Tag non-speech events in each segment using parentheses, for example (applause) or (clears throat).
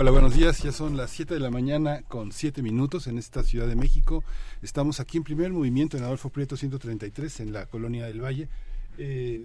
Hola, buenos días. Ya son las 7 de la mañana con 7 minutos en esta Ciudad de México. Estamos aquí en primer movimiento en Adolfo Prieto 133 en la Colonia del Valle. Eh,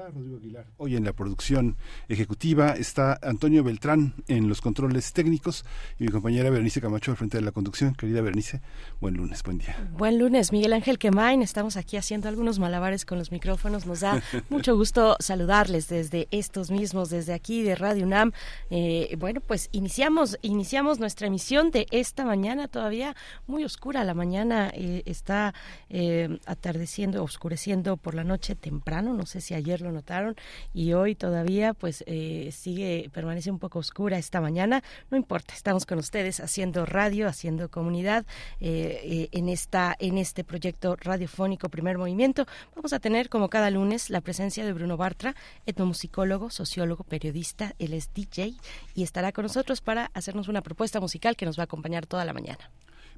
está Rodrigo Aguilar hoy en la producción ejecutiva, está Antonio Beltrán en los controles técnicos y mi compañera Berenice Camacho al frente de la conducción. Querida Berenice, buen lunes, buen día. Buen lunes, Miguel Ángel Quemain. Estamos aquí haciendo algunos malabares con los micrófonos. Nos da (laughs) mucho gusto saludarles desde estos mismos, desde aquí de Radio UNAM. Eh, bueno, pues iniciamos, iniciamos nuestra emisión de esta mañana, todavía muy oscura la mañana, eh, está eh, atardeciendo, oscureciendo por la noche temprano, no sé si ayer lo notaron y hoy todavía pues eh, sigue, permanece un poco oscura esta mañana, no importa, estamos con ustedes haciendo radio, haciendo comunidad eh, eh, en, esta, en este proyecto radiofónico Primer Movimiento. Vamos a tener como cada lunes la presencia de Bruno Bartra, etnomusicólogo, sociólogo, periodista, él es DJ y estará con nosotros para hacernos una propuesta musical que nos va a acompañar toda la mañana.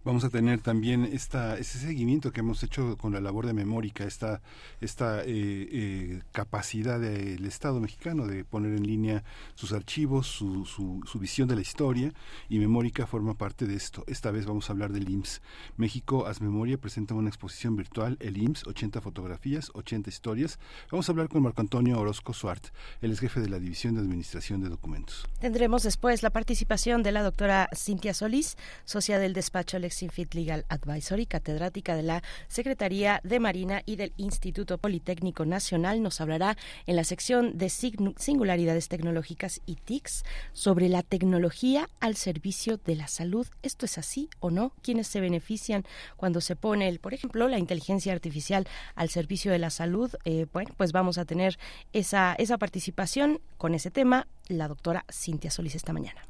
Vamos a tener también esta, ese seguimiento que hemos hecho con la labor de Memórica, esta, esta eh, eh, capacidad del Estado mexicano de poner en línea sus archivos, su, su, su, visión de la historia, y Memórica forma parte de esto. Esta vez vamos a hablar del IMSS. México, Haz Memoria, presenta una exposición virtual, el IMSS, 80 fotografías, 80 historias. Vamos a hablar con Marco Antonio Orozco Suart, él es jefe de la División de Administración de Documentos. Tendremos después la participación de la doctora Cintia Solís, socia del despacho Lexinfit Legal Advisory, catedrática de la Secretaría de Marina y del Instituto Politécnico Nacional. Nos hablará en la sección de singularidades tecnológicas y TICs sobre la tecnología al servicio de la salud. ¿Esto es así o no? ¿Quiénes se benefician cuando se pone, por ejemplo, la inteligencia artificial al servicio de la salud? Eh, bueno, pues vamos a tener esa, esa participación con ese tema la doctora Cintia Solís esta mañana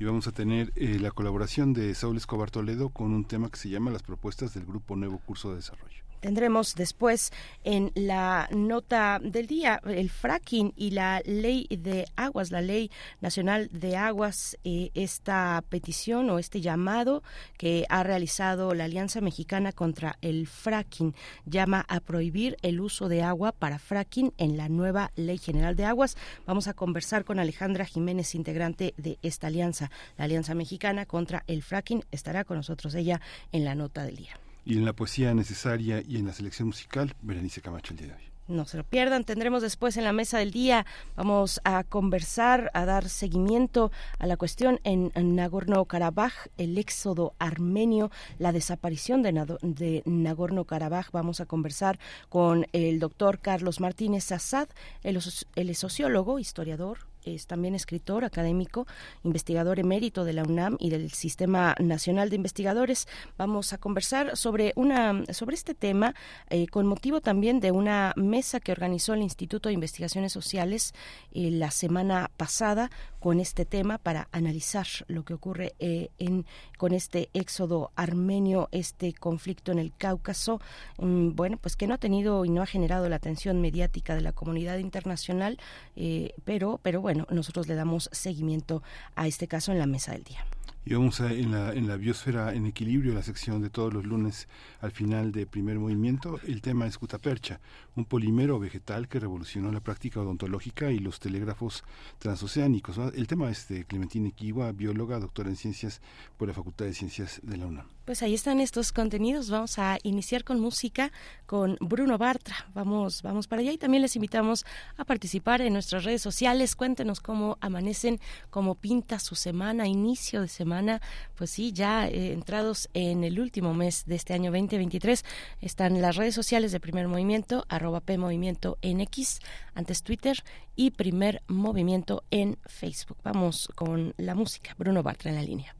y vamos a tener eh, la colaboración de Saúl Escobar Toledo con un tema que se llama Las propuestas del Grupo Nuevo Curso de Desarrollo. Tendremos después en la nota del día el fracking y la ley de aguas, la ley nacional de aguas, eh, esta petición o este llamado que ha realizado la Alianza Mexicana contra el fracking llama a prohibir el uso de agua para fracking en la nueva ley general de aguas. Vamos a conversar con Alejandra Jiménez, integrante de esta alianza, la Alianza Mexicana contra el fracking. Estará con nosotros ella en la nota del día y en la poesía necesaria y en la selección musical, Berenice Camacho el día de hoy. No se lo pierdan, tendremos después en la mesa del día, vamos a conversar, a dar seguimiento a la cuestión en, Nagorno-Karabaj, el éxodo armenio, la desaparición de, Nagorno-Karabaj. Vamos a conversar con el doctor Carlos Martínez Assad, es sociólogo, historiador, es también escritor, académico, investigador emérito de la UNAM y del Sistema Nacional de Investigadores. Vamos a conversar sobre una sobre este tema eh, con motivo también de una mesa que organizó el Instituto de Investigaciones Sociales eh, la semana pasada con este tema para analizar lo que ocurre eh, en con este éxodo armenio, este conflicto en el Cáucaso, mm, bueno, pues que no ha tenido y no ha generado la atención mediática de la comunidad internacional, pero pero bueno, bueno, nosotros le damos seguimiento a este caso en la mesa del día. Y vamos a, en, la, en la biosfera en equilibrio, la sección de todos los lunes al final de primer movimiento, el tema es Cutapercha, un polímero vegetal que revolucionó la práctica odontológica y los telégrafos transoceánicos. El tema es de Clementina Equiwa, bióloga, doctora en ciencias por la Facultad de Ciencias de la UNAM. Pues ahí están estos contenidos. Vamos a iniciar con música con Bruno Bartra. Vamos, vamos para allá y también les invitamos a participar en nuestras redes sociales. Cuéntenos cómo amanecen, cómo pinta su semana, inicio de semana. Pues sí, ya eh, entrados en el último mes de este año 2023 están las redes sociales de Primer Movimiento, arroba P Movimiento NX, antes Twitter y Primer Movimiento en Facebook. Vamos con la música. Bruno Bartra en la línea.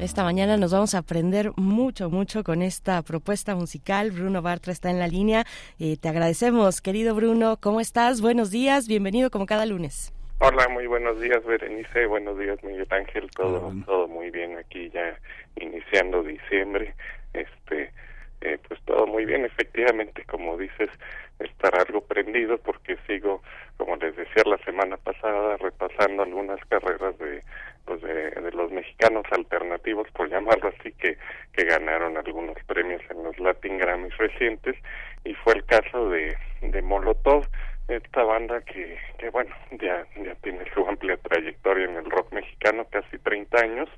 Esta mañana nos vamos a aprender mucho, mucho con esta propuesta musical. Bruno Bartra está en la línea. Eh, te agradecemos, querido Bruno. ¿Cómo estás? Buenos días. Bienvenido como cada lunes. Hola, muy buenos días, Berenice. Buenos días, Miguel Ángel. Todo, todo muy bien aquí ya iniciando diciembre. Este, eh, pues todo muy bien. Efectivamente, como dices, estar algo prendido porque sigo, como les decía la semana pasada, repasando algunas carreras de pues de, los mexicanos alternativos, por llamarlo así, que, que ganaron algunos premios en los Latin Grammys recientes, y fue el caso de, de Molotov, esta banda que, que bueno, ya, ya tiene su amplia trayectoria en el rock mexicano, casi 30 años,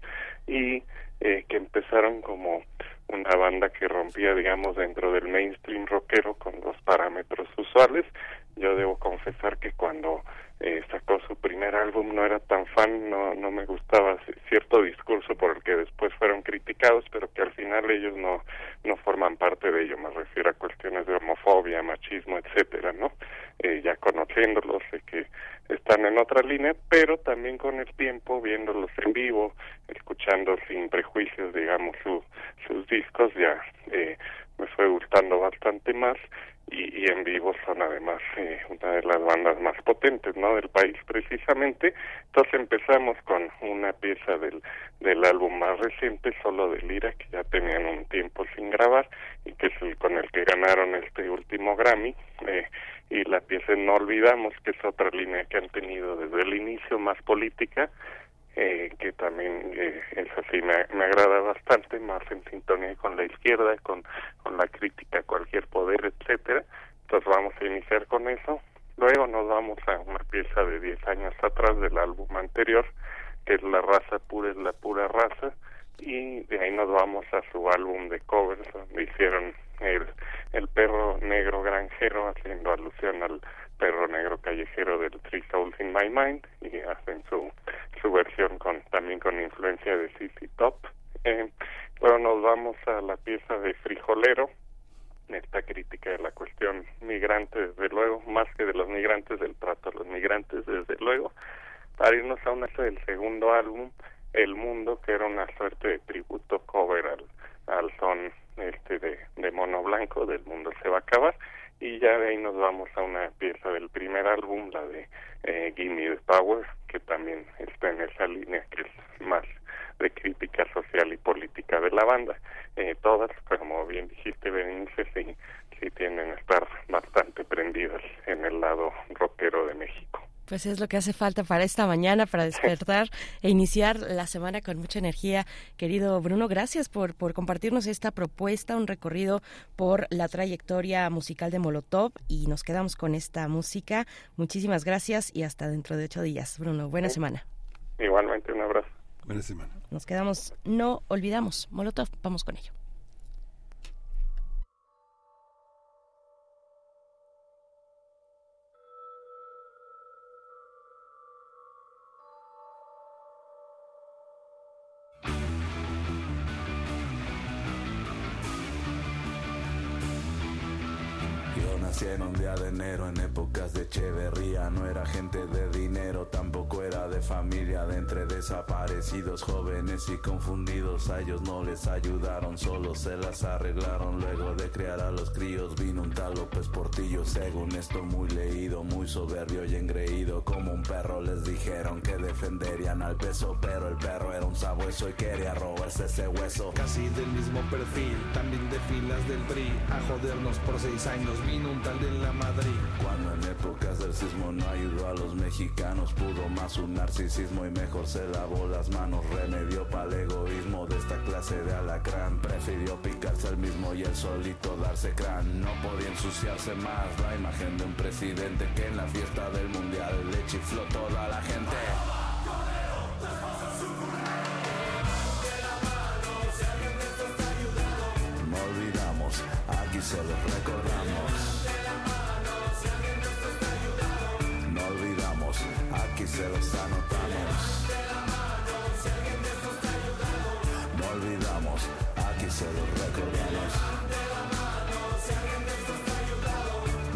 y eh, que empezaron como una banda que rompía, digamos, dentro del mainstream rockero con los parámetros usuales. Yo debo confesar que cuando eh, sacó su primer álbum no era tan fan, no, no me gustaba cierto discurso por el que después fueron criticados, pero que al final ellos no, no forman parte de ello, me refiero a cuestiones de homofobia, machismo, etcétera, ¿no? Eh, ya conociéndolos, sé que están en otra línea, pero también con el tiempo, viéndolos en vivo, escuchando sin prejuicios, digamos, su, sus discos, ya eh, me fue gustando bastante más y, y en vivo son además eh, una de las bandas más potentes no del país precisamente. Entonces empezamos con una pieza del del álbum más reciente solo de Lira que ya tenían un tiempo sin grabar y que es el con el que ganaron este último Grammy eh, y la pieza No olvidamos que es otra línea que han tenido desde el inicio más política eh, que también eh, sí me, me, agrada bastante, más en sintonía con la izquierda, con, con la crítica a cualquier poder, etcétera. Entonces vamos a iniciar con eso. Luego nos vamos a una pieza de 10 años atrás del álbum anterior, que es La raza pura es la pura raza, y de ahí nos vamos a su álbum de covers, donde hicieron el, el perro negro granjero, haciendo alusión al perro negro callejero del Three Souls in My Mind y hacen su su versión con también con influencia de CC Top. Eh, nos vamos a la pieza de Frijolero, esta crítica de la cuestión migrante, desde luego, más que de los migrantes, del trato a los migrantes, desde luego, para irnos a una del segundo álbum, El Mundo, que era una suerte de tributo cover al, al son este de, de Mono Blanco, del Mundo se va a acabar, y ya de ahí nos vamos a una pieza del primer álbum, la de eh, Gimme the Power, que también está en esa línea que es más de crítica social y política de la banda. Eh, todas, como bien dijiste, Berenice, sí, sí tienen que estar bastante prendidas en el lado rockero de México. Pues es lo que hace falta para esta mañana, para despertar e iniciar la semana con mucha energía. Querido Bruno, gracias por, por compartirnos esta propuesta, un recorrido por la trayectoria musical de Molotov y nos quedamos con esta música. Muchísimas gracias y hasta dentro de ocho días. Bruno, buena semana. Igualmente, un abrazo. Buena semana. Nos quedamos, no olvidamos, Molotov, vamos con ello. Echeverría. No era gente de dinero, tampoco de familia. De entre desaparecidos, jóvenes y confundidos, a ellos no les ayudaron, solo se las arreglaron. Luego de criar a los críos, vino un tal López Portillo. Según esto, muy leído, muy soberbio y engreído. Como un perro les dijeron que defenderían al peso, pero el perro era un sabueso y quería robarse ese hueso. Casi del mismo perfil, también de filas del PRI. A jodernos por seis años, vino un de la Madrid. Cuando en épocas del sismo no ayudó a los mexicanos, pudo más un narcisismo y mejor se lavó las manos. Remedio para el egoísmo de esta clase de alacrán. Prefirió picarse el mismo y el solito darse crán. No podía ensuciarse más la imagen de un presidente que en la fiesta del mundial le chifló toda la gente. Olvidamos, aquí se los recordamos. olvidamos, aquí se los anotamos. No olvidamos, aquí se los recordamos.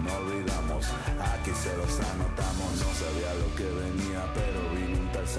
No olvidamos, aquí se los anotamos. No sabía lo que venía, pero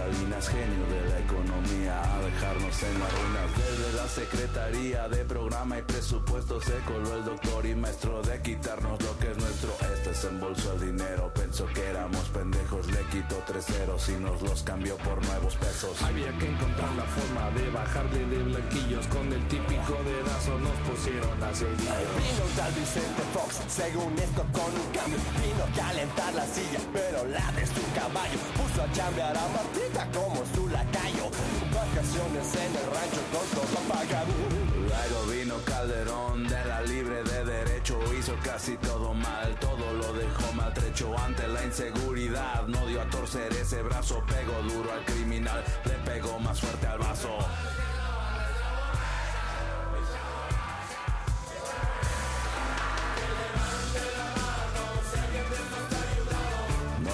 Salinas, genio de la economía, a dejarnos en la ruina. Desde la Secretaría de Programa y Presupuesto se coló el doctor y maestro de quitarnos lo que es nuestro. Este se embolsó el dinero, pensó que éramos pendejos, le quitó tres ceros y nos los cambió por nuevos pesos. Había que encontrar la forma de bajarle de blanquillos con el típico dedazo nos pusieron a seguir. Vino tal Vicente Fox, según esto con un cambio, vino a calentar la silla, pero la de su caballo puso a chambear a Martita como su lacayo. Vacaciones en el rancho con todo pagado. Luego vino Calderón de la libre de derecho, hizo casi todo mal, todo lo dejó maltrecho ante la inseguridad. No dio a torcer ese brazo, pegó duro al criminal, le pegó más fuerte al vaso.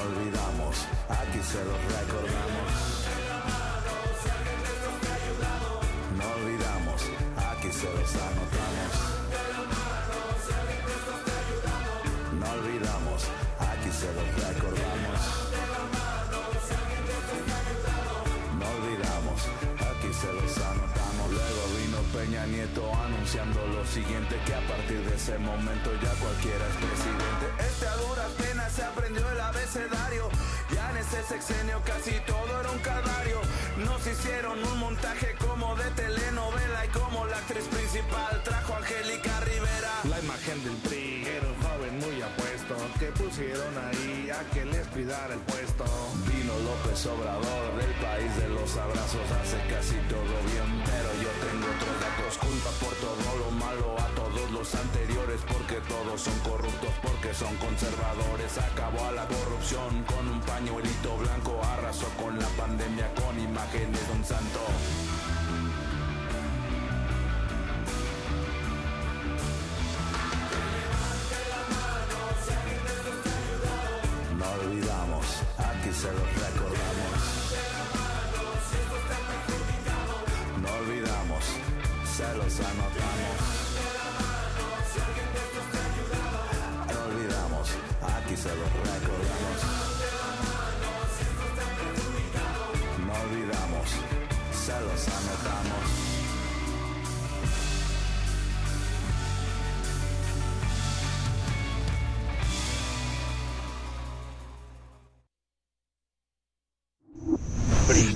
Olvidamos, aquí se los recordamos. Se los recordamos. No olvidamos, aquí se los anotamos. Luego vino Peña Nieto anunciando lo siguiente, que a partir de ese momento ya cualquiera es presidente. Este a duras penas se aprendió el abecedario. Ya en ese sexenio casi todo era un calvario. Nos hicieron un montaje como de telenovela y como la actriz principal trajo a Angélica Rivera. La imagen del pusieron ahí a que les cuidara el puesto. Vino López Obrador del país de los abrazos, hace casi todo bien, pero yo tengo otros datos, culpa por todo lo malo a todos los anteriores, porque todos son corruptos, porque son conservadores, acabó a la corrupción con un pañuelito blanco, arrasó con la pandemia con imágenes de un santo. No olvidamos, aquí se los recordamos. No olvidamos, se los anotamos. No olvidamos, aquí se los recordamos. No olvidamos, se los anotamos.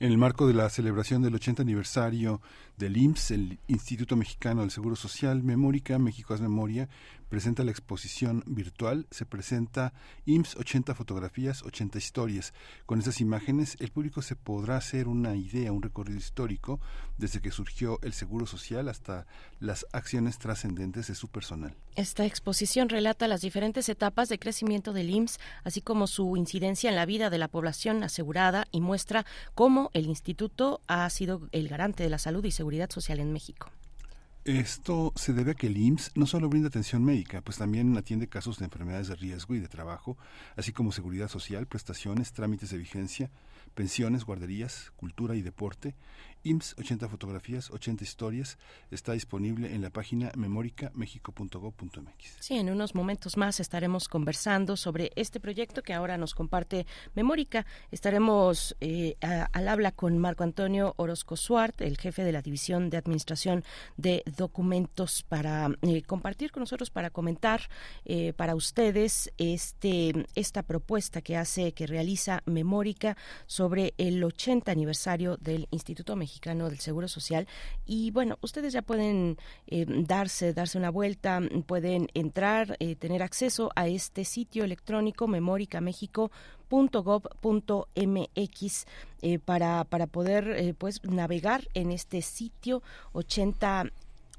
En el marco de la celebración del 80 aniversario del IMSS, el Instituto Mexicano del Seguro Social, Memórica, México Haz Memoria, presenta la exposición virtual, se presenta IMSS 80 fotografías, 80 historias. Con estas imágenes el público se podrá hacer una idea, un recorrido histórico desde que surgió el Seguro Social hasta las acciones trascendentes de su personal. Esta exposición relata las diferentes etapas de crecimiento del IMSS, así como su incidencia en la vida de la población asegurada y muestra cómo el instituto ha sido el garante de la salud y seguridad social en México. Esto se debe a que el IMSS no solo brinda atención médica, pues también atiende casos de enfermedades de riesgo y de trabajo, así como seguridad social, prestaciones, trámites de vigencia, pensiones, guarderías, cultura y deporte. IMSS 80 fotografías, 80 historias está disponible en la página memoricamexico.gov.mx. Sí, en unos momentos más estaremos conversando sobre este proyecto que ahora nos comparte Memórica. Estaremos eh, al habla con Marco Antonio Orozco Suart, el jefe de la División de Administración de Documentos, para eh, compartir con nosotros, para comentar eh, para ustedes este esta propuesta que hace, que realiza Memórica sobre el 80 aniversario del Instituto Mexicano del Seguro Social. Y bueno ustedes ya pueden eh, darse darse una vuelta pueden entrar eh, tener acceso a este sitio electrónico memoricamexico.gov.mx eh, para para poder eh, pues navegar en este sitio 80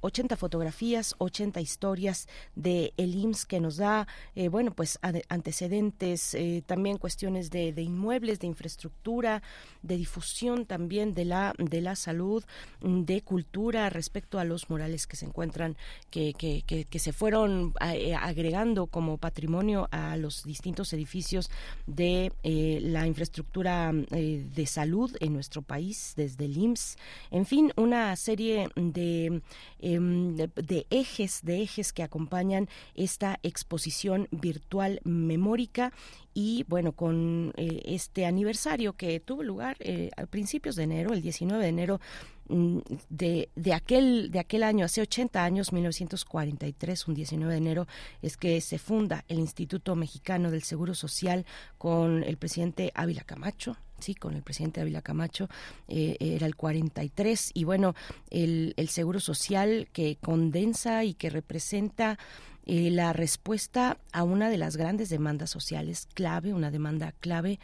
80 fotografías, 80 historias de el IMSS que nos da, eh, bueno, pues antecedentes, eh, también cuestiones de, inmuebles, de infraestructura, de difusión también de la, de la salud, de cultura respecto a los murales que se encuentran, que, que, que, se fueron eh, agregando como patrimonio a los distintos edificios de la infraestructura de salud en nuestro país, desde el IMSS, en fin, una serie de, de, ejes, de ejes que acompañan esta exposición virtual memórica y bueno, con eh, este aniversario que tuvo lugar eh, a principios de enero, el 19 de enero mm, de, de, aquel, de aquel año, hace 80 años, 1943, un 19 de enero, es que se funda el Instituto Mexicano del Seguro Social con el presidente Ávila Camacho, sí, con el presidente Ávila Camacho, eh, era el 43, y bueno, el, el Seguro Social que condensa y que representa eh, la respuesta a una de las grandes demandas sociales clave, una demanda clave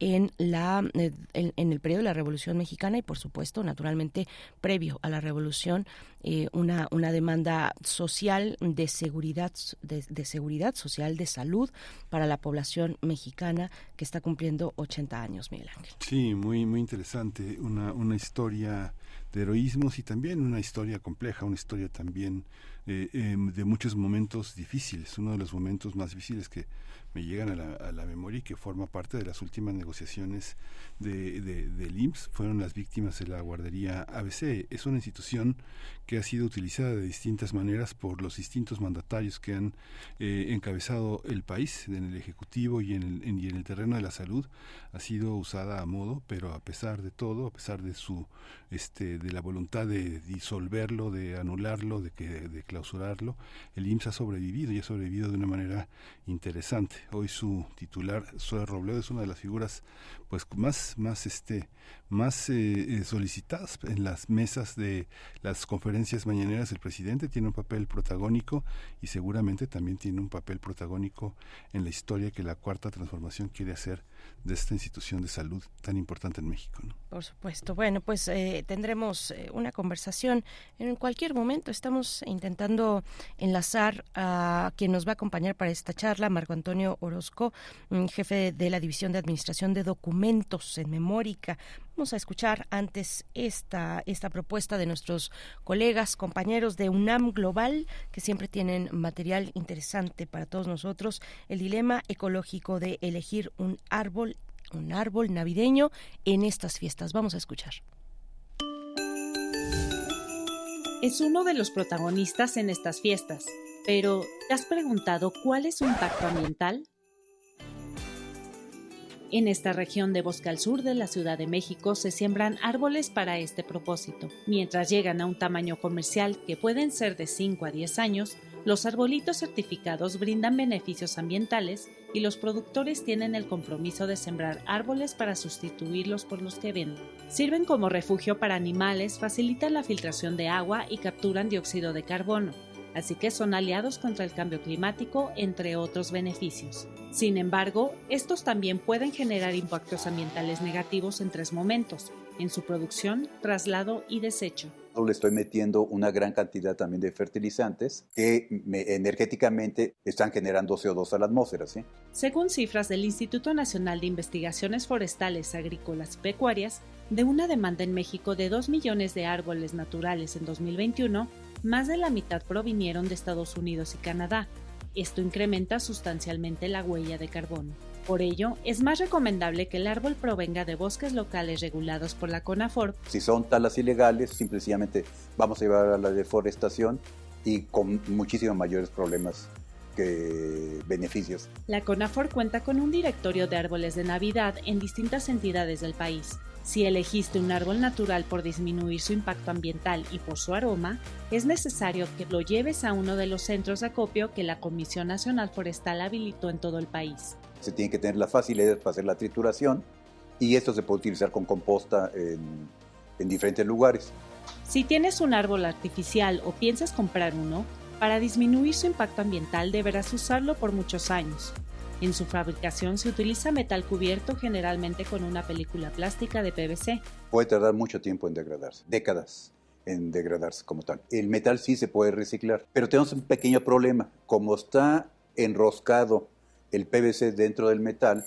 en la eh, en, el periodo de la Revolución Mexicana y por supuesto naturalmente previo a la Revolución eh, una una demanda social de seguridad de, seguridad social de salud para la población mexicana que está cumpliendo 80 años Miguel Ángel sí muy muy interesante una una historia de heroísmos y también una historia compleja una historia también eh, em, de muchos momentos difíciles. Uno de los momentos más difíciles que me llegan a la, a la memoria y que forma parte de las últimas negociaciones de, de, del IMSS fueron las víctimas de la guardería ABC. Es una institución que ha sido utilizada de distintas maneras por los distintos mandatarios que han eh, encabezado el país en el Ejecutivo y en el, y en el terreno de la salud. Ha sido usada a modo, pero a pesar de todo, a pesar de su este, de la voluntad de disolverlo, de anularlo, de, que, de clausurarlo, el IMSS ha sobrevivido y ha sobrevivido de una manera interesante. Hoy su titular, Zoe Robledo, es una de las figuras pues más más este más eh, eh, solicitadas en las mesas de las conferencias mañaneras el presidente tiene un papel protagónico y seguramente también tiene un papel protagónico en la historia que la cuarta transformación quiere hacer de esta institución de salud tan importante en México. Por supuesto. Bueno, pues eh, tendremos una conversación en cualquier momento. Estamos intentando enlazar a quien nos va a acompañar para esta charla, Marco Antonio Orozco, mm, jefe de la División de Administración de Documentos en Memórica. Vamos a escuchar antes esta, esta propuesta de nuestros colegas, compañeros de UNAM Global, que siempre tienen material interesante para todos nosotros, el dilema ecológico de elegir un árbol, un árbol navideño en estas fiestas. Vamos a escuchar. Es uno de los protagonistas en estas fiestas, pero ¿te has preguntado cuál es su impacto ambiental? En esta región de bosque al sur de la Ciudad de México se siembran árboles para este propósito. Mientras llegan a un tamaño comercial que pueden ser de 5 a 10 años, los arbolitos certificados brindan beneficios ambientales y los productores tienen el compromiso de sembrar árboles para sustituirlos por los que venden. Sirven como refugio para animales, facilitan la filtración de agua y capturan dióxido de carbono así que son aliados contra el cambio climático, entre otros beneficios. Sin embargo, estos también pueden generar impactos ambientales negativos en tres momentos, en su producción, traslado y desecho. Le estoy metiendo una gran cantidad también de fertilizantes que energéticamente están generando CO2 a la atmósfera. Según cifras del Instituto Nacional de Investigaciones Forestales, Agrícolas y Pecuarias, de una demanda en México de 2 millones de árboles naturales en 2021, más de la mitad provinieron de Estados Unidos y Canadá. Esto incrementa sustancialmente la huella de carbono. Por ello, es más recomendable que el árbol provenga de bosques locales regulados por la CONAFOR. Si son talas ilegales, simplemente vamos a llevar a la deforestación y con muchísimos mayores problemas que beneficios. La CONAFOR cuenta con un directorio de árboles de Navidad en distintas entidades del país. Si elegiste un árbol natural por disminuir su impacto ambiental y por su aroma, es necesario que lo lleves a uno de los centros de acopio que la Comisión Nacional Forestal habilitó en todo el país. Se tiene que tener la facilidad para hacer la trituración y esto se puede utilizar con composta en, en diferentes lugares. Si tienes un árbol artificial o piensas comprar uno, para disminuir su impacto ambiental deberás usarlo por muchos años. En su fabricación se utiliza metal cubierto generalmente con una película plástica de PVC. Puede tardar mucho tiempo en degradarse, décadas. en degradarse como tal. El metal sí se puede reciclar, pero tenemos un pequeño problema. Como está enroscado el PVC dentro del metal,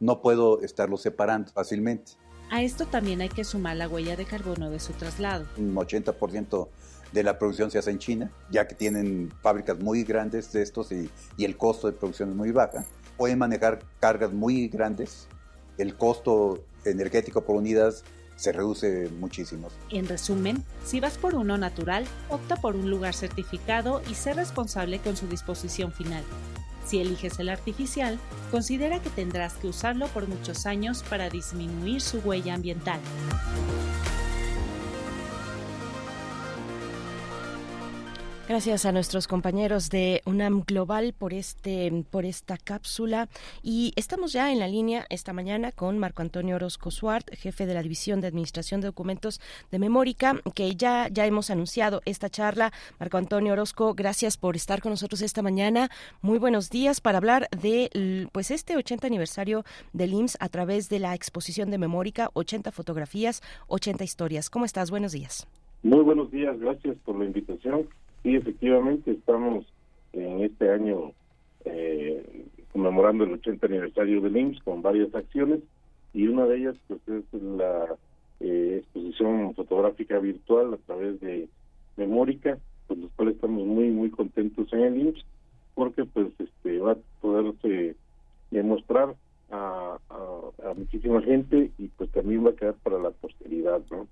no puedo estarlo separando fácilmente. A esto también hay que sumar la huella de carbono de su traslado. Un 80% de la producción se hace en China, ya que tienen fábricas muy grandes de estos y, y el costo de producción es muy baja. Pueden manejar cargas muy grandes, el costo energético por unidad se reduce muchísimo. En resumen, si vas por uno natural, opta por un lugar certificado y sé responsable con su disposición final. Si eliges el artificial, considera que tendrás que usarlo por muchos años para disminuir su huella ambiental. Gracias a nuestros compañeros de UNAM Global por este por esta cápsula y estamos ya en la línea esta mañana con Marco Antonio Orozco Suart, jefe de la División de Administración de Documentos de Memórica, que ya ya hemos anunciado esta charla. Marco Antonio Orozco, gracias por estar con nosotros esta mañana. Muy buenos días para hablar de pues este 80 aniversario del IMSS a través de la exposición de Memórica, 80 fotografías, 80 historias. ¿Cómo estás? Buenos días. Muy buenos días, gracias por la invitación. Sí, efectivamente, estamos en este año eh, conmemorando el 80 aniversario del IMSS con varias acciones y una de ellas pues es la eh, exposición fotográfica virtual a través de Memórica, con los cuales estamos muy muy contentos en el IMSS porque pues este va a poderse demostrar a, a, a muchísima gente y pues también va a quedar para la posteridad, ¿no?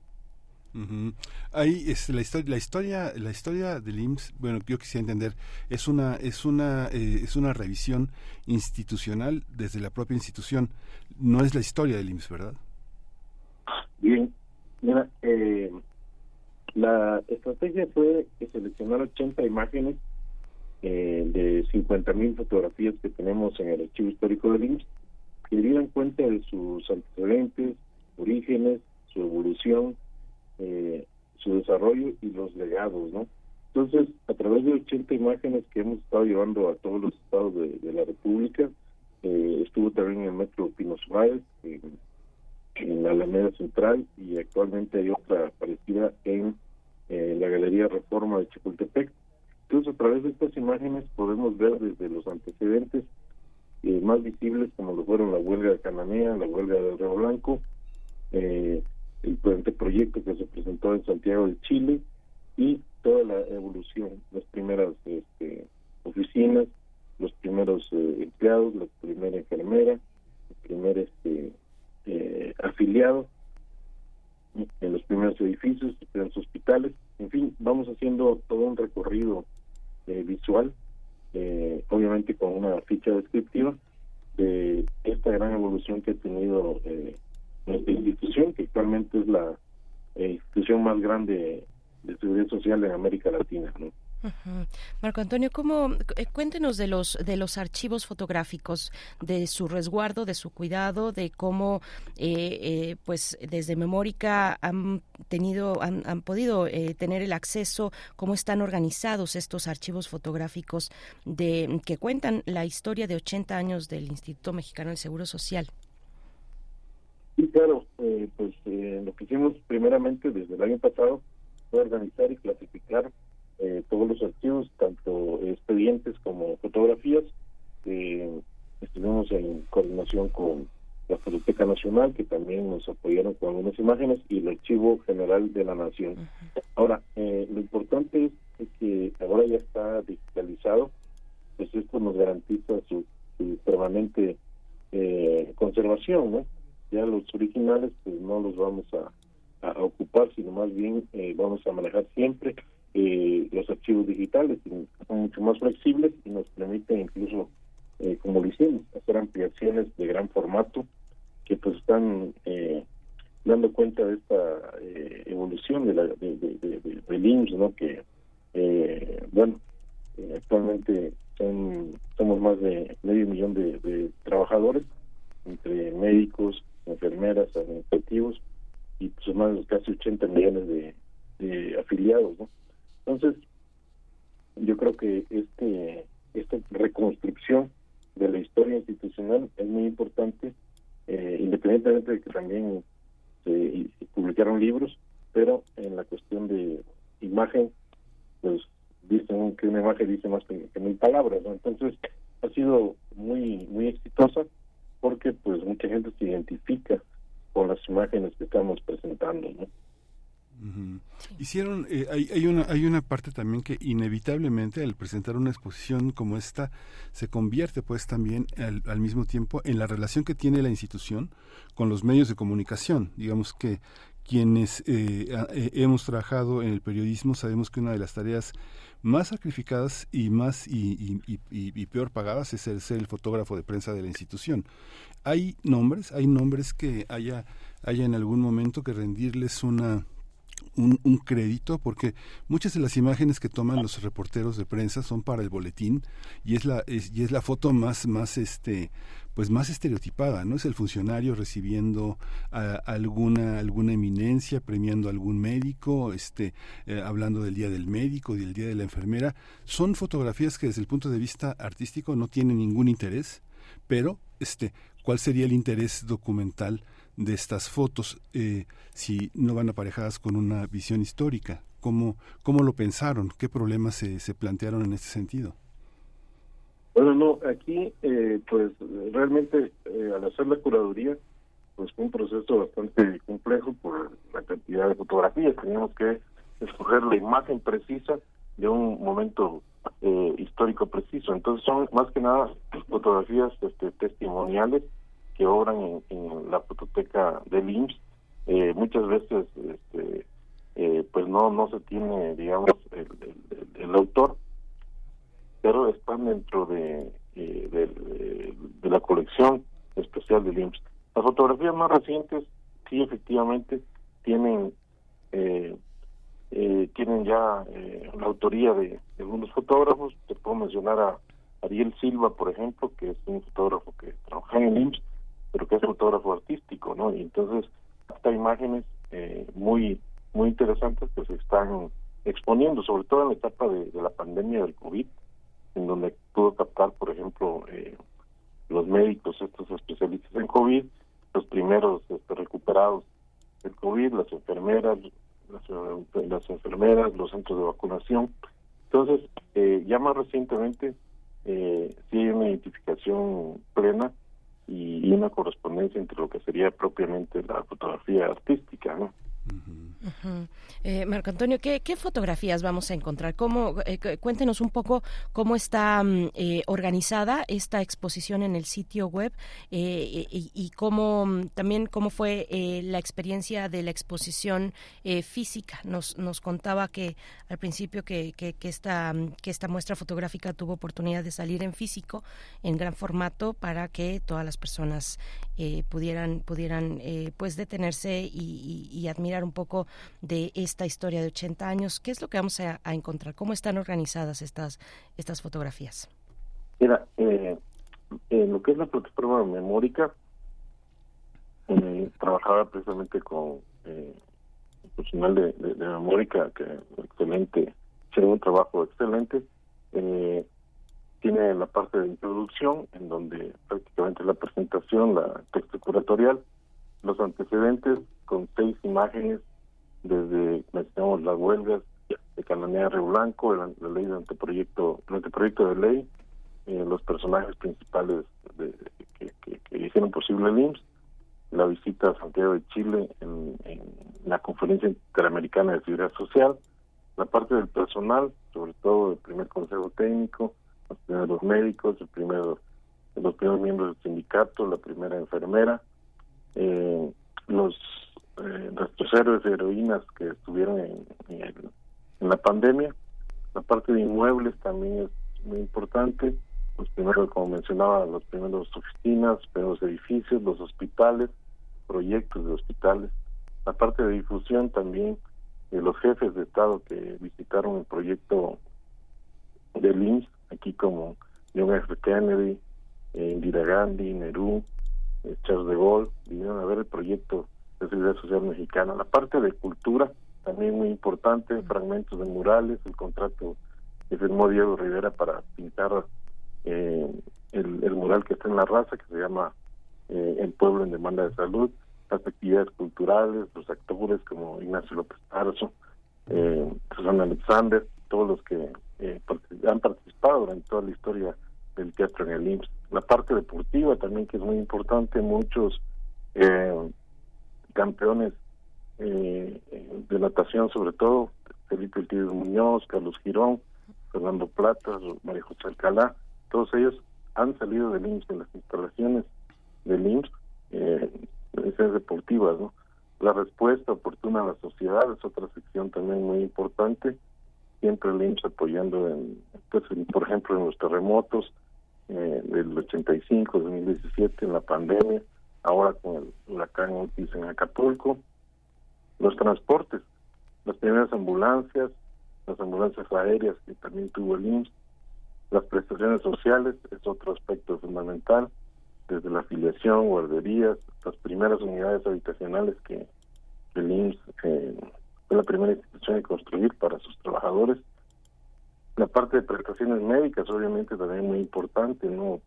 Ahí es la historia, la historia, la historia del IMSS. Bueno, yo quisiera entender es una es una eh, es una revisión institucional desde la propia institución. No es la historia del IMSS, ¿verdad? Bien, eh, la estrategia fue seleccionar 80 imágenes eh, de 50.000 fotografías que tenemos en el archivo histórico del IMSS que dieran cuenta de sus antecedentes, orígenes, su evolución, eh, su desarrollo y los legados, ¿no? Entonces, a través de 80 imágenes que hemos estado llevando a todos los estados de, la República, eh, estuvo también en el Metro Pino Suárez, en, la Alameda Central, y actualmente hay otra parecida en eh, la Galería Reforma de Chapultepec. Entonces, a través de estas imágenes podemos ver desde los antecedentes eh, más visibles, como lo fueron la huelga de Cananea, la huelga de Río Blanco, eh, el proyecto que se presentó en Santiago de Chile y toda la evolución, las primeras este, oficinas, los primeros eh, empleados, la primera enfermera, el primer este, eh, en los primeros edificios, los primeros hospitales, en fin, vamos haciendo todo un recorrido eh, visual, obviamente con una ficha descriptiva de esta gran evolución que ha tenido institución, que actualmente es la eh, institución más grande de seguridad social en América Latina. ¿no? Marco Antonio, ¿cómo, eh, cuéntenos de los de los archivos fotográficos, de su resguardo, de su cuidado, de cómo, eh, pues, desde Memórica han tenido, han, han podido tener el acceso, cómo están organizados estos archivos fotográficos de que cuentan la historia de 80 años del Instituto Mexicano del Seguro Social. Sí, claro, eh, pues eh, lo que hicimos primeramente desde el año pasado fue organizar y clasificar eh, todos los archivos, tanto expedientes como fotografías. estuvimos en coordinación con la Fototeca Nacional, que también nos apoyaron con algunas imágenes, y el Archivo General de la Nación. Ahora, lo importante es que ahora ya está digitalizado, pues esto nos garantiza su, su permanente conservación, ¿no? Ya los originales pues no los vamos a, ocupar, sino más bien eh, vamos a manejar siempre eh, los archivos digitales, que son mucho más flexibles y nos permiten incluso, eh, como lo hicimos, hacer ampliaciones de gran formato que pues están dando cuenta de esta evolución de la de, de, del IMSS, ¿no? que bueno, actualmente son, somos más de medio millón de trabajadores entre médicos, enfermeras, administrativos, y suman los casi 80 millones de, de afiliados, ¿no? Entonces, yo creo que este esta reconstrucción de la historia institucional es muy importante, eh, independientemente de que también se, publicaron libros, pero en la cuestión de imagen, pues dicen que una imagen dice más que, mil palabras. Entonces, ha sido muy muy exitosa porque pues mucha gente se identifica con las imágenes que estamos presentando. Hicieron, eh, hay, hay, una, hay una parte también que inevitablemente al presentar una exposición como esta se convierte pues también al, al, mismo tiempo en la relación que tiene la institución con los medios de comunicación. Digamos que quienes eh, eh, hemos trabajado en el periodismo sabemos que una de las tareas más sacrificadas y más y, y, y, peor pagadas es el ser el fotógrafo de prensa de la institución. Hay nombres, hay nombres que haya, haya en algún momento que rendirles una un, crédito porque muchas de las imágenes que toman los reporteros de prensa son para el boletín y es la es, y es la foto más más este pues más estereotipada no es el funcionario recibiendo alguna alguna eminencia premiando a algún médico este eh, hablando del día del médico del día de la enfermera. Son fotografías que desde el punto de vista artístico no tienen ningún interés pero este cuál sería el interés documental de estas fotos eh, si no van aparejadas con una visión histórica? ¿Cómo, cómo lo pensaron? ¿Qué problemas se, se plantearon en este sentido? Bueno, no, aquí eh, pues realmente eh, al hacer la curaduría pues fue un proceso bastante complejo por la cantidad de fotografías. Teníamos que escoger la imagen precisa de un momento eh, histórico preciso. Entonces son más que nada fotografías este, testimoniales que obran en, la fototeca del IMSS. Eh, muchas veces este, eh, pues no no se tiene digamos el, autor pero están dentro de, eh, de, la colección especial del IMSS. Las fotografías más recientes sí efectivamente tienen eh, tienen ya la autoría de, de, algunos fotógrafos. Te puedo mencionar a Ariel Silva, por ejemplo, que es un fotógrafo que trabaja en el IMSS pero que es fotógrafo artístico, ¿no? Y entonces hay imágenes eh, muy muy interesantes que se están exponiendo, sobre todo en la etapa de, la pandemia del COVID, en donde pudo captar, por ejemplo, eh, los médicos, estos especialistas en COVID, los primeros este, recuperados del COVID, las enfermeras, las, las, enfermeras, los centros de vacunación. Entonces, eh, ya más recientemente, eh, sí hay una identificación plena y, una correspondencia entre lo que sería propiamente la fotografía artística, ¿no? Eh, Marco Antonio, ¿qué, fotografías vamos a encontrar? ¿Cómo, eh, cuéntenos un poco cómo está mm, eh, organizada esta exposición en el sitio web y, cómo mm, también cómo fue la experiencia de la exposición física. Nos, nos contaba que al principio que, que, esta, mm, que esta muestra fotográfica tuvo oportunidad de salir en físico, en gran formato, para que todas las personas pudieran, pudieran pues detenerse y, y admirar un poco de esta historia de 80 años. ¿Qué es lo que vamos a, encontrar? ¿Cómo están organizadas estas, estas fotografías? Mira, eh, en lo que es la plataforma memórica, eh, trabajaba precisamente con eh, el personal de, de, memórica, que excelente, tiene un trabajo excelente. Eh, tiene la parte de introducción, en donde prácticamente la presentación, la texto curatorial, los antecedentes con seis imágenes desde mencionamos las huelgas de Cananea Río Blanco, la, ley de anteproyecto, el anteproyecto de ley, eh, los personajes principales que, hicieron posible el IMSS, la visita a Santiago de Chile en, la conferencia interamericana de seguridad social, la parte del personal, sobre todo el primer consejo técnico, los primeros médicos, el primero, los primeros miembros del sindicato, la primera enfermera, eh, los eh, nuestros héroes y heroínas que estuvieron en, en, la pandemia. La parte de inmuebles también es muy importante. Los primeros, como mencionaba, los primeros oficinas, primeros edificios, los hospitales, proyectos de hospitales. La parte de difusión también, de los jefes de Estado que visitaron el proyecto del INS, aquí como John F. Kennedy, eh, Indira Gandhi, Nerú, eh, Charles de Gaulle, vinieron a ver el proyecto de seguridad social mexicana. La parte de cultura, también muy importante, fragmentos de murales, el contrato que firmó Diego Rivera para pintar eh, el, mural que está en la raza, que se llama eh, El pueblo en demanda de salud, las actividades culturales, los actores como Ignacio López Tarso, eh, Susana Alexander, todos los que eh, han participado durante toda la historia del teatro en el IMSS. La parte deportiva también que es muy importante, muchos eh, campeones eh, de natación sobre todo, Felipe Ortiz Muñoz, Carlos Girón, Fernando Plata, María José Alcalá, todos ellos han salido del IMSS en las instalaciones del IMSS, eh, deportivas, ¿no? La respuesta oportuna a la sociedad es otra sección también muy importante, siempre el IMSS apoyando, en, pues, por ejemplo, en los terremotos eh, del 85, 2017, en la pandemia, ahora con el huracán Otis en Acapulco, los transportes, las primeras ambulancias, las ambulancias aéreas que también tuvo el IMSS, las prestaciones sociales es otro aspecto fundamental, desde la afiliación, guarderías, las primeras unidades habitacionales que el IMSS eh, fue la primera institución en construir para sus trabajadores. La parte de prestaciones médicas, obviamente, también muy importante, ¿no?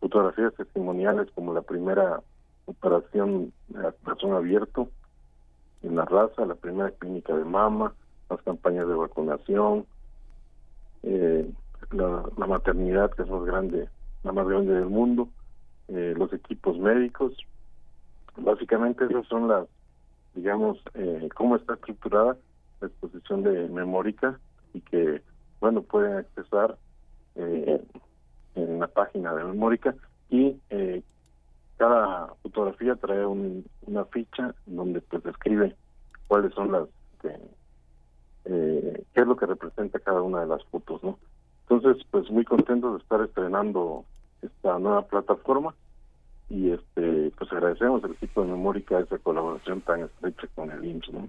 Fotografías testimoniales como la primera operación de corazón abierto en la raza, la primera clínica de mama, las campañas de vacunación, eh, la, maternidad que es más grande, la más grande del mundo, eh, los equipos médicos. Básicamente esas son las, digamos, eh, cómo está estructurada la exposición de Memórica y que, bueno, pueden accesar eh, en la página de Memórica y eh, cada fotografía trae una ficha donde pues describe cuáles son las eh, qué es lo que representa cada una de las fotos no entonces pues muy contento de estar estrenando esta nueva plataforma y este pues agradecemos al equipo de Memórica esa colaboración tan estrecha con el IMSS no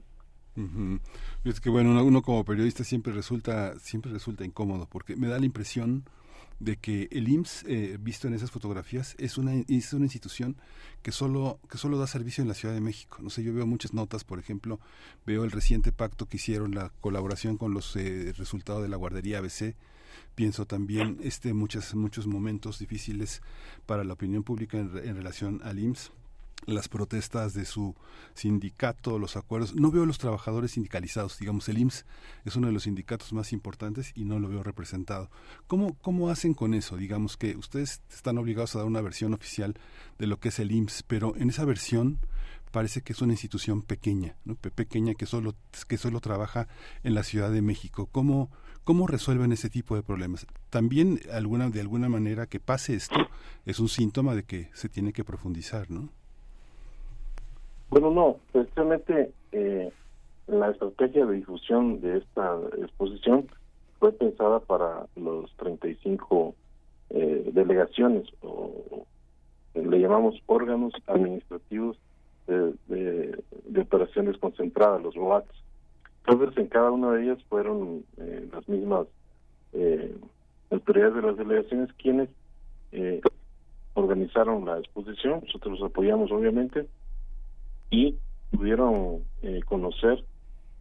Es que bueno, uno, como periodista siempre resulta siempre resulta incómodo porque me da la impresión de que el IMSS, eh, visto en esas fotografías, es una, es una institución que solo, que solo da servicio en la Ciudad de México. No sé, yo veo muchas notas, por ejemplo, veo el reciente pacto que hicieron, la colaboración con los eh, resultados de la guardería ABC, pienso también este muchos muchos momentos difíciles para la opinión pública en, en relación al IMSS las protestas de su sindicato, los acuerdos. No veo a los trabajadores sindicalizados, digamos, el IMSS es uno de los sindicatos más importantes y no lo veo representado. ¿Cómo, cómo hacen con eso? Digamos que ustedes están obligados a dar una versión oficial de lo que es el IMSS, pero en esa versión parece que es una institución pequeña, ¿no? pequeña que solo, que solo trabaja en la Ciudad de México. ¿Cómo, ¿Cómo resuelven ese tipo de problemas? También alguna, de alguna manera que pase esto es un síntoma de que se tiene que profundizar, ¿no? Bueno, no, precisamente eh, la estrategia de difusión de esta exposición fue pensada para los 35 eh, delegaciones o le llamamos órganos administrativos de, operaciones concentradas, los ROATs. Entonces, en cada una de ellas fueron eh, las mismas eh, autoridades de las delegaciones quienes eh, organizaron la exposición. Nosotros los apoyamos, obviamente, y pudieron eh, conocer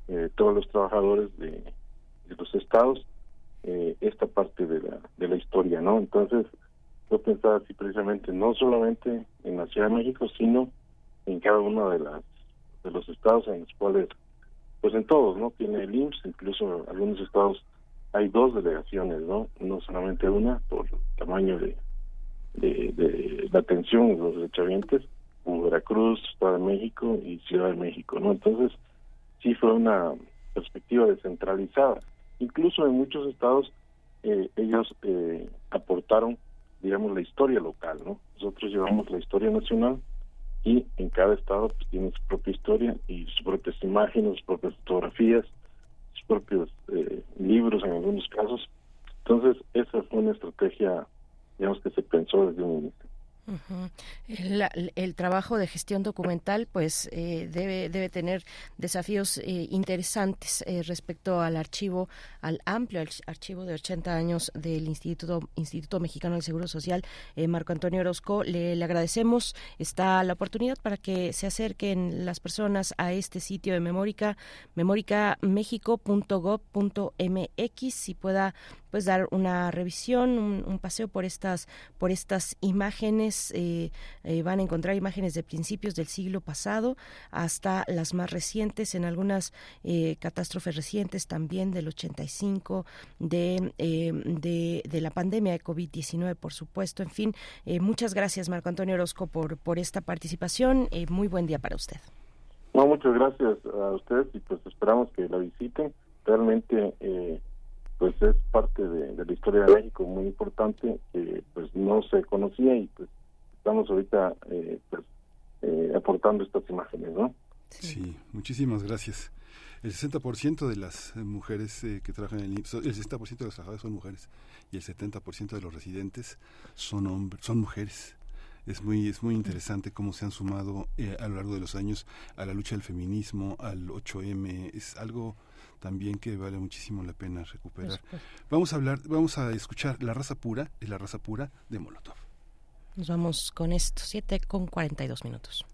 eh, todos los trabajadores de, los estados eh, esta parte de la, de la historia, ¿no? Entonces, yo pensaba así precisamente, no solamente en la Ciudad de México, sino en cada uno de las de los estados en los cuales, pues en todos, ¿no? Tiene el IMSS, incluso algunos estados hay dos delegaciones, ¿no? No solamente una, por tamaño de, de, de la atención de los derechohabientes, como Veracruz, Estado de México y Ciudad de México, ¿no? Entonces, sí fue una perspectiva descentralizada. Incluso en muchos estados eh, ellos eh, aportaron, digamos, la historia local, ¿no? Nosotros llevamos la historia nacional y en cada estado pues, tiene su propia historia y sus propias imágenes, sus propias fotografías, sus propios eh, libros en algunos casos. Entonces, esa fue una estrategia, digamos, que se pensó desde un inicio el, trabajo de gestión documental pues eh, debe, debe tener desafíos eh, interesantes eh, respecto al archivo, al amplio archivo de 80 años del Instituto, Instituto Mexicano del Seguro Social. Marco Antonio Orozco, le, le, agradecemos esta la oportunidad para que se acerquen las personas a este sitio de Memórica, memóricamexico.gov.mx y pueda pues dar una revisión, un, paseo por estas, por estas imágenes. Eh, eh, van a encontrar imágenes de principios del siglo pasado hasta las más recientes, en algunas eh, catástrofes recientes también del 85, de, de, de la pandemia de COVID-19, por supuesto. En fin, muchas gracias, Marco Antonio Orozco, por, por esta participación. muy buen día para usted. No, muchas gracias a ustedes y pues esperamos que la visiten. Realmente eh, pues es parte de, la historia de México muy importante que pues no se conocía y pues estamos ahorita eh, pues eh, aportando estas imágenes, ¿no? Sí, muchísimas gracias. El 60% de las mujeres que trabajan en el IMSS, el 60% de los trabajadores son mujeres y el 70% de los residentes son hombres, son mujeres es muy es muy interesante cómo se han sumado eh, a lo largo de los años a la lucha del feminismo, al 8M, es algo también que vale muchísimo la pena recuperar. Vamos a hablar, vamos a escuchar La raza pura, es la raza pura de Molotov. Nos vamos con esto, 7 con 42 minutos.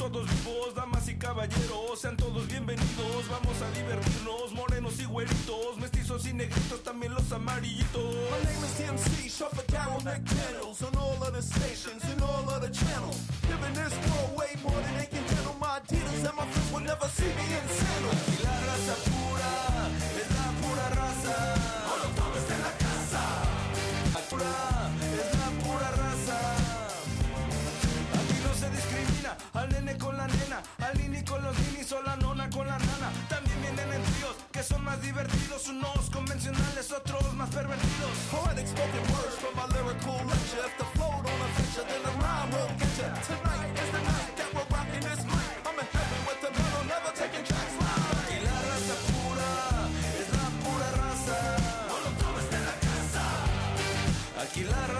todos vivos, damas y caballeros, sean todos bienvenidos, vamos a divertirnos, morenos y güeritos, mestizos y negritos, también los amarillitos. My name is TMC, shuffle down McDaniels on all of the stations and all of the channels. Living this world way more than they can handle. My Adidas and my friends will never see me in sandals. Y la raza pura, es la pura raza. Que son más divertidos, unos convencionales, otros más pervertidos. Poetic spoken words from my lyrical lecture. If the flow don't adventure, then the rhyme will get you. Tonight is the night that we're rocking this mic. I'm in heaven with the metal, never taking tracks live. Y la raza pura es la pura raza. Molotov está en la casa. Aquí la raza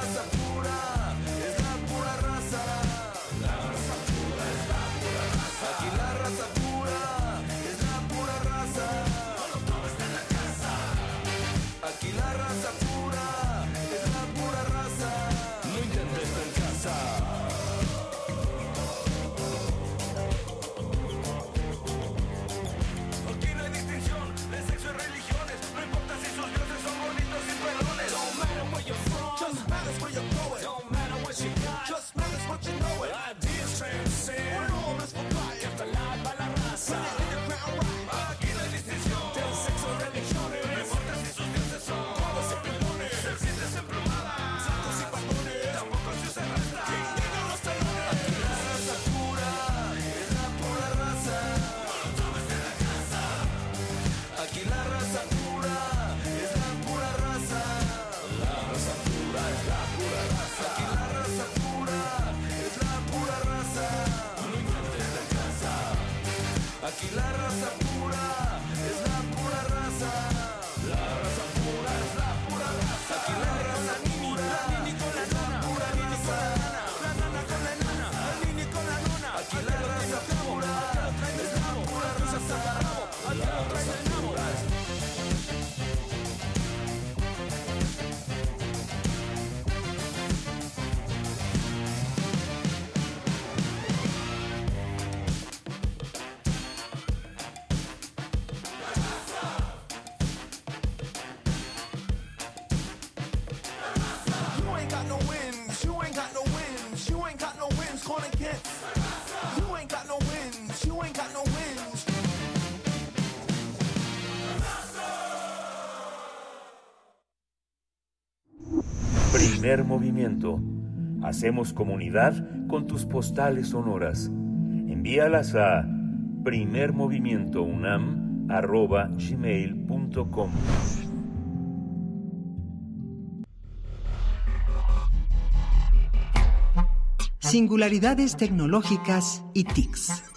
Aquí Primer movimiento. Hacemos comunidad con tus postales sonoras. Envíalas a primermovimientounam.gmail.com Singularidades tecnológicas y TICs.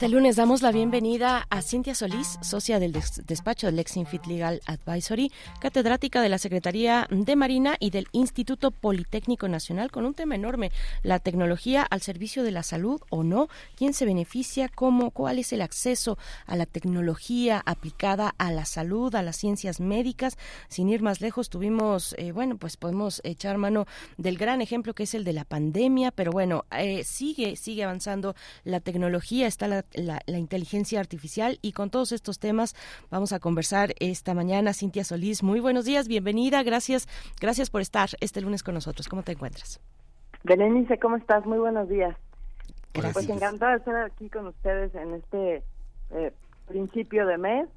Este lunes damos la bienvenida a Cintia Solís, socia del despacho del Lexinfit Legal Advisory, catedrática de la Secretaría de Marina y del Instituto Politécnico Nacional, con un tema enorme, la tecnología al servicio de la salud o no, quién se beneficia, cómo, cuál es el acceso a la tecnología aplicada a la salud, a las ciencias médicas. Sin ir más lejos, tuvimos, eh, bueno, pues podemos echar mano del gran ejemplo que es el de la pandemia, pero bueno, eh, sigue, sigue avanzando la tecnología, está la la, inteligencia artificial y con todos estos temas vamos a conversar esta mañana. Cintia Solís, muy buenos días, bienvenida, gracias, gracias por estar este lunes con nosotros. ¿Cómo te encuentras? Berenice, ¿cómo estás? Muy buenos días. Pues encantada de estar aquí con ustedes en este eh, principio de mes,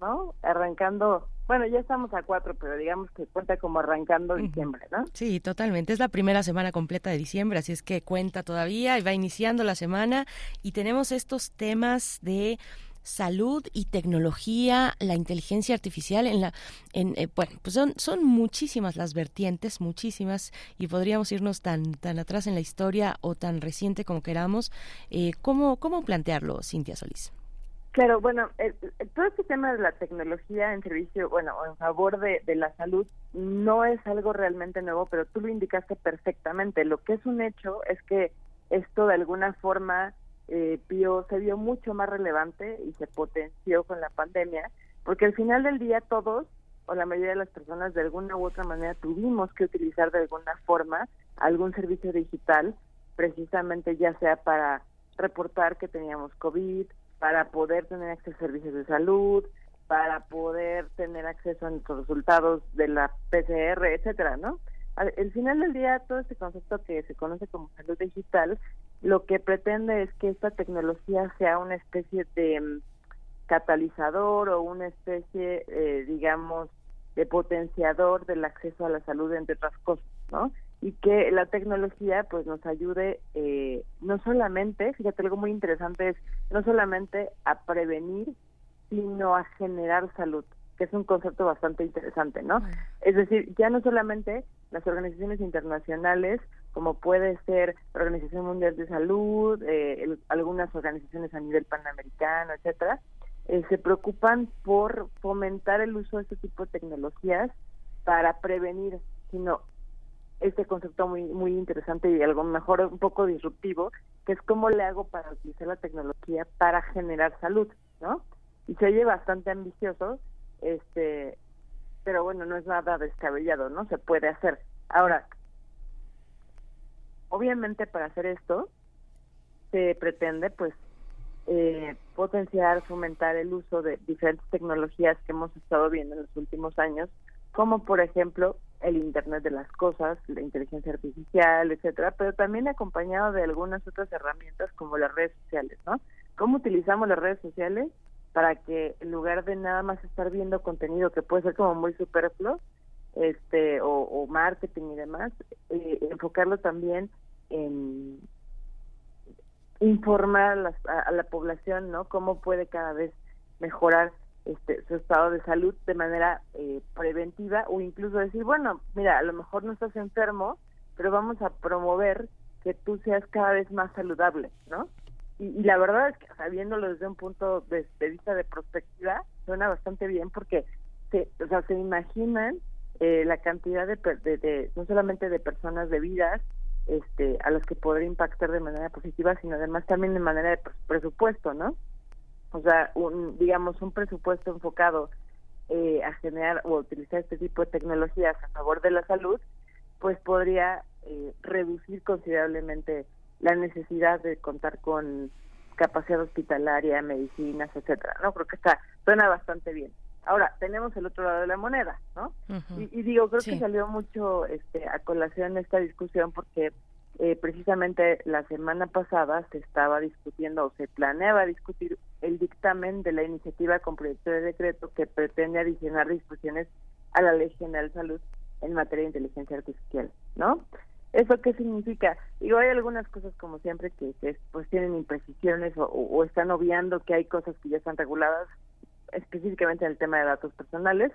¿no? Arrancando bueno, ya estamos a cuatro, pero digamos que cuenta como arrancando diciembre, ¿no? Sí, totalmente. Es la primera semana completa de diciembre, así es que cuenta todavía y va iniciando la semana y tenemos estos temas de salud y tecnología, la inteligencia artificial en la en eh, bueno, pues son son muchísimas las vertientes, muchísimas y podríamos irnos tan tan atrás en la historia o tan reciente como queramos. Eh, ¿cómo cómo plantearlo, Cintia Solís? Claro, bueno, todo este tema de la tecnología en servicio, bueno, en favor de, la salud, no es algo realmente nuevo, pero tú lo indicaste perfectamente. Lo que es un hecho es que esto de alguna forma eh, se vio mucho más relevante y se potenció con la pandemia, porque al final del día todos, o la mayoría de las personas, de alguna u otra manera tuvimos que utilizar de alguna forma algún servicio digital, precisamente ya sea para reportar que teníamos COVID, para poder tener acceso a servicios de salud, para poder tener acceso a nuestros resultados de la PCR, etcétera, ¿no? Al final del día, todo este concepto que se conoce como salud digital, lo que pretende es que esta tecnología sea una especie de mm, catalizador o una especie, eh, digamos, de potenciador del acceso a la salud, entre otras cosas, ¿no? Y que la tecnología pues nos ayude eh, no solamente, fíjate algo muy interesante es no solamente a prevenir, sino a generar salud, que es un concepto bastante interesante, ¿no? Es decir, ya no solamente las organizaciones internacionales, como puede ser la Organización Mundial de Salud, eh, algunas organizaciones a nivel panamericano, etcétera, eh, se preocupan por fomentar el uso de este tipo de tecnologías para prevenir, sino este concepto muy muy interesante y algo mejor un poco disruptivo, que es cómo le hago para utilizar la tecnología para generar salud, ¿no? Y se oye bastante ambicioso, este, pero bueno, no es nada descabellado, ¿no? Se puede hacer. Ahora, obviamente para hacer esto se pretende, pues, eh, potenciar, fomentar el uso de diferentes tecnologías que hemos estado viendo en los últimos años, como por ejemplo el Internet de las Cosas, la inteligencia artificial, etcétera, pero también acompañado de algunas otras herramientas como las redes sociales, ¿no? ¿Cómo utilizamos las redes sociales para que en lugar de nada más estar viendo contenido que puede ser como muy superfluo, este, o, marketing y demás, eh, enfocarlo también en informar a la población, ¿no? Cómo puede cada vez mejorar este, su estado de salud de manera eh, preventiva o incluso decir, bueno, mira, a lo mejor no estás enfermo, pero vamos a promover que tú seas cada vez más saludable, ¿no? Y, la verdad es que, sabiéndolo desde un punto de, vista de perspectiva, suena bastante bien porque se, o sea, se imaginan eh, la cantidad de, de, no solamente de personas de vidas este, a las que podría impactar de manera positiva, sino además también de manera de presupuesto, ¿no? O sea, un, digamos, un presupuesto enfocado eh, a generar o utilizar este tipo de tecnologías a favor de la salud, pues podría eh, reducir considerablemente la necesidad de contar con capacidad hospitalaria, medicinas, etcétera. No creo que está suena bastante bien. Ahora tenemos el otro lado de la moneda, ¿no? y, digo creo que salió mucho este a colación esta discusión porque eh, precisamente la semana pasada se estaba discutiendo o se planeaba discutir el dictamen de la iniciativa con proyecto de decreto que pretende adicionar disposiciones a la Ley General de Salud en materia de inteligencia artificial, ¿no? ¿Eso qué significa? Digo, hay algunas cosas como siempre que, pues tienen imprecisiones o, están obviando que hay cosas que ya están reguladas específicamente en el tema de datos personales,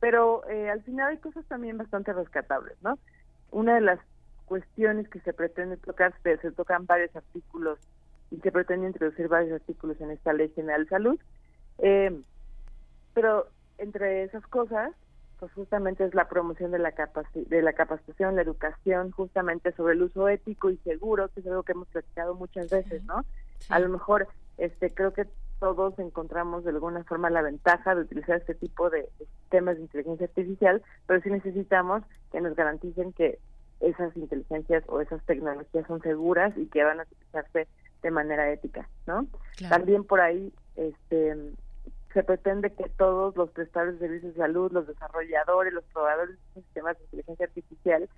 pero eh, al final hay cosas también bastante rescatables, ¿no? Una de las cuestiones que se pretende tocar, se, tocan varios artículos y se pretende introducir varios artículos en esta Ley General de Salud. Eh, pero entre esas cosas, pues justamente es la promoción de la, de la capacitación, la educación, justamente sobre el uso ético y seguro, que es algo que hemos platicado muchas veces, ¿no? A lo mejor, este, creo que todos encontramos de alguna forma la ventaja de utilizar este tipo de sistemas de inteligencia artificial, pero sí necesitamos que nos garanticen que esas inteligencias o esas tecnologías son seguras y que van a utilizarse de manera ética, ¿no? También por ahí, este, se pretende que todos los prestadores de servicios de salud, los desarrolladores, los probadores de sistemas de inteligencia artificial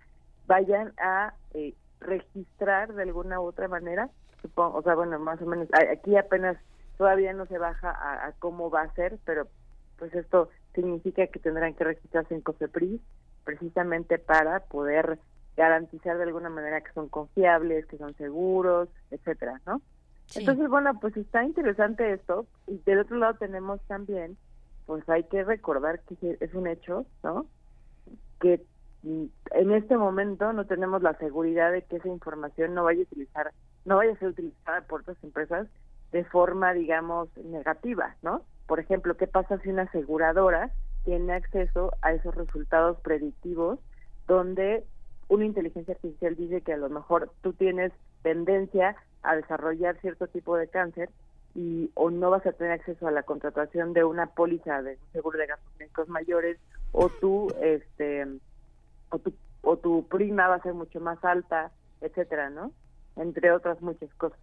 vayan a eh, registrar de alguna u otra manera, supongo, o sea, bueno, más o menos, aquí apenas todavía no se baja a, cómo va a ser, pero pues esto significa que tendrán que registrarse en COFEPRIS precisamente para poder garantizar de alguna manera que son confiables, que son seguros, etcétera, ¿no? Entonces, bueno, pues está interesante esto. Y del otro lado tenemos también, pues hay que recordar que es un hecho, ¿no? Que en este momento no tenemos la seguridad de que esa información no vaya a utilizar, no vaya a ser utilizada por otras empresas de forma, digamos, negativa, ¿no? Por ejemplo, ¿qué pasa si una aseguradora tiene acceso a esos resultados predictivos donde una inteligencia artificial dice que a lo mejor tú tienes tendencia a desarrollar cierto tipo de cáncer y o no vas a tener acceso a la contratación de una póliza de seguro de gastos médicos mayores o tú este o tu o tu prima va a ser mucho más alta etcétera no entre otras muchas cosas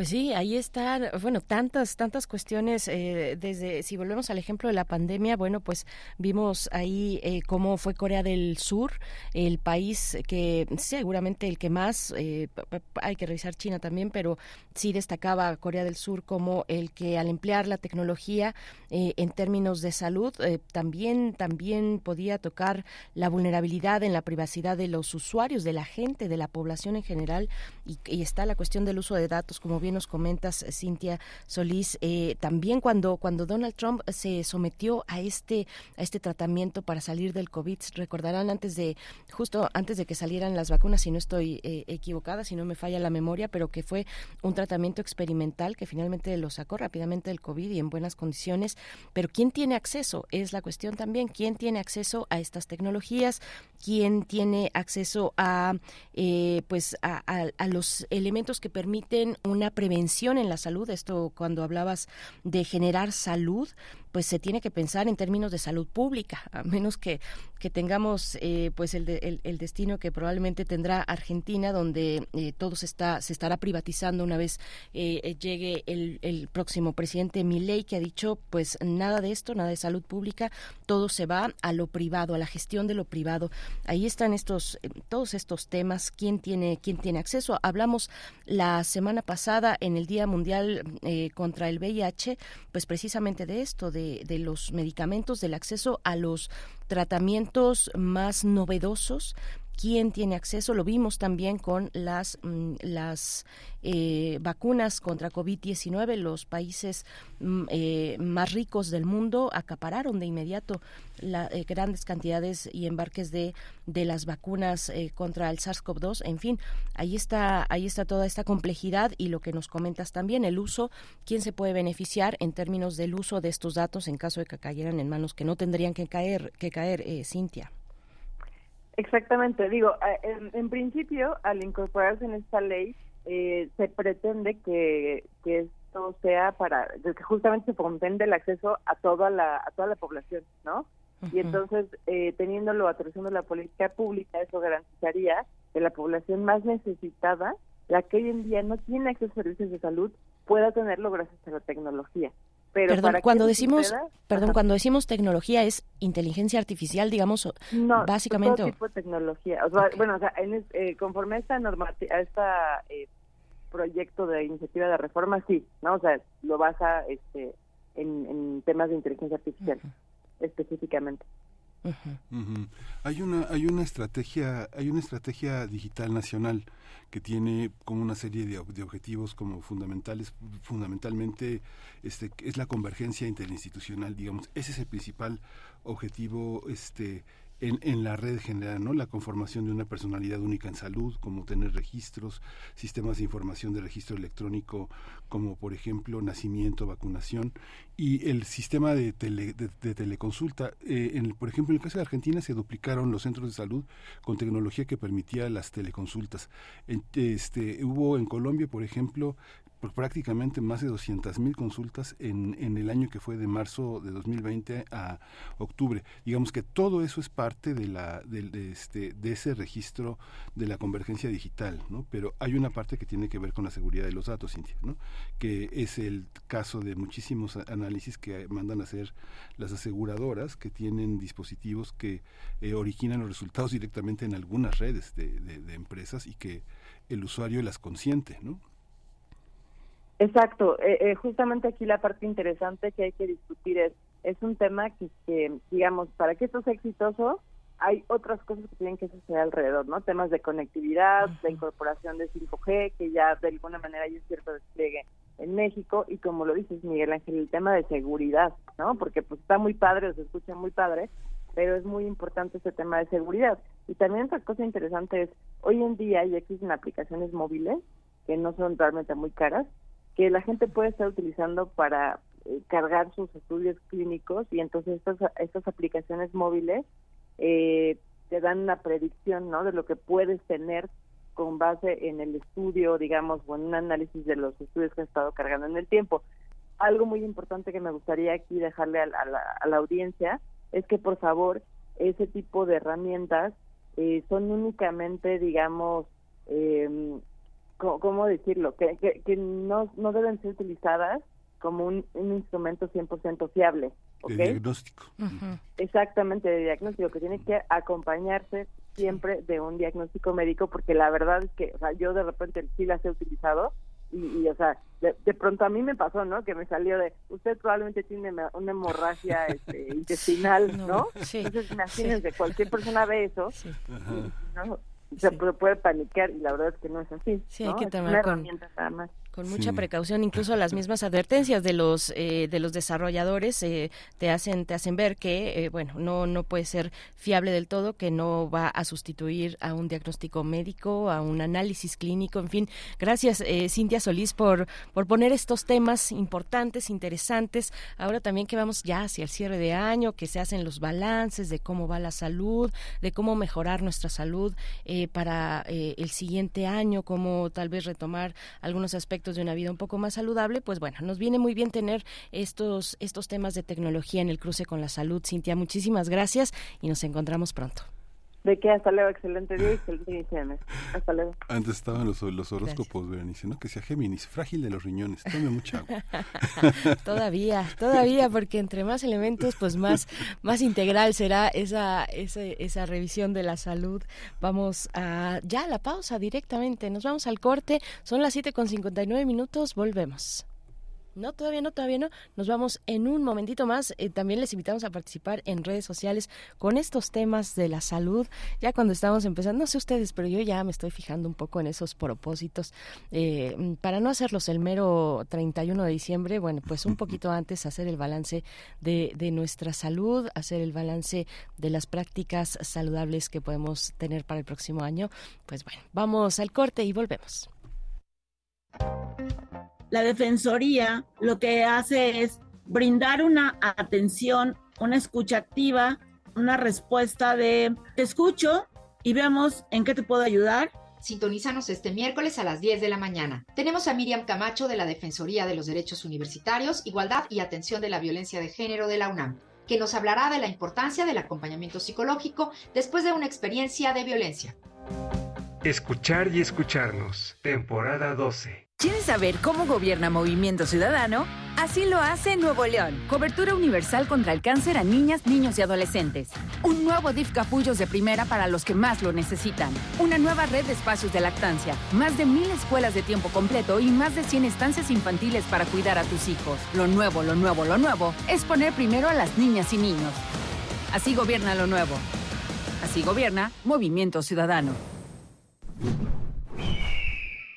pues sí, ahí están, bueno, tantas, tantas cuestiones, eh, desde, si volvemos al ejemplo de la pandemia, bueno, pues vimos ahí eh, cómo fue Corea del Sur, el país que seguramente el que más, eh, hay que revisar China también, pero sí destacaba Corea del Sur como el que al emplear la tecnología en términos de salud, también, también podía tocar la vulnerabilidad en la privacidad de los usuarios, de la gente, de la población en general, y, y está la cuestión del uso de datos, como bien nos comentas, eh, Cintia Solís, eh, también cuando, cuando Donald Trump se sometió a este, a este tratamiento para salir del COVID, recordarán antes de, justo antes de que salieran las vacunas, si no estoy eh, equivocada, si no me falla la memoria, pero que fue un tratamiento experimental que finalmente lo sacó rápidamente del COVID y en buenas condiciones. Pero ¿quién tiene acceso? Es la cuestión también. ¿Quién tiene acceso a estas tecnologías? ¿Quién tiene acceso a, pues, a, a los elementos que permiten una prevención en la salud, esto cuando hablabas de generar salud, pues se tiene que pensar en términos de salud pública, a menos que, que tengamos eh, pues el, el, destino que probablemente tendrá Argentina, donde eh, todo se, está, se estará privatizando una vez eh, llegue el, el, próximo presidente Milei, que ha dicho pues nada de esto, nada de salud pública, todo se va a lo privado, a la gestión de lo privado. Ahí están estos, todos estos temas, quién tiene, quién tiene acceso. Hablamos la semana pasada en el Día Mundial contra el VIH, pues precisamente de esto, de de, los medicamentos, del acceso a los tratamientos más novedosos quién tiene acceso. Lo vimos también con las, mm, las eh, vacunas contra COVID-19. Los países mm, eh, más ricos del mundo acapararon de inmediato la, eh, grandes cantidades y embarques de, de las vacunas contra el SARS-CoV-2. En fin, ahí está, ahí está toda esta complejidad y lo que nos comentas también, el uso, quién se puede beneficiar en términos del uso de estos datos en caso de que cayeran en manos que no tendrían que caer, que caer Cintia. Exactamente, digo, en, principio, al incorporarse en esta ley, eh, se pretende que, que esto sea para, que justamente se fomente el acceso a toda la, a toda la población, ¿no? Y entonces, eh, teniéndolo a través de la política pública, eso garantizaría que la población más necesitada, la que hoy en día no tiene acceso a servicios de salud, pueda tenerlo gracias a la tecnología perdón, cuando decimos, perdón, cuando decimos tecnología es inteligencia artificial, digamos, no, básicamente. Todo tipo de tecnología. Bueno, o sea, eh, conforme a esta normativa, a esta eh, proyecto de iniciativa de reforma, sí, ¿no? O sea, lo basa este, en, temas de inteligencia artificial, específicamente. Hay una hay una estrategia hay una estrategia digital nacional que tiene como una serie de, objetivos como fundamentales fundamentalmente este es la convergencia interinstitucional digamos. Ese es el principal objetivo este en, en, la red general, ¿no? La conformación de una personalidad única en salud, como tener registros, sistemas de información de registro electrónico, como por ejemplo nacimiento, vacunación, y el sistema de, de, teleconsulta. Eh, en, por ejemplo, en el caso de Argentina se duplicaron los centros de salud con tecnología que permitía las teleconsultas. este, hubo en Colombia, por ejemplo, prácticamente más de 200 mil consultas en, en el año que fue de marzo de 2020 a octubre. Digamos que todo eso es parte de, la, de, este, de ese registro de la convergencia digital, ¿no? Pero hay una parte que tiene que ver con la seguridad de los datos, Cintia, ¿no? Que es el caso de muchísimos análisis que mandan a hacer las aseguradoras que tienen dispositivos que eh, originan los resultados directamente en algunas redes de, de, de empresas y que el usuario las consiente, ¿no? Exacto, eh, eh, justamente aquí la parte interesante que hay que discutir es, es un tema que, digamos, para que esto sea exitoso, hay otras cosas que tienen que suceder alrededor, ¿no? Temas de conectividad, de incorporación de 5G, que ya de alguna manera hay un cierto despliegue en México, y como lo dices, Miguel Ángel, el tema de seguridad, ¿no? Porque pues está muy padre, se escucha muy padre, pero es muy importante ese tema de seguridad. Y también otra cosa interesante es, hoy en día ya existen aplicaciones móviles que no son realmente muy caras, que la gente puede estar utilizando para eh, cargar sus estudios clínicos y entonces estas, estas aplicaciones móviles eh, te dan una predicción ¿no? de lo que puedes tener con base en el estudio, digamos, o en un análisis de los estudios que han estado cargando en el tiempo. Algo muy importante que me gustaría aquí dejarle a, la, audiencia es que por favor ese tipo de herramientas eh, son únicamente, digamos, eh, ¿cómo decirlo? Que, que, no, no deben ser utilizadas como un, un instrumento 100% fiable. ¿okay? De diagnóstico. Exactamente, de diagnóstico, que tiene que acompañarse siempre de un diagnóstico médico, porque la verdad es que o sea, yo de repente sí las he utilizado y, o sea, de, pronto a mí me pasó, ¿no? Que me salió de, usted probablemente tiene una hemorragia (laughs) este, intestinal, ¿no? Sí, Entonces imagínense, cualquier persona ve eso, ¿no? Se puede panicar y la verdad es que no es así. Sí, hay que tomar con, con mucha precaución, incluso las mismas advertencias de los eh, de los desarrolladores eh, te hacen te hacen ver que eh, bueno no no puede ser fiable del todo, que no va a sustituir a un diagnóstico médico, a un análisis clínico, en fin. Gracias Cintia Solís por por poner estos temas importantes, interesantes. Ahora también que vamos ya hacia el cierre de año, que se hacen los balances de cómo va la salud, de cómo mejorar nuestra salud. Eh, para eh, el siguiente año, cómo tal vez retomar algunos aspectos de una vida un poco más saludable, pues bueno, nos viene muy bien tener estos, estos temas de tecnología en el cruce con la salud. Cintia, muchísimas gracias y nos encontramos pronto. De qué, hasta luego, excelente día y excelente inicio Hasta luego. Antes estaban los, los horóscopos, Berenice, ¿no? Que sea Géminis, frágil de los riñones, tome mucha agua. (laughs) todavía, todavía, porque entre más elementos, pues más, más integral será esa, esa, esa revisión de la salud. Vamos a ya la pausa directamente, nos vamos al corte, son las 7 con 59 minutos, volvemos. No, todavía no, todavía no. Nos vamos en un momentito más. Eh, también les invitamos a participar en redes sociales con estos temas de la salud. Ya cuando estamos empezando, no sé ustedes, pero yo ya me estoy fijando un poco en esos propósitos. Eh, para no hacerlos el mero 31 de diciembre, bueno, pues un (laughs) poquito antes hacer el balance de, de nuestra salud, hacer el balance de las prácticas saludables que podemos tener para el próximo año. Pues bueno, vamos al corte y volvemos la Defensoría lo que hace es brindar una atención, una escucha activa, una respuesta de te escucho y veamos en qué te puedo ayudar. Sintonízanos este miércoles a las 10 de la mañana. Tenemos a Miriam Camacho de la Defensoría de los Derechos Universitarios, Igualdad y Atención de la Violencia de Género de la UNAM, que nos hablará de la importancia del acompañamiento psicológico después de una experiencia de violencia. Escuchar y escucharnos, temporada 12. ¿Quieres saber cómo gobierna Movimiento Ciudadano? Así lo hace Nuevo León. Cobertura universal contra el cáncer a niñas, niños y adolescentes. Un nuevo DIF Capullos de primera para los que más lo necesitan. Una nueva red de espacios de lactancia. Más de mil escuelas de tiempo completo y más de 100 estancias infantiles para cuidar a tus hijos. Lo nuevo, lo nuevo, lo nuevo es poner primero a las niñas y niños. Así gobierna lo nuevo. Así gobierna Movimiento Ciudadano.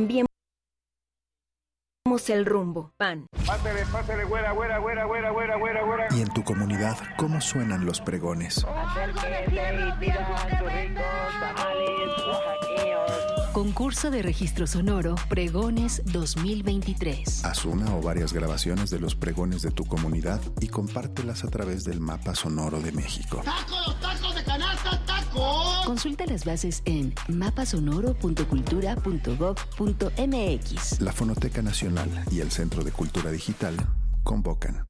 Cambiemos el rumbo. PAN. Pásale, pásale, güera, güera, güera, güera, güera, güera, güera. ¿Y en tu comunidad cómo suenan los pregones? Concurso de Registro Sonoro Pregones 2023. Haz una o varias grabaciones de los pregones de tu comunidad y compártelas a través del mapa sonoro de México. ¡Tacos, tacos de canasta, Consulta las bases en mapasonoro.cultura.gov.mx. La Fonoteca Nacional y el Centro de Cultura Digital convocan.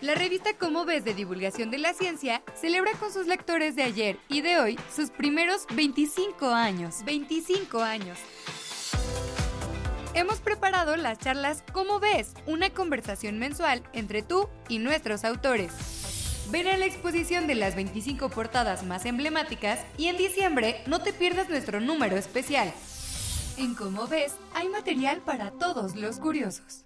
La revista Cómo ves de divulgación de la ciencia celebra con sus lectores de ayer y de hoy sus primeros 25 años. 25 años. Hemos preparado las charlas Cómo ves, una conversación mensual entre tú y nuestros autores. Ven a la exposición de las 25 portadas más emblemáticas y en diciembre no te pierdas nuestro número especial. En Cómo ves, hay material para todos los curiosos.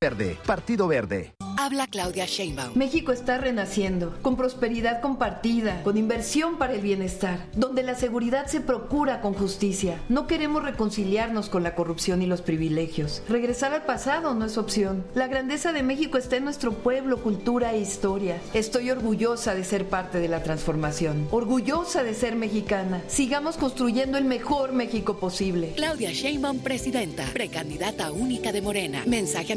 Verde, Partido Verde. Habla Claudia Sheinbaum. México está renaciendo, con prosperidad compartida, con inversión para el bienestar, donde la seguridad se procura con justicia. No queremos reconciliarnos con la corrupción y los privilegios. Regresar al pasado no es opción. La grandeza de México está en nuestro pueblo, cultura e historia. Estoy orgullosa de ser parte de la transformación, orgullosa de ser mexicana. Sigamos construyendo el mejor México posible. Claudia Sheinbaum, presidenta, precandidata única de Morena. Mensaje a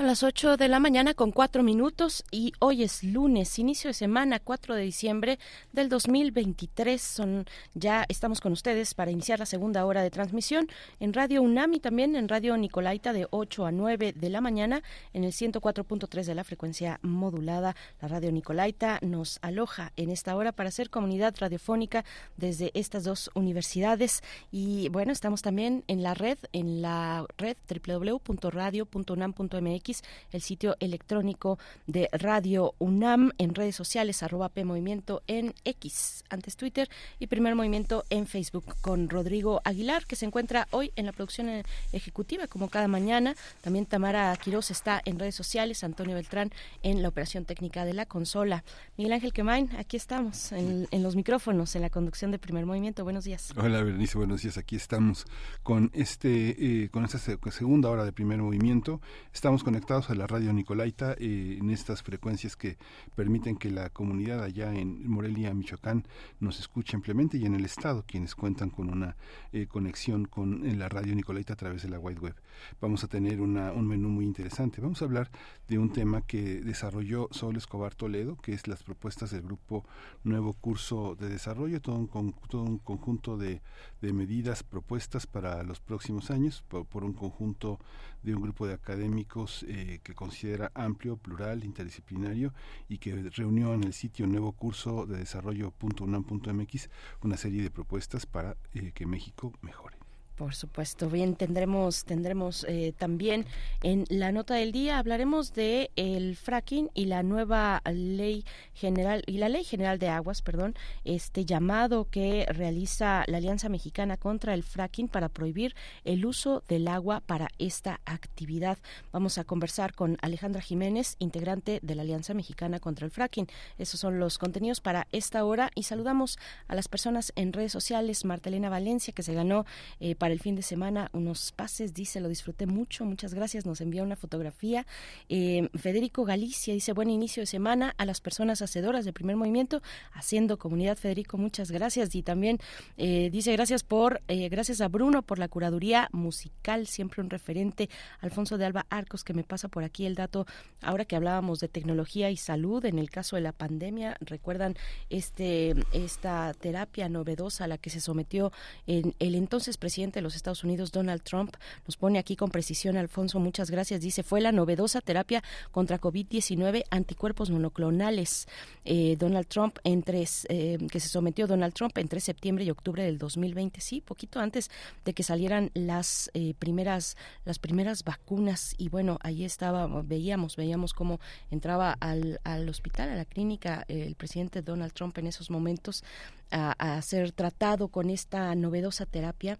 Son las 8 de la mañana con 4 minutos y hoy es lunes, inicio de semana, 4 de diciembre del 2023. Son, ya estamos con ustedes para iniciar la segunda hora de transmisión en Radio UNAM y también en Radio Nicolaita de 8 a 9 de la mañana en el 104.3 de la frecuencia modulada. La Radio Nicolaita nos aloja en esta hora para hacer comunidad radiofónica desde estas dos universidades. Y bueno, estamos también en la red, en la red www.radio.unam.mx el sitio electrónico de Radio UNAM, en redes sociales, arroba P Movimiento en X, antes Twitter, y Primer Movimiento en Facebook, con Rodrigo Aguilar, que se encuentra hoy en la producción ejecutiva, como cada mañana. También Tamara Quiroz está en redes sociales, Antonio Beltrán en la operación técnica de la consola. Miguel Ángel Quemain, aquí estamos, en, en los micrófonos, en la conducción de Primer Movimiento. Buenos días. Hola, Berenice, buenos días. Aquí estamos con este, eh, con esta segunda hora de Primer Movimiento. Estamos con conectados a la radio Nicolaita eh, en estas frecuencias que permiten que la comunidad allá en Morelia, Michoacán, nos escuche ampliamente y en el estado quienes cuentan con una eh, conexión con la radio Nicolaita a través de la Wide Web. Vamos a tener una, un menú muy interesante. Vamos a hablar de un tema que desarrolló Saúl Escobar Toledo, que es las propuestas del grupo Nuevo Curso de Desarrollo, todo un, todo un conjunto de, medidas propuestas para los próximos años por un conjunto de un grupo de académicos eh, que considera amplio, plural, interdisciplinario y que reunió en el sitio nuevo curso de desarrollo.unam.mx una serie de propuestas para eh, que México mejore. Por supuesto, bien, tendremos, tendremos eh, también en la nota del día hablaremos de el fracking y la nueva ley general y la ley general de aguas, perdón, este llamado que realiza la Alianza Mexicana contra el fracking para prohibir el uso del agua para esta actividad. Vamos a conversar con Alejandra Jiménez, integrante de la Alianza Mexicana contra el fracking. Esos son los contenidos para esta hora y saludamos a las personas en redes sociales. Martelena Valencia que se ganó eh, para el fin de semana unos pases, dice, lo disfruté mucho, muchas gracias, nos envía una fotografía. Eh, Federico Galicia dice, buen inicio de semana a las personas hacedoras del primer movimiento, haciendo comunidad, Federico, muchas gracias. Y también eh, dice, gracias por, eh, gracias a Bruno por la curaduría musical, siempre un referente. Alfonso de Alba Arcos, que me pasa por aquí el dato, ahora que hablábamos de tecnología y salud, en el caso de la pandemia, recuerdan este, esta terapia novedosa a la que se sometió en el entonces presidente los Estados Unidos, Donald Trump, nos pone aquí con precisión, Alfonso, muchas gracias, dice, fue la novedosa terapia contra COVID-19 anticuerpos monoclonales. Eh, Donald Trump, entre, eh, que se sometió Donald Trump entre septiembre y octubre del 2020, sí, poquito antes de que salieran las eh, primeras las primeras vacunas. Y bueno, ahí estaba, veíamos, veíamos cómo entraba al, al hospital, a la clínica, el presidente Donald Trump en esos momentos a, ser tratado con esta novedosa terapia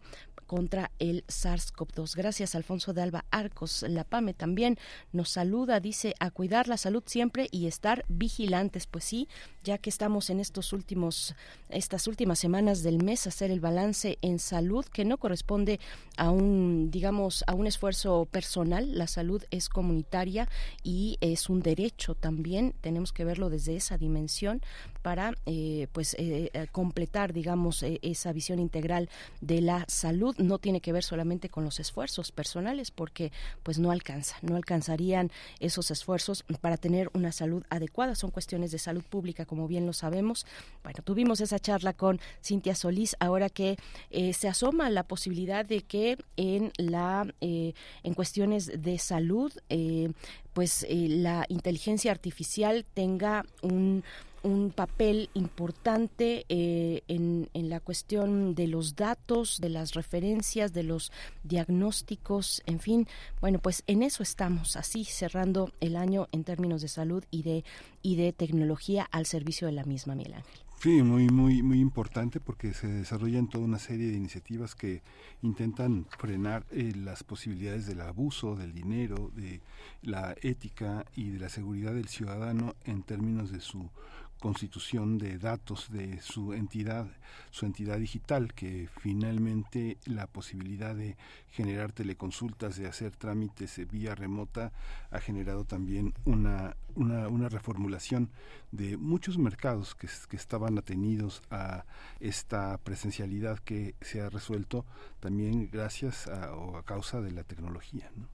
contra el SARS-CoV-2. Gracias, Alfonso de Alba Arcos. La PAME también nos saluda, dice a cuidar la salud siempre y estar vigilantes. Pues sí, ya que estamos en estos últimos, estas últimas semanas del mes, hacer el balance en salud que no corresponde a un, digamos, a un esfuerzo personal. La salud es comunitaria y es un derecho también. Tenemos que verlo desde esa dimensión para, eh, pues, eh, completar, digamos, eh, esa visión integral de la salud no tiene que ver solamente con los esfuerzos personales porque pues no alcanza, no alcanzarían esos esfuerzos para tener una salud adecuada, son cuestiones de salud pública como bien lo sabemos. Bueno, tuvimos esa charla con Cintia Solís ahora que eh, se asoma la posibilidad de que en la eh, en cuestiones de salud eh, pues eh, la inteligencia artificial tenga un un papel importante eh, en, en, la cuestión de los datos, de las referencias, de los diagnósticos, en fin. Bueno, pues en eso estamos, así cerrando el año en términos de salud y de, y de tecnología al servicio de la misma, Miguel Ángel. Sí, muy, muy, muy importante porque se desarrollan toda una serie de iniciativas que intentan frenar eh, las posibilidades del abuso del dinero, de la ética y de la seguridad del ciudadano en términos de su constitución de datos de su entidad, su entidad digital, que finalmente la posibilidad de generar teleconsultas, de hacer trámites vía remota, ha generado también una, una, una reformulación de muchos mercados que, estaban atenidos a esta presencialidad que se ha resuelto también gracias a, o a causa de la tecnología. ¿no?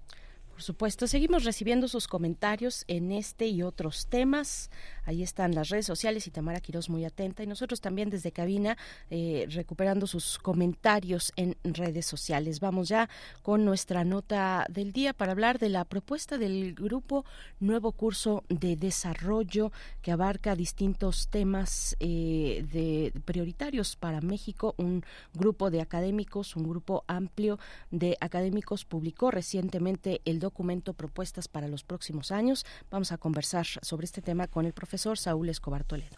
Por supuesto, seguimos recibiendo sus comentarios en este y otros temas. Ahí están las redes sociales y Tamara Quiroz muy atenta. Y nosotros también desde cabina eh, recuperando sus comentarios en redes sociales. Vamos ya con nuestra nota del día para hablar de la propuesta del grupo Nuevo Curso de Desarrollo que abarca distintos temas eh, de prioritarios para México. Un grupo de académicos, un grupo amplio de académicos publicó recientemente el documento Propuestas para los próximos años. Vamos a conversar sobre este tema con el profesor Saúl Escobar Toledo.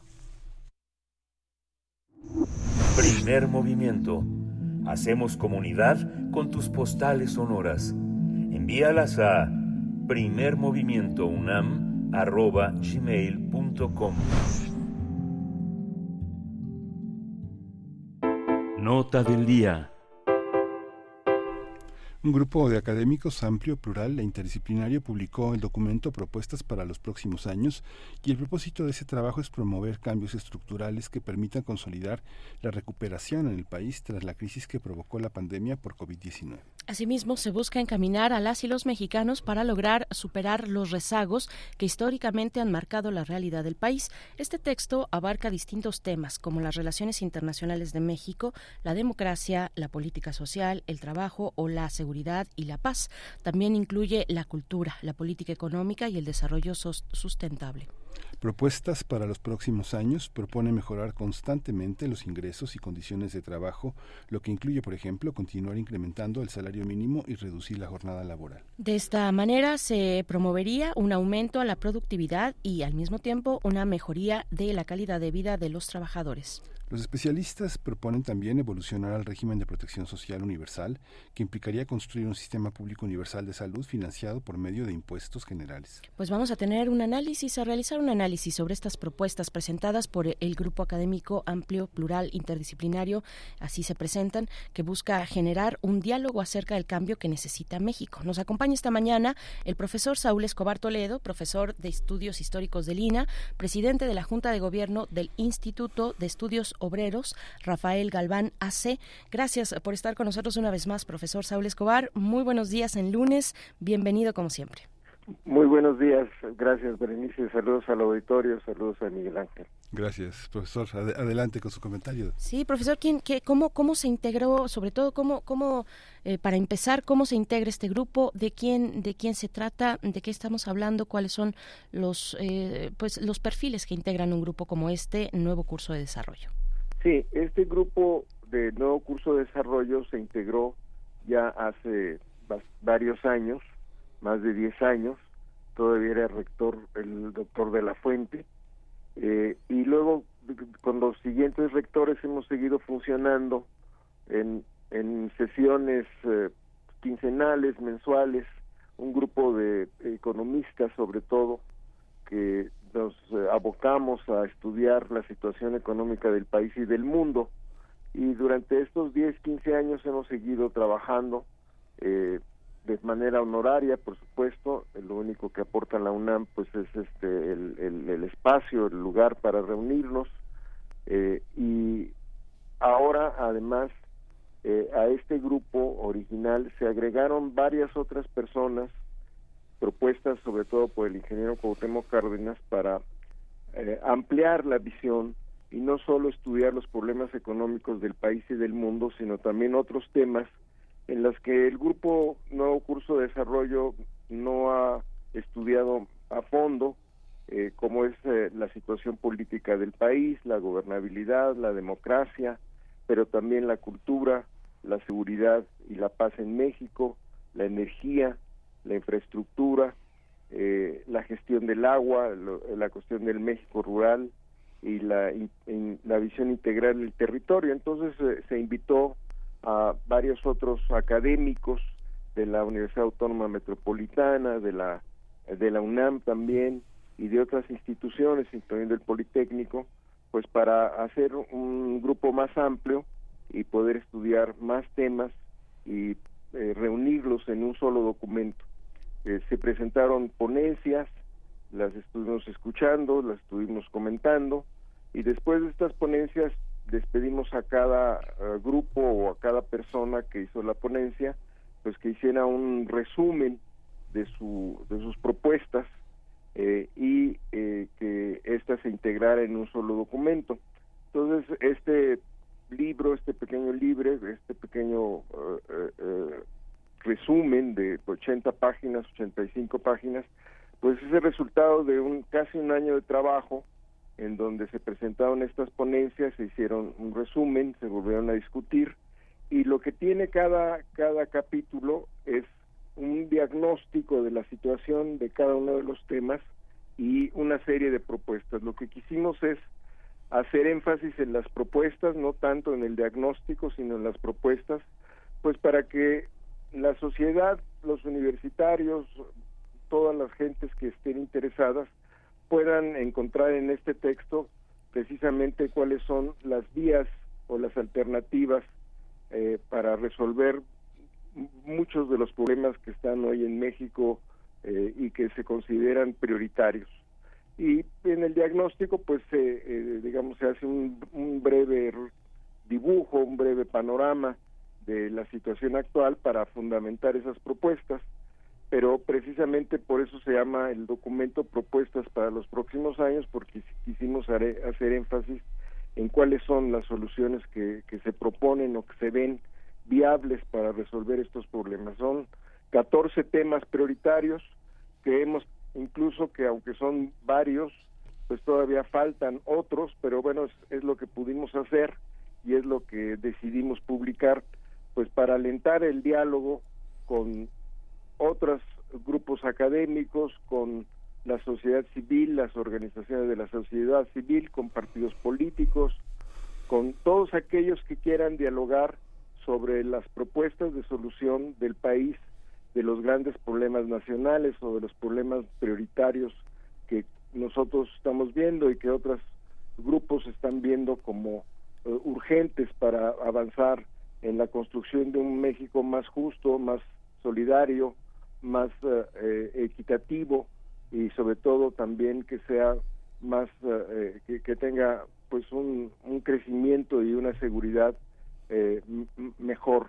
Primer movimiento. Hacemos comunidad con tus postales sonoras. Envíalas a primermovimientounam.gmail.com Nota del día. Un grupo de académicos amplio, plural e interdisciplinario publicó el documento Propuestas para los próximos años y el propósito de ese trabajo es promover cambios estructurales que permitan consolidar la recuperación en el país tras la crisis que provocó la pandemia por COVID-19. Asimismo, se busca encaminar a las y los mexicanos para lograr superar los rezagos que históricamente han marcado la realidad del país. Este texto abarca distintos temas como las relaciones internacionales de México, la democracia, la política social, el trabajo o la seguridad y la paz. También incluye la cultura, la política económica y el desarrollo sustentable. Propuestas para los próximos años propone mejorar constantemente los ingresos y condiciones de trabajo, lo que incluye, por ejemplo, continuar incrementando el salario mínimo y reducir la jornada laboral. De esta manera se promovería un aumento a la productividad y, al mismo tiempo, una mejoría de la calidad de vida de los trabajadores. Los especialistas proponen también evolucionar al régimen de protección social universal, que implicaría construir un sistema público universal de salud financiado por medio de impuestos generales. Pues vamos a tener un análisis, a realizar un análisis sobre estas propuestas presentadas por el grupo académico amplio, plural, interdisciplinario, así se presentan, que busca generar un diálogo acerca del cambio que necesita México. Nos acompaña esta mañana el profesor Saúl Escobar Toledo, profesor de Estudios Históricos del INA, presidente de la Junta de Gobierno del Instituto de Estudios Obreros, Rafael Galván AC. Gracias por estar con nosotros una vez más, profesor Saúl Escobar. Muy buenos días en lunes. Bienvenido como siempre. Muy buenos días, gracias Berenice, saludos al auditorio, saludos a Miguel Ángel. Gracias, profesor. adelante con su comentario. Sí, profesor, ¿quién, qué, cómo, ¿cómo se integró, sobre todo, cómo, cómo eh, para empezar, cómo se integra este grupo, de quién, de quién se trata, de qué estamos hablando, cuáles son los, eh, pues, los perfiles que integran un grupo como este nuevo curso de desarrollo? Sí, este grupo de nuevo curso de desarrollo se integró ya hace varios años, más de 10 años, todavía era rector el doctor de la Fuente, eh, y luego con los siguientes rectores hemos seguido funcionando en, en sesiones eh, quincenales, mensuales, un grupo de economistas sobre todo, que nos eh, abocamos a estudiar la situación económica del país y del mundo. Y durante estos 10, 15 años hemos seguido trabajando eh, de manera honoraria, por supuesto, lo único que aporta la UNAM pues es este el, espacio, el lugar para reunirnos. Eh, y ahora además a este grupo original se agregaron varias otras personas propuestas sobre todo por el ingeniero Cuauhtémoc Cárdenas para eh, ampliar la visión y no solo estudiar los problemas económicos del país y del mundo, sino también otros temas en los que el grupo Nuevo Curso de Desarrollo no ha estudiado a fondo, eh, como es eh, la situación política del país, la gobernabilidad, la democracia, pero también la cultura, la seguridad y la paz en México, la energía, la infraestructura, eh, la gestión del agua, la cuestión del México rural y la, la visión integral del territorio. Entonces eh, se invitó a varios otros académicos de la Universidad Autónoma Metropolitana, de la, de la UNAM también y de otras instituciones, incluyendo el Politécnico, pues para hacer un grupo más amplio y poder estudiar más temas y eh, reunirlos en un solo documento. Eh, se presentaron ponencias, las estuvimos escuchando, las estuvimos comentando y después de estas ponencias despedimos a cada eh, grupo o a cada persona que hizo la ponencia, pues que hiciera un resumen de, su, de sus propuestas y que ésta se integrara en un solo documento. Entonces, este libro, este pequeño libro, este pequeño resumen de 80 páginas, 85 páginas, pues es el resultado de un casi un año de trabajo en donde se presentaron estas ponencias, se hicieron un resumen, se volvieron a discutir y lo que tiene cada cada capítulo es un diagnóstico de la situación de cada uno de los temas y una serie de propuestas. Lo que quisimos es hacer énfasis en las propuestas, no tanto en el diagnóstico, sino en las propuestas, pues para que la sociedad, los universitarios, todas las gentes que estén interesadas puedan encontrar en este texto precisamente cuáles son las vías o las alternativas eh, para resolver muchos de los problemas que están hoy en México eh, y que se consideran prioritarios. Y en el diagnóstico, pues, eh, digamos, se hace un, un breve dibujo, un breve panorama de la situación actual para fundamentar esas propuestas, pero precisamente por eso se llama el documento Propuestas para los próximos años, porque quisimos hacer énfasis en cuáles son las soluciones que, que se proponen o que se ven viables para resolver estos problemas. Son 14 temas prioritarios, creemos incluso que aunque son varios, pues todavía faltan otros, pero bueno, es, es lo que pudimos hacer y es lo que decidimos publicar, pues para alentar el diálogo con otros grupos académicos, con la sociedad civil, las organizaciones de la sociedad civil, con partidos políticos, con todos aquellos que quieran dialogar sobre las propuestas de solución del país de los grandes problemas nacionales o de los problemas prioritarios que nosotros estamos viendo y que otros grupos están viendo como eh, urgentes para avanzar en la construcción de un México más justo, más solidario, más eh, eh, equitativo y sobre todo también que sea más que, que, tenga pues un, un crecimiento y una seguridad eh, mejor.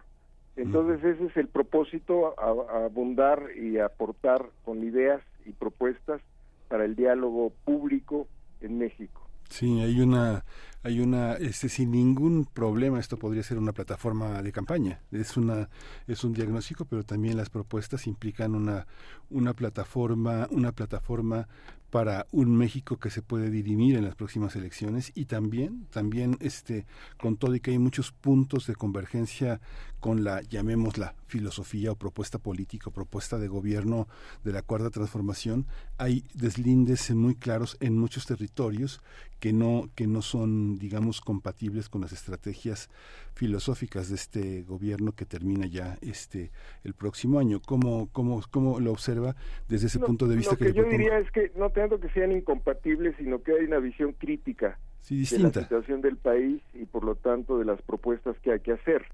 Entonces ese es el propósito, abundar y aportar con ideas y propuestas para el diálogo público en México. Sí, hay una, hay una, este, sin ningún problema, esto podría ser una plataforma de campaña. Es una, es un diagnóstico, pero también las propuestas implican una, una plataforma, una plataforma para un México que se puede dirimir en las próximas elecciones y también también este con todo y que hay muchos puntos de convergencia con la llamémosla filosofía o propuesta política o propuesta de gobierno de la cuarta transformación hay deslindes muy claros en muchos territorios que no que no son digamos compatibles con las estrategias filosóficas de este gobierno que termina ya este el próximo año. Cómo cómo cómo lo observa desde ese punto de vista lo que, yo diría es que no tanto que sean incompatibles sino que hay una visión crítica de la situación del país y por lo tanto de las propuestas que hay que hacer.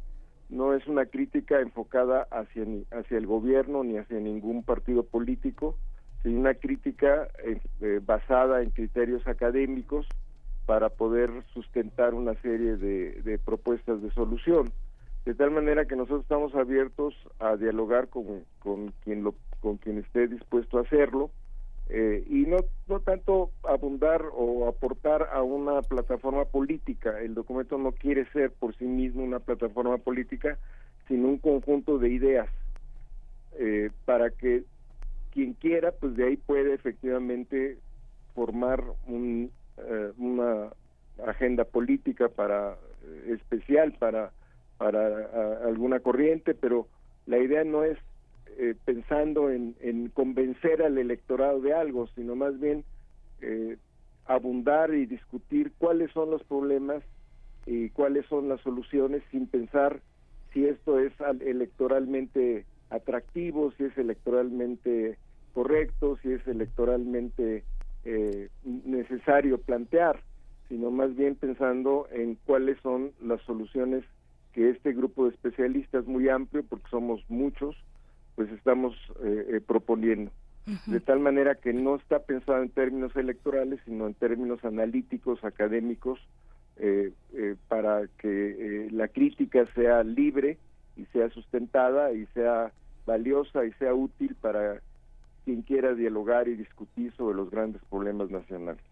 No es una crítica enfocada hacia hacia el gobierno ni hacia ningún partido político una crítica eh, basada en criterios académicos para poder sustentar una serie de, propuestas de solución. De tal manera que nosotros estamos abiertos a dialogar con, con quien lo con quien esté dispuesto a hacerlo eh, y no no tanto abundar o aportar a una plataforma política. El documento no quiere ser por sí mismo una plataforma política, sino un conjunto de ideas eh, para que quien quiera, pues de ahí puede efectivamente formar un, eh, una agenda política para eh, especial para para alguna corriente, pero la idea no es eh, pensando en, en, convencer al electorado de algo, sino más bien abundar y discutir cuáles son los problemas y cuáles son las soluciones sin pensar si esto es electoralmente atractivo, si es electoralmente correcto, si es electoralmente eh, necesario plantear, sino más bien pensando en cuáles son las soluciones que este grupo de especialistas muy amplio, porque somos muchos, pues estamos eh, eh, proponiendo. De tal manera que no está pensado en términos electorales, sino en términos analíticos, académicos, para que la crítica sea libre y sea sustentada y sea valiosa y sea útil para quien quiera dialogar y discutir sobre los grandes problemas nacionales.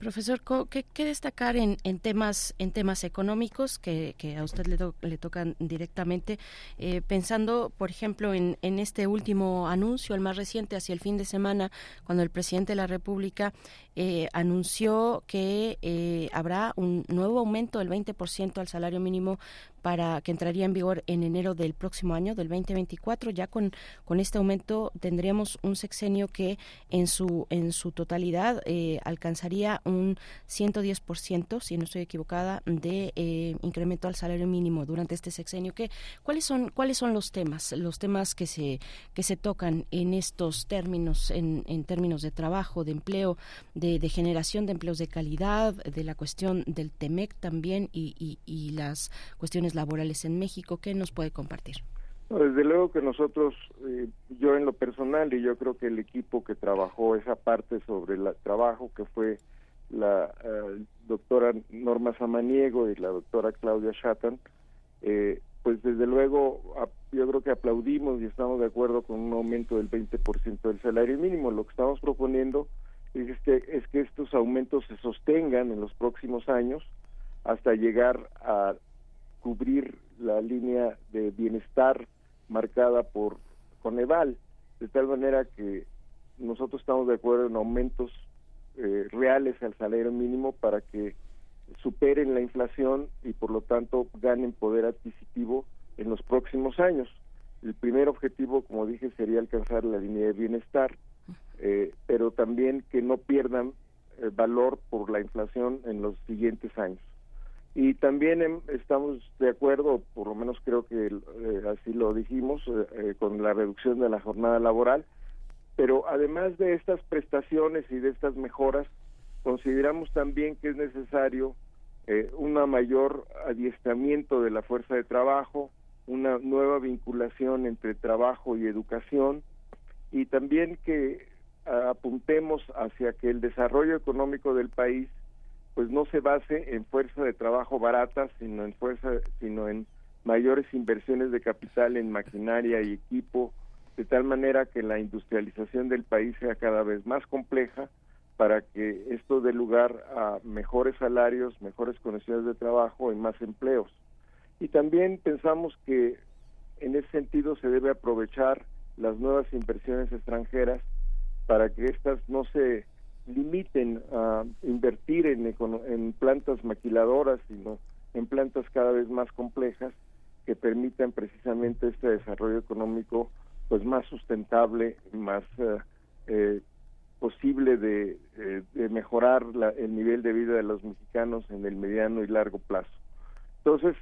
Profesor, ¿qué, qué destacar en, en, temas en temas económicos que, a usted le, le tocan directamente? Eh, pensando, por ejemplo, en, en este último anuncio, el más reciente, hacia el fin de semana, cuando el presidente de la República eh, anunció que eh, habrá un nuevo aumento del 20% al salario mínimo para que entraría en vigor en enero del próximo año, del 2024. Ya con, con este aumento tendríamos un sexenio que en su en su totalidad eh, alcanzaría un 110%, si no estoy equivocada, de eh, incremento al salario mínimo durante este sexenio. ¿Qué, ¿Cuáles son cuáles son los temas, los temas que se que se tocan en estos términos, en, en términos de trabajo, de empleo, de, de, generación de empleos de calidad, de la cuestión del TEMEC también y, y, y las cuestiones laborales en México. ¿Qué nos puede compartir? desde luego que nosotros, eh, yo en lo personal y yo creo que el equipo que trabajó esa parte sobre el trabajo, que fue la eh, doctora Norma Samaniego y la doctora Claudia Shatan, eh, pues desde luego yo creo que aplaudimos y estamos de acuerdo con un aumento del 20% del salario mínimo. Lo que estamos proponiendo es que, es que estos aumentos se sostengan en los próximos años hasta llegar a cubrir la línea de bienestar marcada por Coneval, de tal manera que nosotros estamos de acuerdo en aumentos eh, reales al salario mínimo para que superen la inflación y por lo tanto ganen poder adquisitivo en los próximos años. El primer objetivo, como dije, sería alcanzar la línea de bienestar, eh, pero también que no pierdan eh, valor por la inflación en los siguientes años. Y también estamos de acuerdo, por lo menos creo que eh, así lo dijimos, con la reducción de la jornada laboral, pero además de estas prestaciones y de estas mejoras, consideramos también que es necesario eh, un mayor adiestramiento de la fuerza de trabajo, una nueva vinculación entre trabajo y educación y también que apuntemos hacia que el desarrollo económico del país pues no se base en fuerza de trabajo barata, sino en fuerza sino en mayores inversiones de capital en maquinaria y equipo, de tal manera que la industrialización del país sea cada vez más compleja para que esto dé lugar a mejores salarios, mejores condiciones de trabajo y más empleos. Y también pensamos que en ese sentido se debe aprovechar las nuevas inversiones extranjeras para que éstas no se limiten a invertir en, en plantas maquiladoras, sino en plantas cada vez más complejas que permitan precisamente este desarrollo económico pues más sustentable, más eh, eh posible de, eh, mejorar el nivel de vida de los mexicanos en el mediano y largo plazo. Entonces,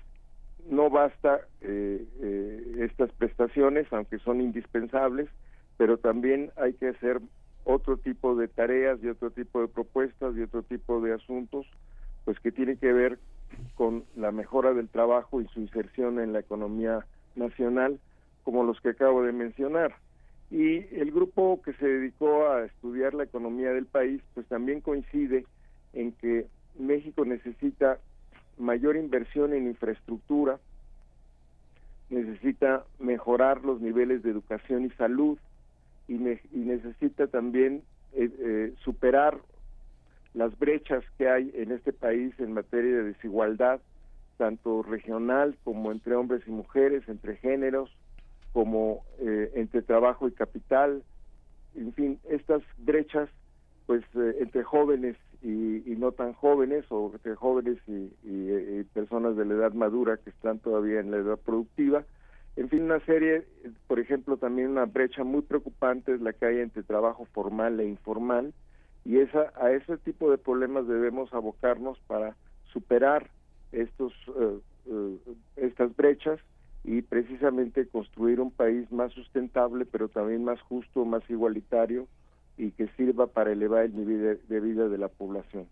no basta eh, eh, estas prestaciones, aunque son indispensables, pero también hay que hacer otro tipo de tareas y otro tipo de propuestas y otro tipo de asuntos, pues que tienen que ver con la mejora del trabajo y su inserción en la economía nacional, como los que acabo de mencionar. Y el grupo que se dedicó a estudiar la economía del país, pues también coincide en que México necesita mayor inversión en infraestructura, necesita mejorar los niveles de educación y salud y, necesita también eh, eh, superar las brechas que hay en este país en materia de desigualdad, tanto regional como entre hombres y mujeres, entre géneros, como eh, entre trabajo y capital, en fin, estas brechas pues eh, entre jóvenes y, no tan jóvenes o entre jóvenes y, y, personas de la edad madura que están todavía en la edad productiva. En fin, una serie, por ejemplo, también una brecha muy preocupante es la que hay entre trabajo formal e informal y esa a ese tipo de problemas debemos abocarnos para superar estos eh, estas brechas y precisamente construir un país más sustentable, pero también más justo, más igualitario y que sirva para elevar el nivel de, vida de la población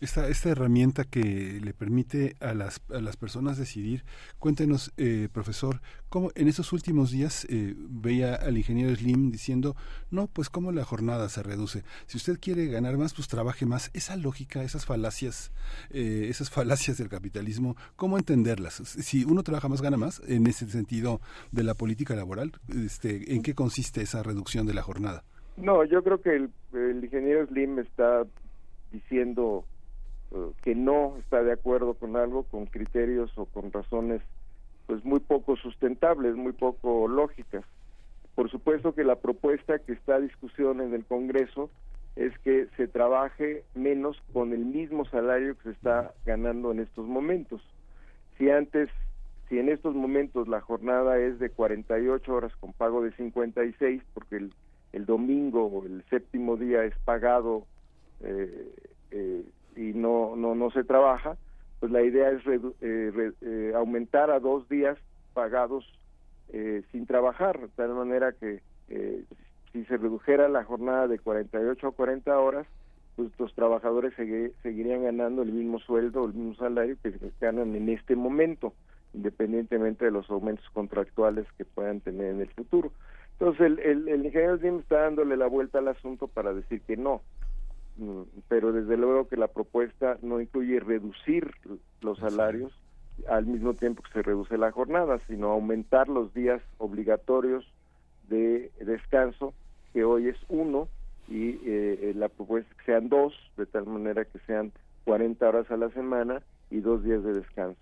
esta, esta herramienta que le permite a las, a las personas decidir. Cuéntenos, eh, profesor, cómo en esos últimos días eh, veía al ingeniero Slim diciendo, no, pues cómo la jornada se reduce. Si usted quiere ganar más, pues trabaje más. Esa lógica, esas falacias, eh, esas falacias del capitalismo, ¿cómo entenderlas? Si uno trabaja más, gana más, en ese sentido de la política laboral, este, ¿en qué consiste esa reducción de la jornada? No, yo creo que el, el ingeniero Slim está diciendo que no está de acuerdo con algo, con criterios o con razones pues muy poco sustentables, muy poco lógicas. Por supuesto que la propuesta que está a discusión en el Congreso es que se trabaje menos con el mismo salario que se está ganando en estos momentos. Si antes, si en estos momentos la jornada es de 48 horas con pago de 56, porque el, el domingo o el séptimo día es pagado eh, eh, y no, no, no se trabaja, pues la idea es eh, eh, aumentar a dos días pagados eh, sin trabajar, de tal manera que si se redujera la jornada de 48 a 40 horas, pues los trabajadores seguirían ganando el mismo sueldo, el mismo salario que ganan en este momento. independientemente de los aumentos contractuales que puedan tener en el futuro. Entonces el, el, el ingeniero Slim está dándole la vuelta al asunto para decir que no, pero desde luego que la propuesta no incluye reducir los salarios al mismo tiempo que se reduce la jornada, sino aumentar los días obligatorios de descanso, que hoy es uno, y eh, la propuesta es que sean dos, de tal manera que sean 40 horas a la semana y dos días de descanso.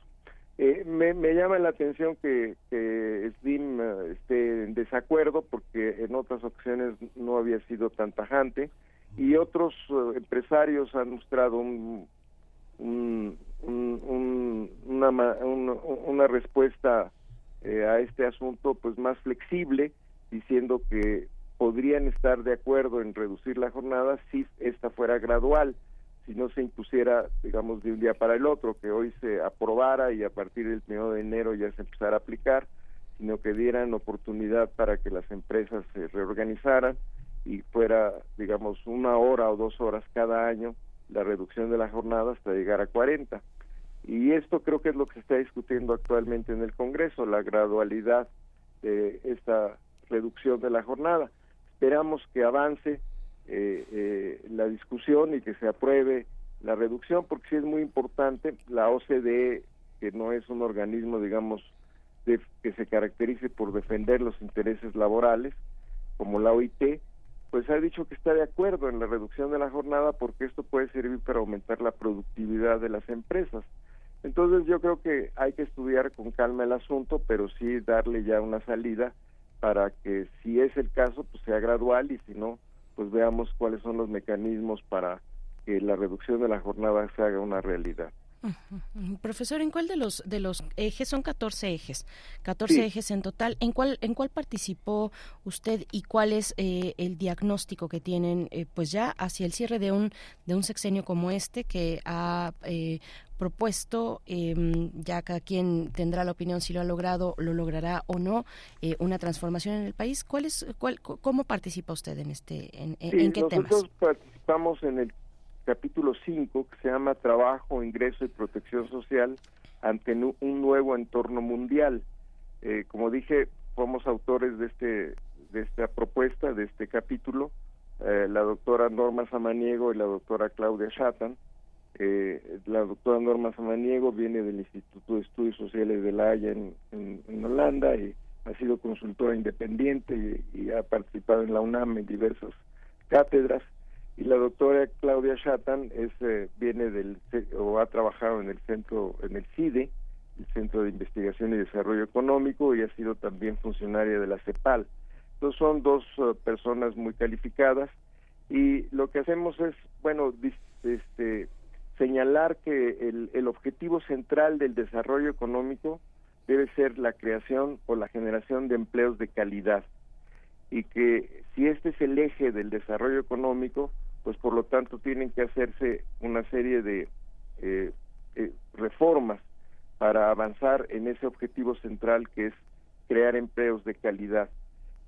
Eh, me, llama la atención que, que Slim eh, esté en desacuerdo porque en otras ocasiones no había sido tan tajante y otros eh, empresarios han mostrado un, una, una respuesta a este asunto pues más flexible diciendo que podrían estar de acuerdo en reducir la jornada si esta fuera gradual si no se impusiera, digamos, de un día para el otro, que hoy se aprobara y a partir del primero de enero ya se empezara a aplicar, sino que dieran oportunidad para que las empresas se reorganizaran y fuera, digamos, una hora o dos horas cada año la reducción de la jornada hasta llegar a 40. Y esto creo que es lo que se está discutiendo actualmente en el Congreso, la gradualidad de esta reducción de la jornada. Esperamos que avance eh, eh, la discusión y que se apruebe la reducción, porque sí es muy importante. La OCDE, que no es un organismo, digamos, de, que se caracterice por defender los intereses laborales, como la OIT, pues ha dicho que está de acuerdo en la reducción de la jornada porque esto puede servir para aumentar la productividad de las empresas. Entonces yo creo que hay que estudiar con calma el asunto, pero sí darle ya una salida para que si es el caso, pues sea gradual y si no, pues veamos cuáles son los mecanismos para que la reducción de la jornada se haga una realidad. Profesor, ¿en cuál de los de los ejes son 14 ejes? 14 ejes en total. ¿En cuál en cuál participó usted y cuál es eh, el diagnóstico que tienen eh, pues ya hacia el cierre de un de un sexenio como este que ha eh, propuesto, em, ya cada quien tendrá la opinión si lo ha logrado, lo logrará o no, una transformación en el país. ¿Cuál es, cuál, ¿Cómo participa usted en este, en, en qué temas? Nosotros participamos en el capítulo 5, que se llama Trabajo, Ingreso y Protección Social ante un nuevo entorno mundial. Eh, como dije, somos autores de, este, de esta propuesta, de este capítulo, eh, la doctora Norma Samaniego y la doctora Claudia Shatan. Eh, la doctora Norma Samaniego viene del Instituto de Estudios Sociales de La Haya en, en, Holanda y ha sido consultora independiente y, ha participado en la UNAM en diversas cátedras y la doctora Claudia Shatan es eh, viene del o ha trabajado en el centro en el CIDE el Centro de Investigación y Desarrollo Económico y ha sido también funcionaria de la CEPAL. Entonces son dos eh, personas muy calificadas y lo que hacemos es bueno este señalar que el objetivo central del desarrollo económico debe ser la creación o la generación de empleos de calidad y que si este es el eje del desarrollo económico, pues por lo tanto tienen que hacerse una serie de eh, eh, reformas para avanzar en ese objetivo central que es crear empleos de calidad.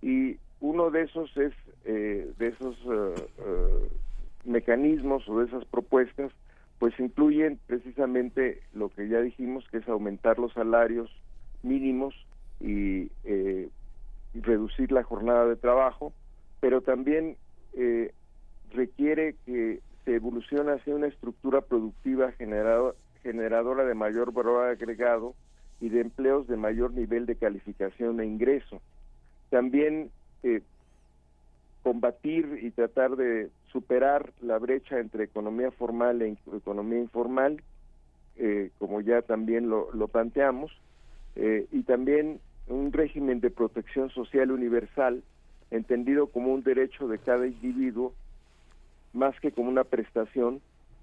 Y uno de esos es, eh, de esos mecanismos o de esas propuestas, pues incluyen precisamente lo que ya dijimos, que es aumentar los salarios mínimos y reducir la jornada de trabajo, pero también eh, requiere que se evolucione hacia una estructura productiva generadora de mayor valor agregado y de empleos de mayor nivel de calificación e ingreso. También eh, combatir y tratar de superar la brecha entre economía formal e economía informal, eh, como ya también lo, lo planteamos, y también un régimen de protección social universal, entendido como un derecho de cada individuo, más que como una prestación.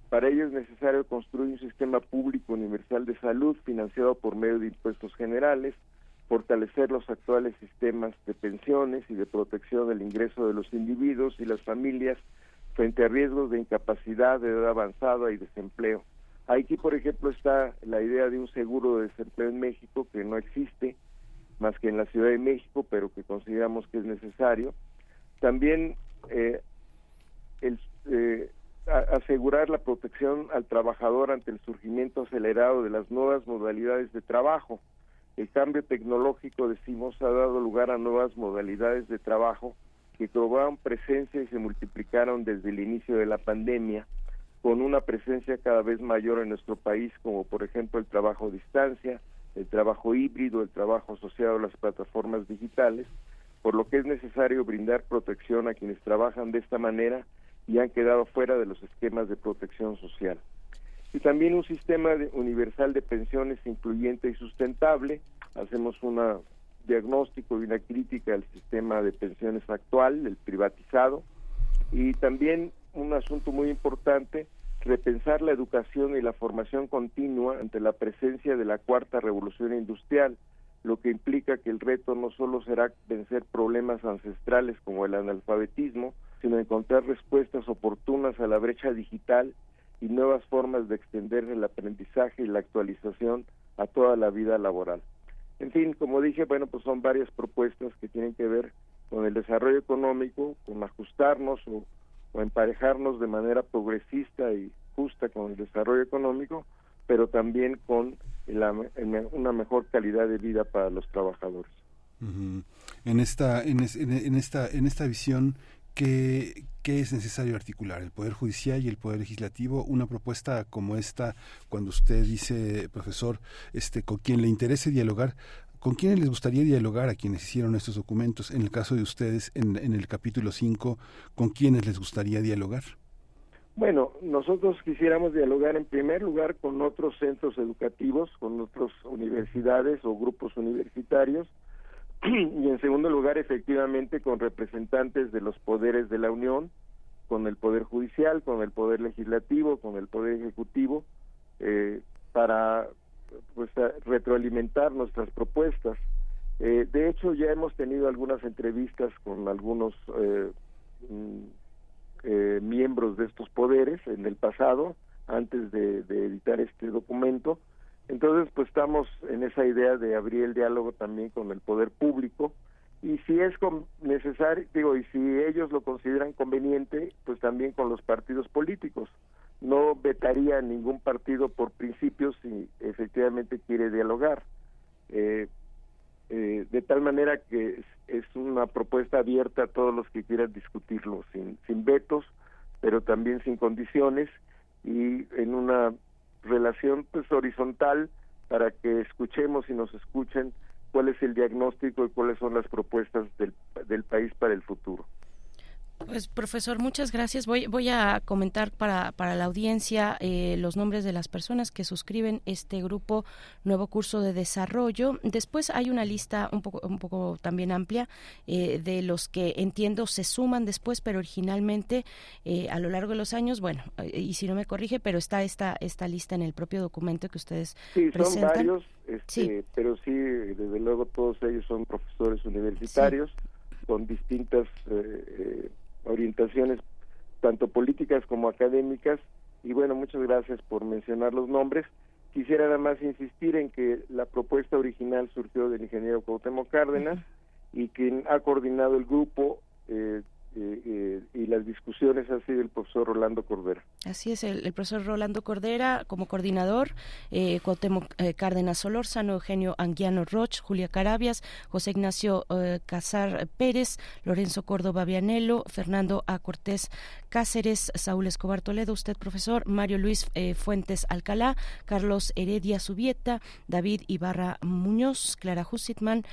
Para ello es necesario construir un sistema público universal de salud financiado por medio de impuestos generales, fortalecer los actuales sistemas de pensiones y de protección del ingreso de los individuos y las familias frente a riesgos de incapacidad, de edad avanzada y desempleo. Aquí, por ejemplo, está la idea de un seguro de desempleo en México que no existe, más que en la Ciudad de México, pero que consideramos que es necesario. También eh, el, eh, asegurar la protección al trabajador ante el surgimiento acelerado de las nuevas modalidades de trabajo. el cambio tecnológico, decimos, ha dado lugar a nuevas modalidades de trabajo que cobraron presencia y se multiplicaron desde el inicio de la pandemia, con una presencia cada vez mayor en nuestro país, como por ejemplo el trabajo a distancia, el trabajo híbrido, el trabajo asociado a las plataformas digitales, por lo que es necesario brindar protección a quienes trabajan de esta manera y han quedado fuera de los esquemas de protección social. Y también un sistema universal de pensiones incluyente y sustentable. Hacemos un diagnóstico y una crítica al sistema de pensiones actual, el privatizado. Y también un asunto muy importante, repensar la educación y la formación continua ante la presencia de la cuarta revolución industrial, lo que implica que el reto no solo será vencer problemas ancestrales como el analfabetismo, sino encontrar respuestas oportunas a la brecha digital y nuevas formas de extender el aprendizaje y la actualización a toda la vida laboral. En fin, como dije, bueno, pues son varias propuestas que tienen que ver con el desarrollo económico, con ajustarnos o, emparejarnos de manera progresista y justa con el desarrollo económico, pero también con una mejor calidad de vida para los trabajadores. En esta en, en, esta en esta visión ¿Qué, es necesario articular? El Poder Judicial y el Poder Legislativo. Una propuesta como esta, cuando usted dice, profesor, este, con quien le interese dialogar, ¿con quiénes les gustaría dialogar a quienes hicieron estos documentos? En el caso de ustedes, en, el capítulo 5, ¿con quiénes les gustaría dialogar? Bueno, nosotros quisiéramos dialogar en primer lugar con otros centros educativos, con otras universidades o grupos universitarios, y en segundo lugar, efectivamente, con representantes de los poderes de la Unión, con el Poder Judicial, con el Poder Legislativo, con el Poder Ejecutivo, eh, para pues, retroalimentar nuestras propuestas. Eh, de hecho, ya hemos tenido algunas entrevistas con algunos eh, mm, miembros de estos poderes en el pasado, antes de editar este documento, entonces, pues estamos en esa idea de abrir el diálogo también con el poder público y si es necesario, digo, y si ellos lo consideran conveniente, pues también con los partidos políticos. No vetaría ningún partido por principio si efectivamente quiere dialogar. Eh, eh, de tal manera que es, una propuesta abierta a todos los que quieran discutirlo, sin, sin vetos, pero también sin condiciones y en una relación pues horizontal para que escuchemos y nos escuchen cuál es el diagnóstico y cuáles son las propuestas del, del país para el futuro. Pues profesor, muchas gracias. Voy, voy a comentar para, para la audiencia eh, los nombres de las personas que suscriben este grupo Nuevo Curso de Desarrollo. Después hay una lista un poco, un poco también amplia eh, de los que entiendo se suman después, pero originalmente eh, a lo largo de los años, bueno, y si no me corrige, pero está esta, esta lista en el propio documento que ustedes sí, presentan. Son varios, este, pero sí, desde luego todos ellos son profesores universitarios con distintas orientaciones tanto políticas como académicas y bueno, muchas gracias por mencionar los nombres. Quisiera además insistir en que la propuesta original surgió del ingeniero Cuauhtémoc Cárdenas y quien ha coordinado el grupo eh, eh, eh, y las discusiones ha sido el profesor Rolando Cordera. Así es, el, profesor Rolando Cordera como coordinador, eh, Cuauhtémoc eh, Cárdenas Solórzano, Eugenio Anguiano Roch, Julia Carabias, José Ignacio Casar Pérez, Lorenzo Córdoba Vianelo, Fernando A. Cortés Cáceres, Saúl Escobar Toledo, usted profesor, Mario Luis Fuentes Alcalá, Carlos Heredia Subieta, David Ibarra Muñoz, Clara Husitman,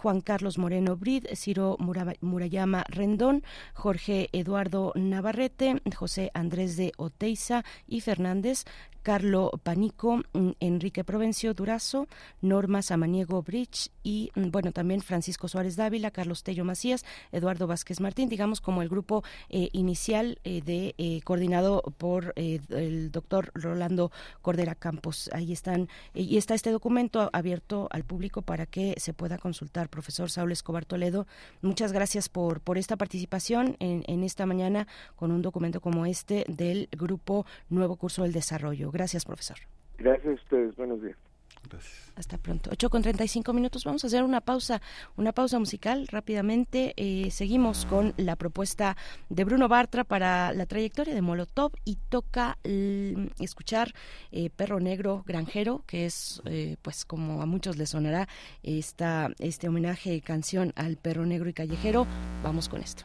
Juan Carlos Moreno Brid, Ciro Murayama Rendón, Jorge Eduardo Navarrete, José Andrés de Oteiza y Fernández, Carlo Panico, mm, Enrique Provencio Durazo, Norma Samaniego Bridge y, mm, bueno, también Francisco Suárez Dávila, Carlos Tello Macías, Eduardo Vázquez Martín, digamos como el grupo eh, inicial eh, de eh, coordinado por el doctor Rolando Cordera Campos. Ahí están, y está este documento abierto al público para que se pueda consultar. Profesor Saúl Escobar Toledo, muchas gracias por, por esta participación en, en esta mañana con un documento como este del grupo Nuevo Curso del Desarrollo. Gracias, profesor. Gracias a ustedes. Buenos días. Gracias. Hasta pronto. 8 con 35 minutos. Vamos a hacer una pausa, una pausa musical rápidamente. Eh, seguimos con la propuesta de Bruno Bartra para la trayectoria de Molotov y toca escuchar eh, Perro Negro Granjero, que es, eh, pues como a muchos les sonará, esta, este homenaje canción al perro negro y callejero. Vamos con esto.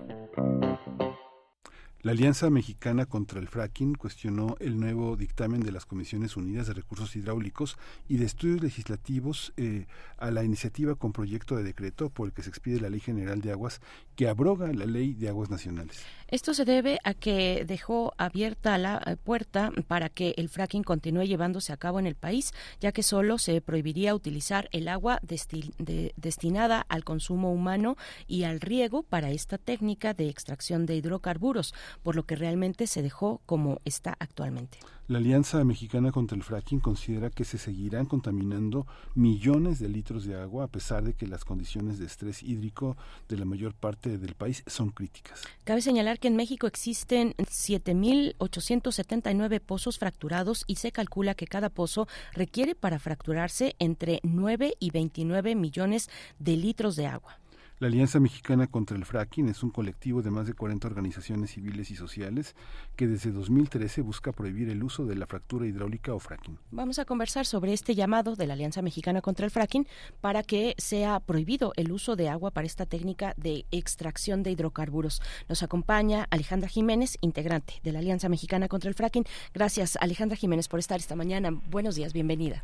la Alianza Mexicana contra el Fracking cuestionó el nuevo dictamen de las Comisiones Unidas de Recursos Hidráulicos y de Estudios Legislativos eh, a la iniciativa con proyecto de decreto por el que se expide la Ley General de Aguas que abroga la Ley de Aguas Nacionales. Esto se debe a que dejó abierta la eh, puerta para que el fracking continúe llevándose a cabo en el país, ya que solo se prohibiría utilizar el agua destinada al consumo humano y al riego para esta técnica de extracción de hidrocarburos, por lo que realmente se dejó como está actualmente. La Alianza Mexicana contra el Fracking considera que se seguirán contaminando millones de litros de agua a pesar de que las condiciones de estrés hídrico de la mayor parte del país son críticas. Cabe señalar que en México existen 7.879 pozos fracturados y se calcula que cada pozo requiere para fracturarse entre 9 y 29 millones de litros de agua. La Alianza Mexicana contra el Fracking es un colectivo de más de 40 organizaciones civiles y sociales que desde 2013 busca prohibir el uso de la fractura hidráulica o fracking. Vamos a conversar sobre este llamado de la Alianza Mexicana contra el Fracking para que sea prohibido el uso de agua para esta técnica de extracción de hidrocarburos. Nos acompaña Alejandra Jiménez, integrante de la Alianza Mexicana contra el Fracking. Gracias, Alejandra Jiménez, por estar esta mañana. Buenos días, bienvenida.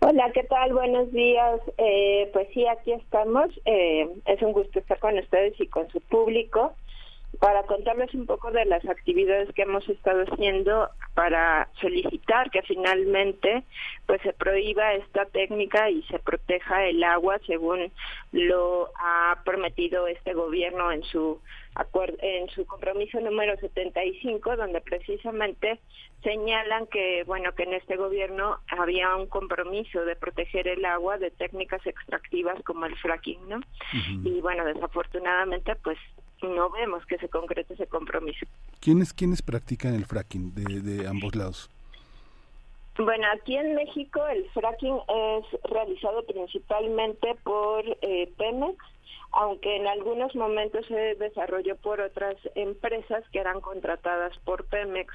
Hola, ¿qué tal? Buenos días. Eh, pues sí, aquí estamos. Eh, es un gusto estar con ustedes y con su público para contarles un poco de las actividades que hemos estado haciendo para solicitar que finalmente pues se prohíba esta técnica y se proteja el agua según lo ha prometido este gobierno en su en su compromiso número 75 donde precisamente señalan que bueno que en este gobierno había un compromiso de proteger el agua de técnicas extractivas como el fracking, ¿no? Y bueno, desafortunadamente pues no vemos que se concrete ese compromiso. ¿Quiénes, quiénes practican el fracking de, de ambos lados? Bueno, aquí en México el fracking es realizado principalmente por eh, Pemex, aunque en algunos momentos se desarrolló por otras empresas que eran contratadas por Pemex.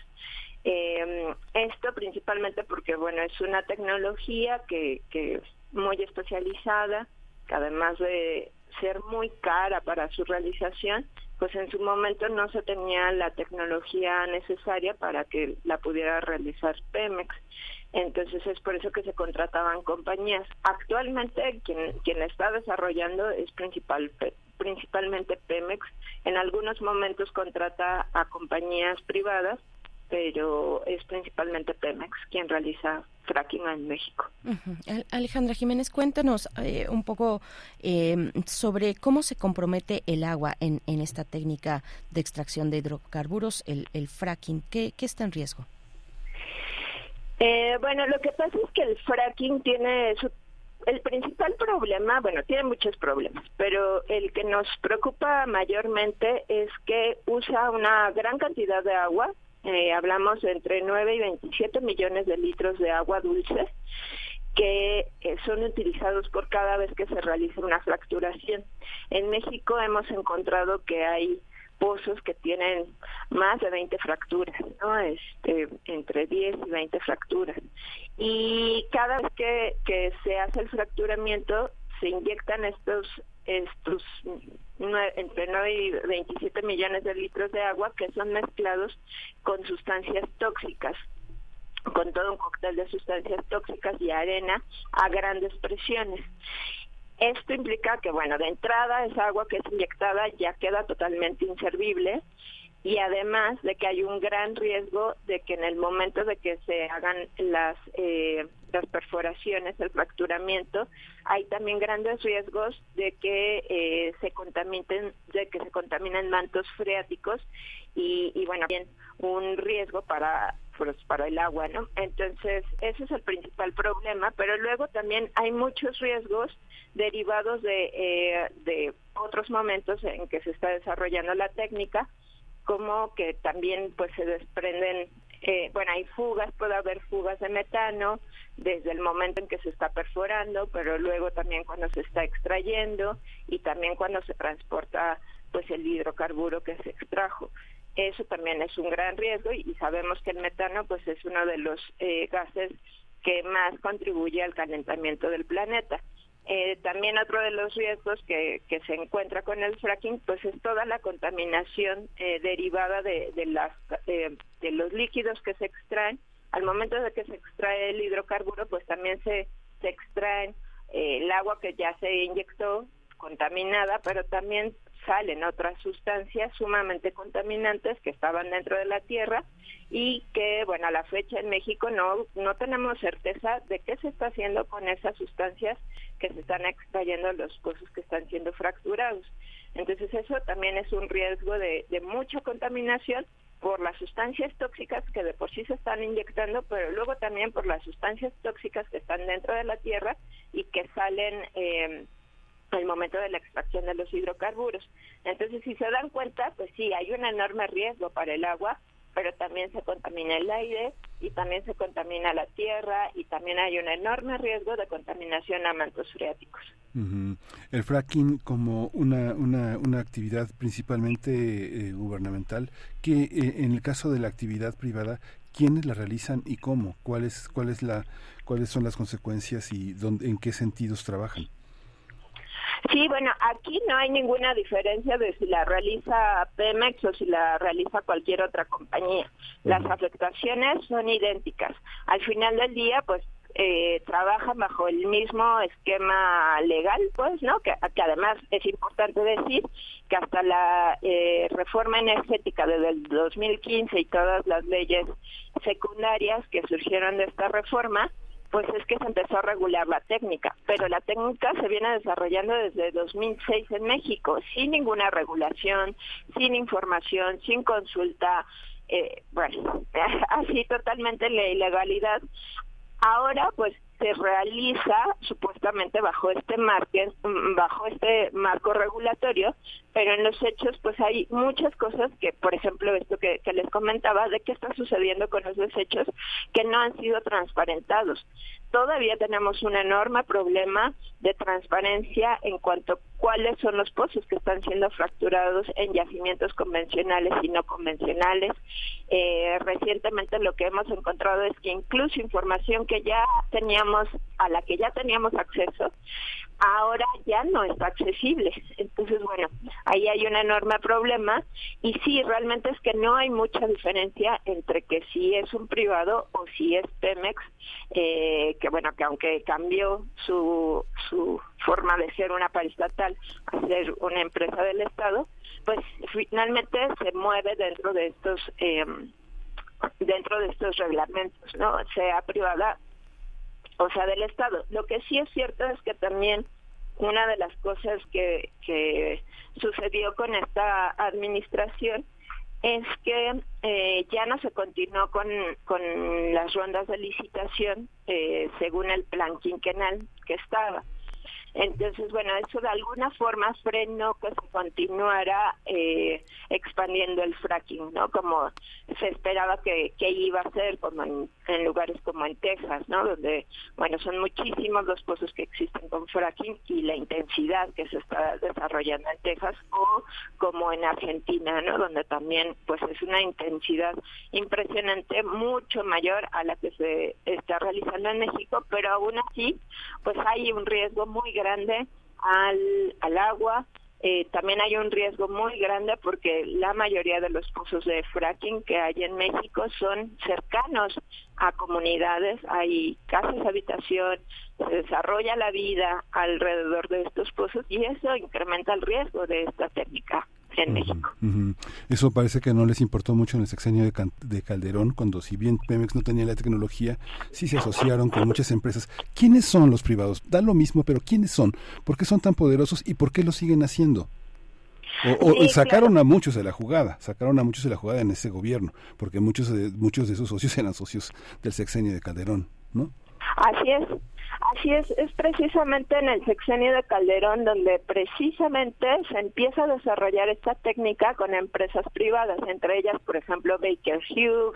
Eh, esto principalmente porque, bueno, es una tecnología que, que muy especializada, que además de ser muy cara para su realización, pues en su momento no se tenía la tecnología necesaria para que la pudiera realizar Pemex. Entonces es por eso que se contrataban compañías. Actualmente quien, quien está desarrollando es principal, principalmente Pemex. En algunos momentos contrata a compañías privadas, pero es principalmente Pemex quien realiza fracking en México. Alejandra Jiménez, cuéntanos eh, un poco em, sobre cómo se compromete el agua en, en, esta técnica de extracción de hidrocarburos, el, el fracking. ¿Qué, ¿Qué, está en riesgo? Eh, bueno, lo que pasa es que el fracking tiene su el principal problema, bueno, tiene muchos problemas, pero el que nos preocupa mayormente es que usa una gran cantidad de agua, eh, hablamos entre 9 y 27 millones de litros de agua dulce que eh, son utilizados por cada vez que se realiza una fracturación. En México hemos encontrado que hay pozos que tienen más de 20 fracturas, ¿no? Este, entre 10 y 20 fracturas. Y cada vez que, que se hace el fracturamiento, se inyectan estos estos entre 9 y 27 millones de litros de agua que son mezclados con sustancias tóxicas con todo un cóctel de sustancias tóxicas y arena a grandes presiones. Esto implica que, bueno, de entrada esa agua que es inyectada ya queda totalmente inservible y además de que hay un gran riesgo de que en el momento de que se hagan las eh, las perforaciones, el fracturamiento, hay también grandes riesgos de que eh, se contaminen, de que se contaminen mantos freáticos y, y bueno, bien un riesgo para para el agua, ¿no? Entonces, ese es el principal problema, pero luego también hay muchos riesgos derivados de, eh, de otros momentos en que se está desarrollando la técnica, como que también pues se desprenden eh, bueno, hay fugas, puede haber fugas de metano desde el momento en que se está perforando, pero luego también cuando se está extrayendo y también cuando se transporta pues el hidrocarburo que se extrajo. Eso también es un gran riesgo y, sabemos que el metano pues es uno de los eh, gases que más contribuye al calentamiento del planeta. Eh, también otro de los riesgos que, que, se encuentra con el fracking pues es toda la contaminación eh, derivada de, de, las, eh, de los líquidos que se extraen. Al momento de que se extrae el hidrocarburo pues también se, se extraen eh, el agua que ya se inyectó contaminada, pero también salen otras sustancias sumamente contaminantes que estaban dentro de la tierra y que, bueno, a la fecha en México no, no tenemos certeza de qué se está haciendo con esas sustancias que se están extrayendo los pozos que están siendo fracturados. Entonces eso también es un riesgo de, de mucha contaminación por las sustancias tóxicas que de por sí se están inyectando, pero luego también por las sustancias tóxicas que están dentro de la tierra y que salen eh, al momento de la extracción de los hidrocarburos. Entonces, si se dan cuenta, pues sí, hay un enorme riesgo para el agua, pero también se contamina el aire y también se contamina la tierra y también hay un enorme riesgo de contaminación a mantos freáticos. El fracking como una, una, una actividad principalmente eh, gubernamental, que eh, en el caso de la actividad privada, ¿quiénes la realizan y cómo? ¿Cuál es, cuál es la, ¿Cuáles son las consecuencias y dónde, en qué sentidos trabajan? Sí, bueno, aquí no hay ninguna diferencia de si la realiza Pemex o si la realiza cualquier otra compañía. Las afectaciones son idénticas. Al final del día, pues eh, trabajan bajo el mismo esquema legal, pues, ¿no? Que, además es importante decir que hasta la eh, reforma energética desde el 2015 y todas las leyes secundarias que surgieron de esta reforma, pues es que se empezó a regular la técnica, pero la técnica se viene desarrollando desde 2006 en México, sin ninguna regulación, sin información, sin consulta, eh, bueno, (laughs) así totalmente la ilegalidad. Ahora, pues se realiza supuestamente bajo este marco, bajo este marco regulatorio, pero en los hechos pues hay muchas cosas que, por ejemplo, esto que, que les comentaba de qué está sucediendo con los desechos que no han sido transparentados. Todavía tenemos un enorme problema de transparencia en cuanto cuáles son los pozos que están siendo fracturados en yacimientos convencionales y no convencionales. Eh, recientemente lo que hemos encontrado es que incluso información que ya teníamos, a la que ya teníamos acceso, ahora ya no está accesible. Entonces, bueno, ahí hay un enorme problema y sí, realmente es que no hay mucha diferencia entre que si es un privado o si es Pemex, eh, que bueno, que aunque cambió su, su forma de ser una paraestatal a ser una empresa del Estado, pues finalmente se mueve dentro de estos... Eh, dentro de estos reglamentos, ¿no? Sea privada o sea, del Estado. Lo que sí es cierto es que también una de las cosas que, que sucedió con esta administración es que eh, ya no se continuó con, con las rondas de licitación eh, según el plan quinquenal que estaba. Entonces, bueno, eso de alguna forma frenó que se continuara eh, expandiendo el fracking, ¿no? Como se esperaba que, que iba a ser, como en, lugares como en Texas, ¿no? Donde, bueno, son muchísimos los pozos que existen con fracking y la intensidad que se está desarrollando en Texas, o como en Argentina, ¿no? Donde también, pues, es una intensidad impresionante, mucho mayor a la que se está realizando en México, pero aún así, pues hay un riesgo muy grande al, al agua. Eh, también hay un riesgo muy grande porque la mayoría de los pozos de fracking que hay en México son cercanos a comunidades, hay casas, habitación, se desarrolla la vida alrededor de estos pozos y eso incrementa el riesgo de esta técnica en México. Eso parece que no les importó mucho en el sexenio de, Calderón, cuando si bien Pemex no tenía la tecnología, sí se asociaron con muchas empresas. ¿Quiénes son los privados? Da lo mismo, pero ¿quiénes son? ¿Por qué son tan poderosos y por qué lo siguen haciendo? O, sacaron a muchos de la jugada, sacaron a muchos de la jugada en ese gobierno, porque muchos de, muchos de esos socios (laughs) eran socios del sexenio de Calderón, ¿no? Así es. Así es, es precisamente en el sexenio de Calderón donde precisamente se empieza a desarrollar esta técnica con empresas privadas, entre ellas, por ejemplo, Baker Hughes,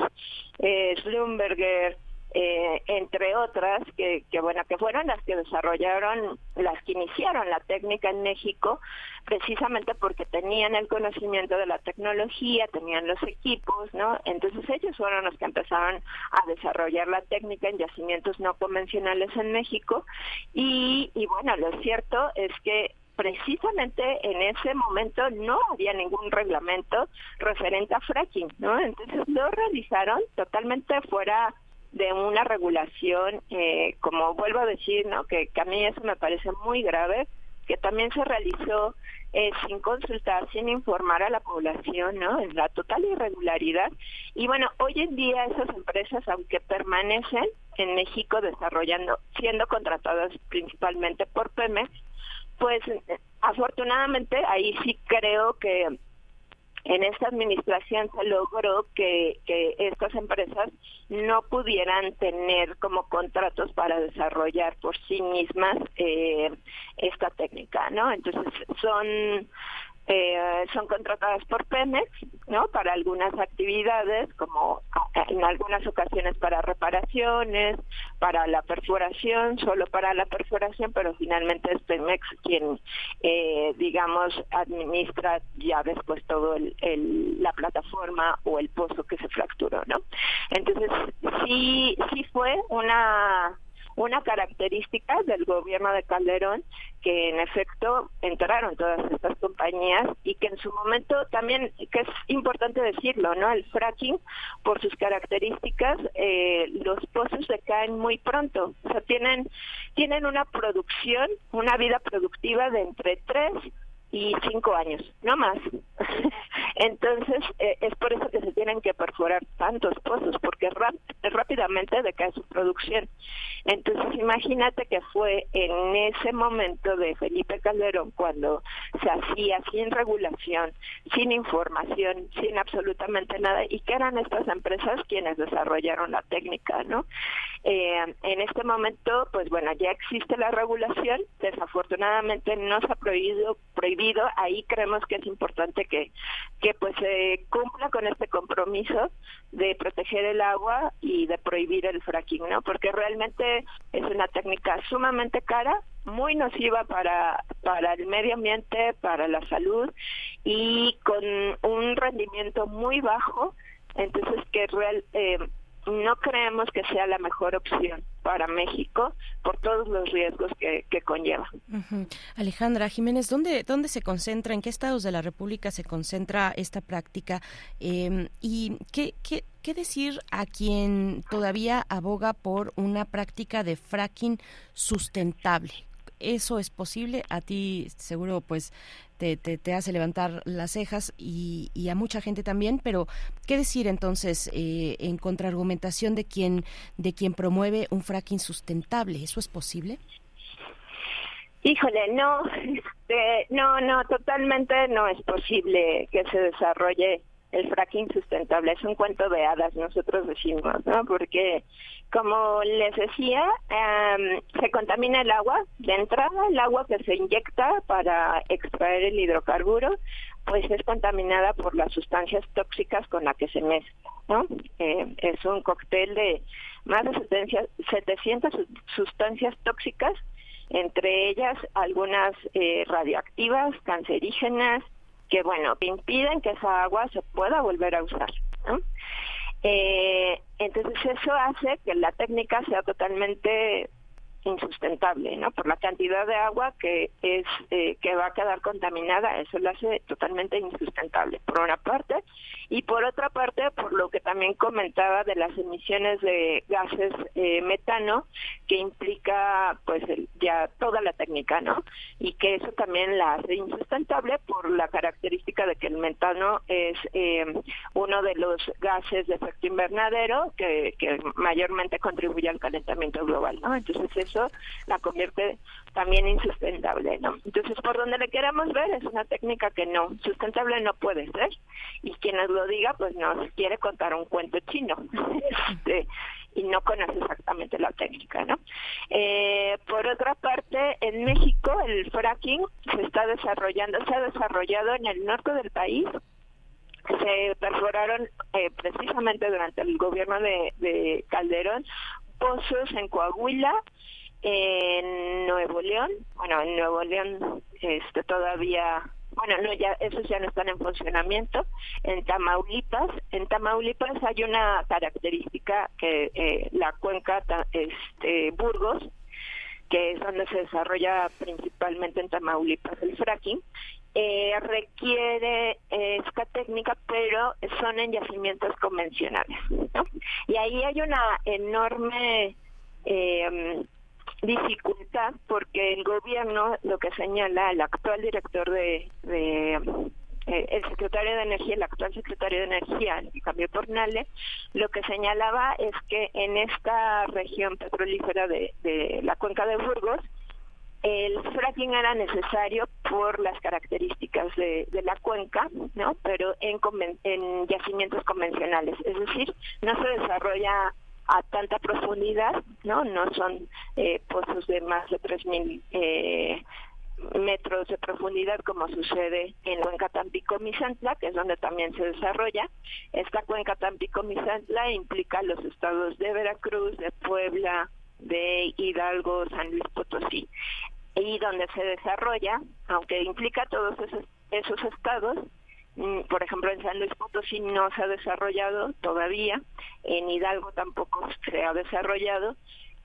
eh, Schlumberger, eh, entre otras, que, que, bueno, que fueron las que desarrollaron, las que iniciaron la técnica en México, precisamente porque tenían el conocimiento de la tecnología, tenían los equipos, ¿no? Entonces ellos fueron los que empezaron a desarrollar la técnica en yacimientos no convencionales en México y, y bueno, lo cierto es que precisamente en ese momento no había ningún reglamento referente a fracking, ¿no? Entonces lo realizaron totalmente fuera de una regulación, eh, como vuelvo a decir, ¿no? Que, a mí eso me parece muy grave, que también se realizó eh, sin consultar, sin informar a la población, ¿no? En la total irregularidad. Y bueno, hoy en día esas empresas, aunque permanecen en México desarrollando, siendo contratadas principalmente por Pemex, pues eh, afortunadamente ahí sí creo que en esta administración se logró que, que, estas empresas no pudieran tener como contratos para desarrollar por sí mismas eh, esta técnica, ¿no? Entonces son eh, son contratadas por Pemex, ¿no? Para algunas actividades, como en algunas ocasiones para reparaciones, para la perforación, solo para la perforación, pero finalmente es Pemex quien, eh, digamos, administra ya después todo el, la plataforma o el pozo que se fracturó, ¿no? Entonces, sí, sí fue una una característica del gobierno de Calderón que en efecto entraron todas estas compañías y que en su momento también, que es importante decirlo, ¿no? El fracking, por sus características, eh, los pozos se caen muy pronto, o sea, tienen, tienen una producción, una vida productiva de entre tres y cinco años, no más. (laughs) Entonces, eh, es por eso que se tienen que perforar tantos pozos, porque rápidamente decae su producción. Entonces, imagínate que fue en ese momento de Felipe Calderón cuando se hacía sin regulación, sin información, sin absolutamente nada, y que eran estas empresas quienes desarrollaron la técnica, ¿no? Eh, en este momento, pues bueno, ya existe la regulación, desafortunadamente no se ha prohibido, prohibido, ahí creemos que es importante que, que pues se cumpla con este compromiso de proteger el agua y de prohibir el fracking, ¿no? Porque realmente es una técnica sumamente cara, muy nociva para, para el medio ambiente, para la salud y con un rendimiento muy bajo, entonces que real, eh, no creemos que sea la mejor opción para México por todos los riesgos que, conlleva. Alejandra Jiménez, ¿dónde, ¿dónde se concentra, en qué estados de la República se concentra esta práctica? Em, ¿Y qué, qué, qué decir a quien todavía aboga por una práctica de fracking sustentable? eso es posible, a ti seguro pues te, hace levantar las cejas y, y, a mucha gente también, pero ¿qué decir entonces eh, en contraargumentación de quien, de quien promueve un fracking sustentable? ¿Eso es posible? Híjole, no, (laughs) este, no, no, totalmente no es posible que se desarrolle el fracking sustentable. Es un cuento de hadas, nosotros decimos, ¿no? Porque como les decía, em, se contamina el agua. De entrada, el agua que se inyecta para extraer el hidrocarburo, pues es contaminada por las sustancias tóxicas con las que se mezcla. ¿no? Eh, es un cóctel de más de 700 sustancias tóxicas, entre ellas algunas eh, radioactivas, cancerígenas, que bueno, impiden que esa agua se pueda volver a usar. Eh, entonces eso hace que la técnica sea totalmente insustentable, ¿no? Por la cantidad de agua que es eh, que va a quedar contaminada, eso lo hace totalmente insustentable, por una parte, y por otra parte, por lo que también comentaba de las emisiones de gases eh, metano, que implica, pues, ya toda la técnica, ¿no? Y que eso también la hace insustentable por la característica de que el metano es eh, uno de los gases de efecto invernadero que, que mayormente contribuye al calentamiento global, ¿no? Entonces eso la convierte también insustentable, ¿no? Entonces, por donde le queramos ver, es una técnica que no, sustentable no puede ser, y quien nos lo diga, pues nos quiere contar un cuento chino, (laughs) este, y no conoce exactamente la técnica, ¿no? Eh, por otra parte, en México el fracking se está desarrollando, se ha desarrollado en el norte del país, se perforaron eh, precisamente durante el gobierno de, de Calderón pozos en Coahuila, en Nuevo León, bueno, en Nuevo León este todavía bueno, no, ya esos ya no están en funcionamiento. En Tamaulipas, en Tamaulipas hay una característica que eh, la cuenca este, Burgos, que es donde se desarrolla principalmente en Tamaulipas el fracking, eh, requiere esta técnica, pero son en yacimientos convencionales. ¿no? Y ahí hay una enorme eh, dificultad porque el gobierno lo que señala el actual director de, eh, el secretario de energía el actual secretario de energía el cambio por Nale lo que señalaba es que en esta región petrolífera de, de la cuenca de Burgos el fracking era necesario por las características de, de la cuenca, ¿no? Pero en, en yacimientos convencionales, es decir, no se desarrolla a tanta profundidad, ¿no? No son eh, pozos de más de 3.000 eh, metros de profundidad como sucede en Cuenca Tampico-Misantla, que es donde también se desarrolla. Esta Cuenca Tampico-Misantla implica los estados de Veracruz, de Puebla, de Hidalgo, San Luis Potosí, y donde se desarrolla, aunque implica todos esos, esos estados, por ejemplo, en San Luis Potosí no se ha desarrollado todavía, en Hidalgo tampoco se ha desarrollado,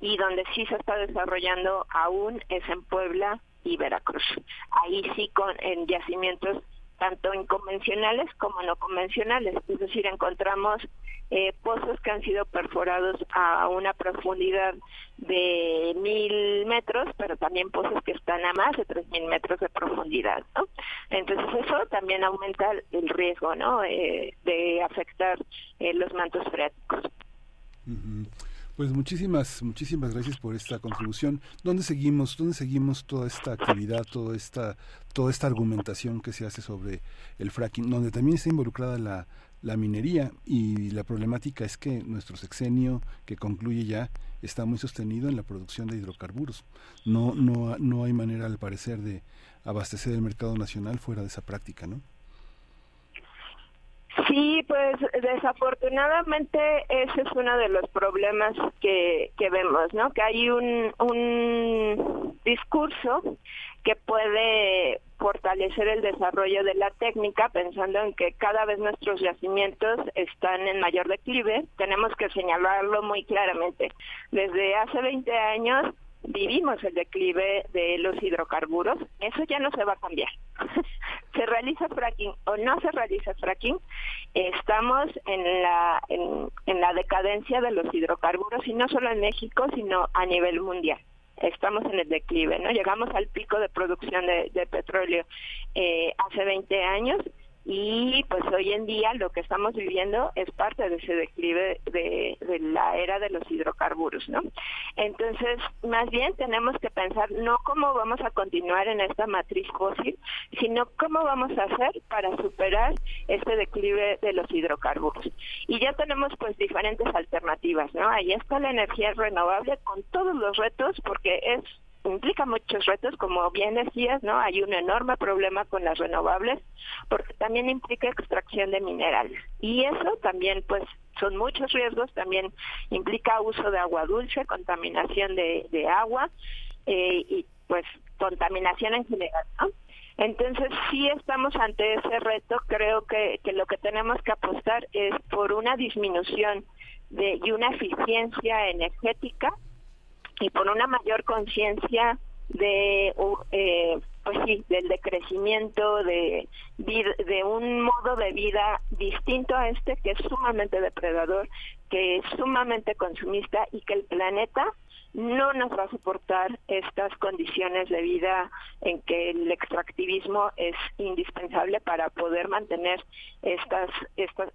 y donde sí se está desarrollando aún es en Puebla y Veracruz. Ahí sí con en yacimientos tanto en convencionales como no convencionales, es decir, encontramos eh, pozos que han sido perforados a una profundidad de mil metros, pero también pozos que están a más de tres mil metros de profundidad, ¿no? Entonces eso también aumenta el riesgo, ¿no? Eh, de afectar eh, los mantos freáticos. Pues muchísimas, muchísimas gracias por esta contribución. ¿Dónde seguimos, dónde seguimos toda esta actividad, toda esta, toda esta argumentación que se hace sobre el fracking, donde también está involucrada la, minería y la problemática es que nuestro sexenio que concluye ya está muy sostenido en la producción de hidrocarburos. No, no, no hay manera al parecer de abastecer el mercado nacional fuera de esa práctica, ¿no? Sí, pues desafortunadamente ese es uno de los problemas que, que vemos, ¿no? Que hay un, un discurso que puede fortalecer el desarrollo de la técnica pensando en que cada vez nuestros yacimientos están en mayor declive. Tenemos que señalarlo muy claramente. Desde hace 20 años vivimos el declive de los hidrocarburos, eso ya no se va a cambiar. (laughs) se realiza fracking o no se realiza fracking, estamos en la en, la decadencia de los hidrocarburos y no solo en México, sino a nivel mundial. Estamos en el declive, ¿no? Llegamos al pico de producción de, de petróleo eh, hace 20 años y pues hoy en día lo que estamos viviendo es parte de ese declive de, la era de los hidrocarburos, ¿no? Entonces, más bien tenemos que pensar no cómo vamos a continuar en esta matriz fósil, sino cómo vamos a hacer para superar este declive de los hidrocarburos. Y ya tenemos pues diferentes alternativas, ¿no? Ahí está la energía renovable con todos los retos porque es implica muchos retos, como bien decías, ¿no? Hay un enorme problema con las renovables, porque también implica extracción de minerales. Y eso también, pues, son muchos riesgos, también implica uso de agua dulce, contaminación de, agua eh, y, pues, contaminación en general, ¿no? Entonces, sí estamos ante ese reto, creo que, que lo que tenemos que apostar es por una disminución de, y una eficiencia energética y por una mayor conciencia de eh, pues sí del decrecimiento de de un modo de vida distinto a este que es sumamente depredador que es sumamente consumista y que el planeta no nos va a soportar estas condiciones de vida en que el extractivismo es indispensable para poder mantener estas,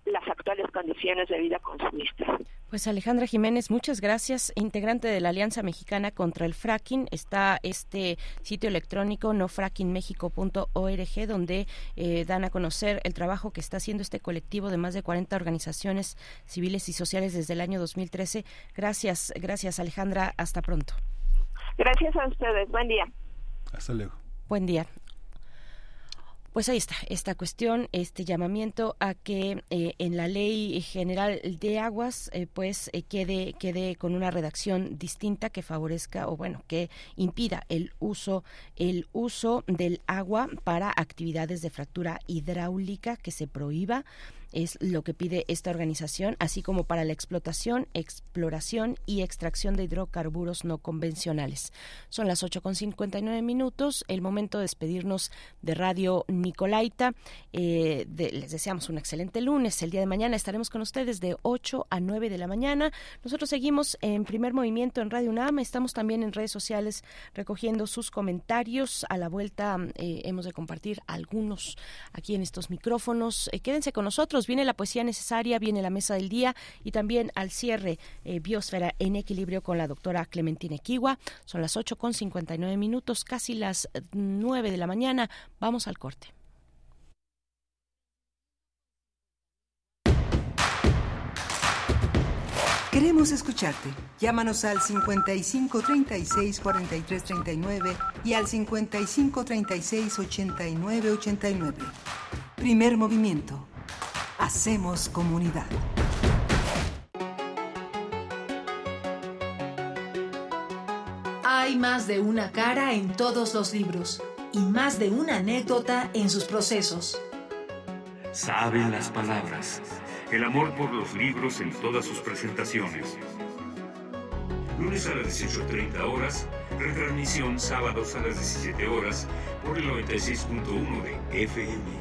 las actuales condiciones de vida consumistas. Pues Alejandra Jiménez, muchas gracias. Integrante de la Alianza Mexicana contra el Fracking, está este sitio electrónico nofrackingmexico.org donde eh, dan a conocer el trabajo que está haciendo este colectivo de más de 40 organizaciones civiles y sociales desde el año 2013. Gracias, gracias Alejandra. Pronto. Gracias a ustedes. Buen día. Hasta luego. Buen día. Pues ahí está, esta cuestión, este llamamiento a que eh, en la ley general de aguas, eh, pues eh, quede, quede con una redacción distinta que favorezca o bueno, que impida el uso, el uso del agua para actividades de fractura hidráulica, que se prohíba es lo que pide esta organización, así como para la explotación, exploración y extracción de hidrocarburos no convencionales. Son las 8.59 minutos, el momento de despedirnos de Radio Nicolaita. Eh, les deseamos un excelente lunes. El día de mañana estaremos con ustedes de 8 a 9 de la mañana. Nosotros seguimos en primer movimiento en Radio UNAM. Estamos también en redes sociales recogiendo sus comentarios. A la vuelta eh, hemos de compartir algunos aquí en estos micrófonos. Eh, quédense con nosotros Viene la poesía necesaria, viene la mesa del día y también al cierre eh, Biosfera en equilibrio con la doctora Clementina Kiwa. Son las 8 con 59 minutos, casi las 9 de la mañana. Vamos al corte. Queremos escucharte. Llámanos al 55 36 43 39 y al 55 36 89 89. Primer movimiento. Hacemos comunidad. Hay más de una cara en todos los libros y más de una anécdota en sus procesos. Saben las palabras, el amor por los libros en todas sus presentaciones. Lunes a las 18.30 horas, retransmisión sábados a las 17 horas por el 96.1 de FM.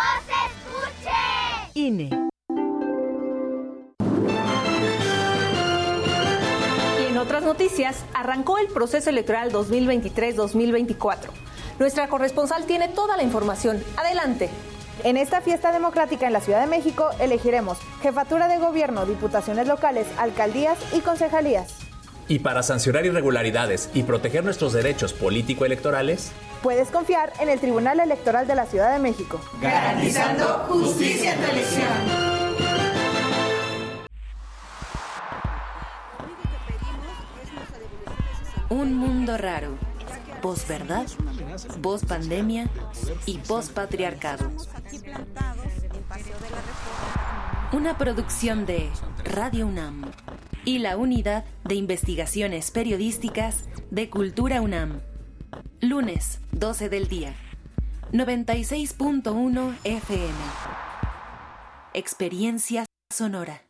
voz se escuche! INE. otras noticias, arrancó el proceso electoral 2023-2024. Nuestra corresponsal tiene toda la información. Adelante. En esta fiesta democrática en la Ciudad de México elegiremos jefatura de gobierno, diputaciones locales, alcaldías y concejalías. Y para sancionar irregularidades y proteger nuestros derechos político-electorales, puedes confiar en el Tribunal Electoral de la Ciudad de México. Garantizando justicia en tu elección. Un mundo raro. Posverdad, voz pandemia y post patriarcado. Una producción de Radio UNAM y la Unidad de Investigaciones Periodísticas de Cultura UNAM. Lunes, 12 del día. 96.1 FM. Experiencia sonora.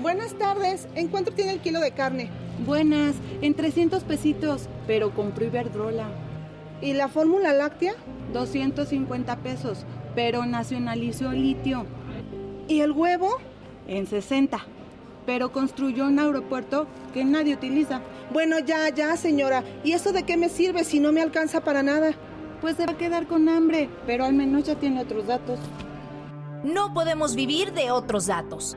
Buenas tardes. ¿En cuánto tiene el kilo de carne? Buenas, en 300 pesitos, pero compró Iberdrola. ¿Y la fórmula láctea? 250 pesos, pero nacionalizó litio. ¿Y el huevo? En 60, pero construyó un aeropuerto que nadie utiliza. Bueno, ya, ya, señora. ¿Y eso de qué me sirve si no me alcanza para nada? Pues se va a quedar con hambre, pero al menos ya tiene otros datos. No podemos vivir de otros datos.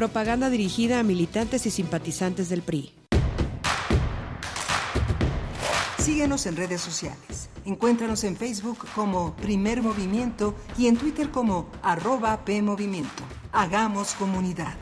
Propaganda dirigida a militantes y simpatizantes del PRI. Síguenos en redes sociales. Encuéntranos en Facebook como Primer Movimiento y en Twitter como arroba PMovimiento. Hagamos comunidad.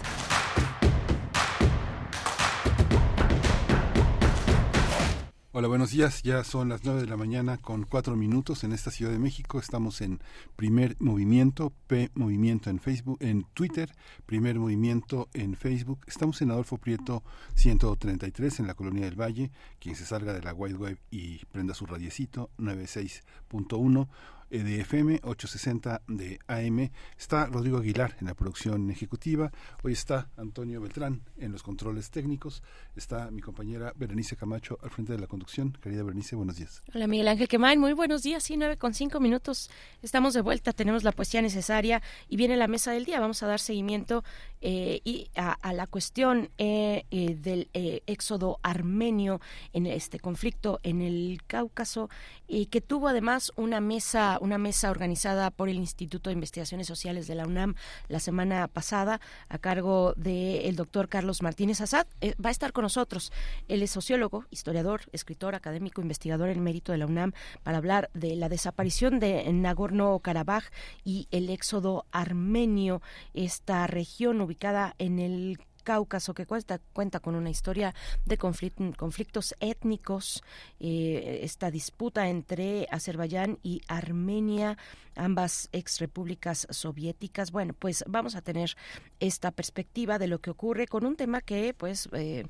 Hola, buenos días. Ya son las nueve de la mañana con cuatro minutos en esta Ciudad de México. Estamos en Primer Movimiento, P Movimiento en Facebook, en Twitter, Primer Movimiento en Facebook. Estamos en Adolfo Prieto 133 en la Colonia del Valle. Quien se salga de la White Web y prenda su radiecito 96.1 eh, de FM, 860 de AM. Está Rodrigo Aguilar en la producción ejecutiva. Hoy está Antonio Beltrán en los controles técnicos. Está mi compañera Berenice Camacho al frente de la conducción. Querida Berenice, buenos días. Hola Miguel Ángel Quemán, muy buenos días. Sí, nueve con cinco minutos. Estamos de vuelta, tenemos la poesía necesaria y viene la mesa del día. Vamos a dar seguimiento eh, y a, la cuestión eh, del éxodo armenio en este conflicto en el Cáucaso, y que tuvo además una mesa una mesa organizada por el Instituto de Investigaciones Sociales de la UNAM la semana pasada a cargo del doctor Carlos Martínez Azad. Eh, va a estar con nosotros. Él es sociólogo, historiador, escritor, académico, investigador en mérito de la UNAM para hablar de la desaparición de Nagorno-Karabaj y el éxodo armenio, esta región ubicada en el Cáucaso, que cuenta, cuenta con una historia de conflictos étnicos, eh, esta disputa entre Azerbaiyán y Armenia, ambas ex repúblicas soviéticas. Bueno, pues vamos a tener esta perspectiva de lo que ocurre con un tema que pues eh,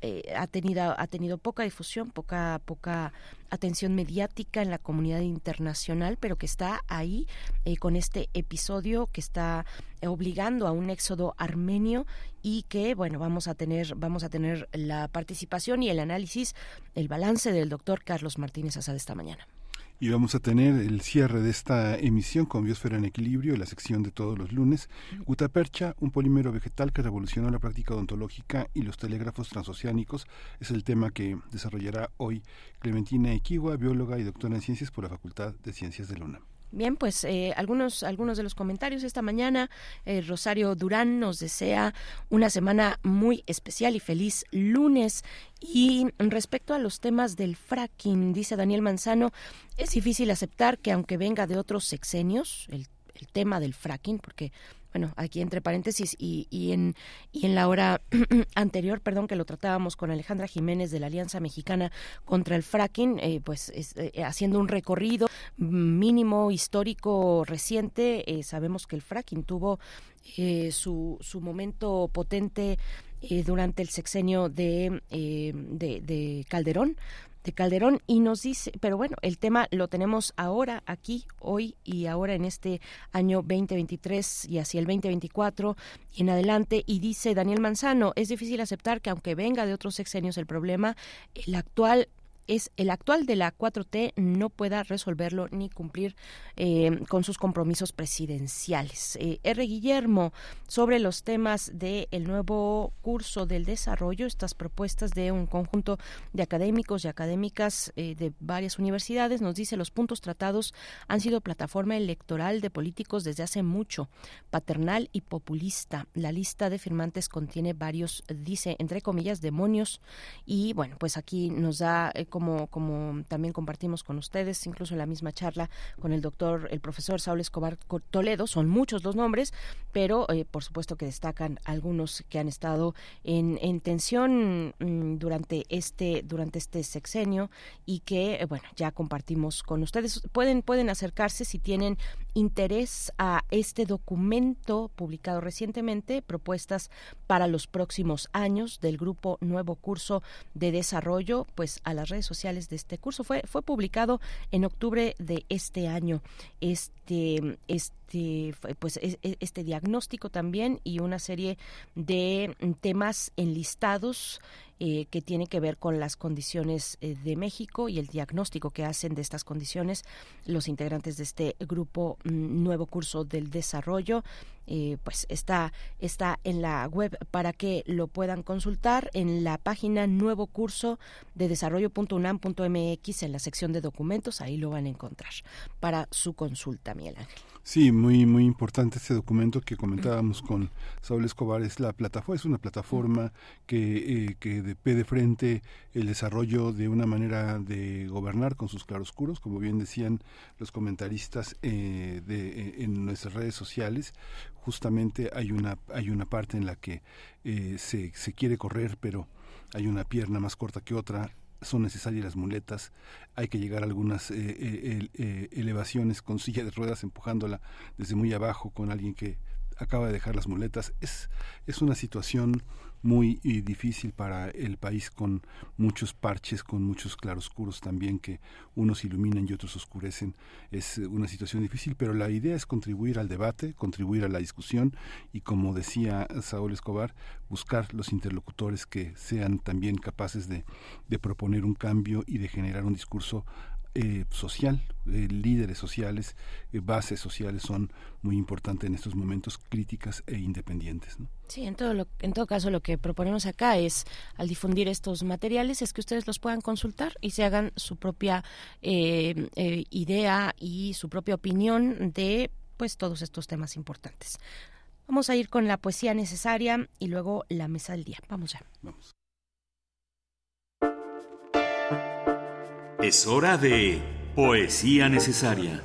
eh, ha tenido ha tenido poca difusión, poca poca atención mediática en la comunidad internacional, pero que está ahí con este episodio que está obligando a un éxodo armenio y que bueno vamos a tener vamos a tener la participación y el análisis el balance del doctor Carlos Martínez Asad esta mañana y vamos a tener el cierre de esta emisión con Biosfera en Equilibrio, la sección de todos los lunes. Gutapercha, un polímero vegetal que revolucionó la práctica odontológica y los telégrafos transoceánicos, es el tema que desarrollará hoy Clementina Equigua, bióloga y doctora en ciencias por la Facultad de Ciencias de Luna. Bien, pues eh, algunos, algunos de los comentarios esta mañana. Eh, Rosario Durán nos desea una semana muy especial y feliz lunes. Y respecto a los temas del fracking, dice Daniel Manzano, es difícil aceptar que aunque venga de otros sexenios, el, el tema del fracking, porque bueno, aquí entre paréntesis y, y, en, y en la hora (clears throat) anterior, perdón, que lo tratábamos con Alejandra Jiménez de la Alianza Mexicana contra el Fracking, eh, pues eh, haciendo un recorrido mínimo histórico reciente, eh, sabemos que el fracking tuvo su, su momento potente durante el sexenio de, de Calderón, de Calderón y nos dice, pero bueno, el tema lo tenemos ahora, aquí, hoy y ahora en este año 2023 y hacia el 2024 y en adelante. Y dice Daniel Manzano, es difícil aceptar que aunque venga de otros sexenios el problema, el actual es el actual de la 4T no pueda resolverlo ni cumplir eh, con sus compromisos presidenciales. Eh, R. Guillermo, sobre los temas del nuevo curso del desarrollo, estas propuestas de un conjunto de académicos y académicas eh, de varias universidades, nos dice los puntos tratados han sido plataforma electoral de políticos desde hace mucho, paternal y populista. La lista de firmantes contiene varios, dice, entre comillas, demonios y bueno, pues aquí nos da como, también compartimos con ustedes, incluso en la misma charla con el doctor, el profesor Saúl Escobar Toledo, son muchos los nombres, pero eh, por supuesto que destacan algunos que han estado en, en tensión mm, durante este, durante este sexenio y que, eh, bueno, ya compartimos con ustedes. Pueden, pueden acercarse si tienen interés a este documento publicado recientemente, propuestas para los próximos años del grupo Nuevo Curso de Desarrollo, pues a las redes sociales de este curso. Fue, fue publicado en octubre de este año. Este, este, pues, este diagnóstico también y una serie de temas enlistados eh, que tiene que ver con las condiciones eh, de México y el diagnóstico que hacen de estas condiciones los integrantes de este grupo mm, nuevo curso del desarrollo. Eh, pues está, está en la web para que lo puedan consultar en la página nuevo curso de desarrollo.unam.mx en la sección de documentos, ahí lo van a encontrar para su consulta, Miguel Ángel. Sí, muy muy importante este documento que comentábamos con Saúl Escobar. Es la plataforma es una plataforma que eh, que de, de frente el desarrollo de una manera de gobernar con sus claroscuros, como bien decían los comentaristas eh, de, eh, en nuestras redes sociales. Justamente hay una hay una parte en la que se, se quiere correr, pero hay una pierna más corta que otra son necesarias las muletas, hay que llegar a algunas eh, elevaciones con silla de ruedas empujándola desde muy abajo con alguien que acaba de dejar las muletas. Es, es una situación muy difícil para el país con muchos parches, con muchos claroscuros también que unos iluminan y otros oscurecen. Es una situación difícil, pero la idea es contribuir al debate, contribuir a la discusión y como decía Saúl Escobar, buscar los interlocutores que sean también capaces de, de proponer un cambio y de generar un discurso eh, social, eh, líderes sociales, eh, bases sociales son muy importantes en estos momentos, críticas e independientes. Sí, en todo, lo, en todo caso lo que proponemos acá es, al difundir estos materiales, es que ustedes los puedan consultar y se hagan su propia idea y su propia opinión de pues todos estos temas importantes. Vamos a ir con la poesía necesaria y luego la mesa del día. Vamos ya. Vamos. Es hora de Poesía Necesaria.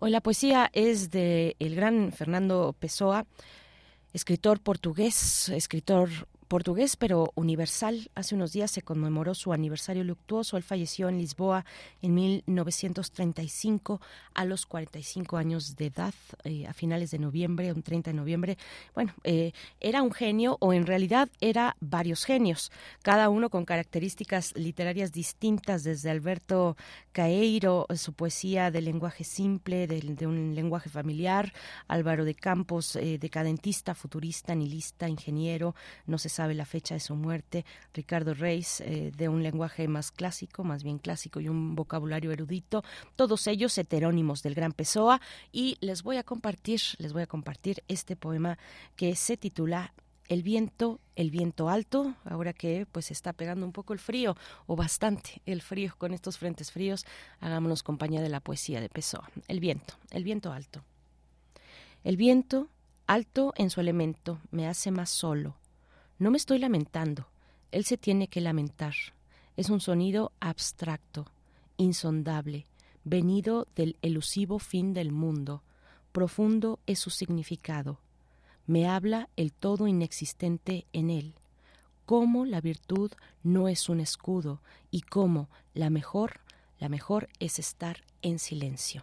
Hoy la poesía es de el gran Fernando Pessoa, escritor portugués, escritor portugués, pero universal. Hace unos días se conmemoró su aniversario luctuoso. Él falleció en Lisboa en 1935 a los 45 años de edad, eh, a finales de noviembre, un 30 de noviembre. Bueno, eh, era un genio o en realidad era varios genios, cada uno con características literarias distintas, desde Alberto Caeiro, su poesía de lenguaje simple, de, un lenguaje familiar, Álvaro de Campos, eh, decadentista, futurista, nihilista, ingeniero, no se sabe la fecha de su muerte, Ricardo Reis, eh, de un lenguaje más clásico, más bien clásico y un vocabulario erudito, todos ellos heterónimos del Gran Pessoa y les voy a compartir, les voy a compartir este poema que se titula el viento, el viento alto, ahora que pues está pegando un poco el frío o bastante el frío con estos frentes fríos, hagámonos compañía de la poesía de Pessoa. El viento, el viento alto. El viento, alto en su elemento, me hace más solo, no me estoy lamentando, él se tiene que lamentar. Es un sonido abstracto, insondable, venido del elusivo fin del mundo. Profundo es su significado. Me habla el todo inexistente en él. Cómo la virtud no es un escudo y cómo la mejor, la mejor es estar en silencio.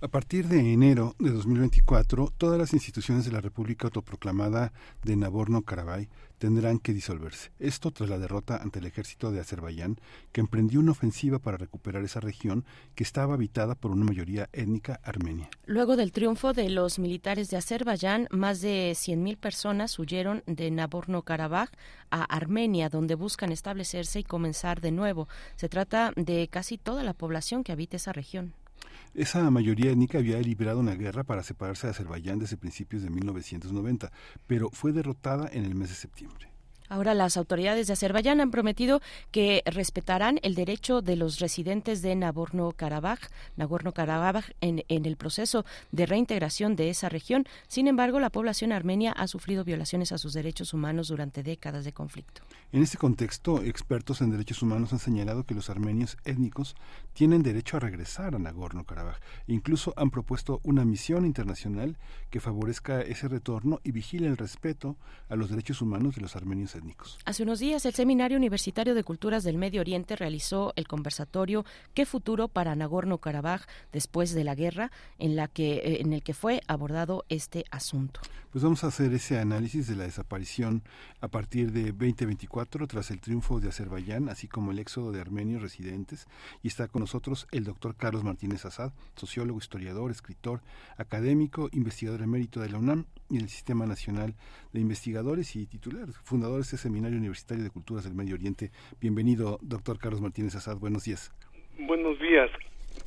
A partir de enero de 2024, todas las instituciones de la República autoproclamada de Nagorno-Karabaj tendrán que disolverse. Esto tras la derrota ante el ejército de Azerbaiyán, que emprendió una ofensiva para recuperar esa región que estaba habitada por una mayoría étnica armenia. Luego del triunfo de los militares de Azerbaiyán, más de 100.000 personas huyeron de Nagorno-Karabaj a Armenia, donde buscan establecerse y comenzar de nuevo. Se trata de casi toda la población que habita esa región. Esa mayoría étnica había librado una guerra para separarse de Azerbaiyán desde principios de 1990, pero fue derrotada en el mes de septiembre. Ahora las autoridades de Azerbaiyán han prometido que respetarán el derecho de los residentes de Nagorno-Karabaj, Nagorno-Karabaj en, en, el proceso de reintegración de esa región. Sin embargo, la población armenia ha sufrido violaciones a sus derechos humanos durante décadas de conflicto. En este contexto, expertos en derechos humanos han señalado que los armenios étnicos tienen derecho a regresar a Nagorno-Karabaj. Incluso han propuesto una misión internacional que favorezca ese retorno y vigile el respeto a los derechos humanos de los armenios étnicos. Hace unos días, el Seminario Universitario de Culturas del Medio Oriente realizó el conversatorio ¿Qué futuro para Nagorno-Karabaj después de la guerra? en, la que, eh, en el que fue abordado este asunto. Pues vamos a hacer ese análisis de la desaparición a partir de 2024 tras el triunfo de Azerbaiyán, así como el éxodo de armenios residentes. Y está con nosotros el doctor Carlos Martínez Azad, sociólogo, historiador, escritor, académico, investigador emérito de la UNAM y el Sistema Nacional de Investigadores y titular, fundador de este Seminario Universitario de Culturas del Medio Oriente. Bienvenido, doctor Carlos Martínez Azad. Buenos días. Buenos días.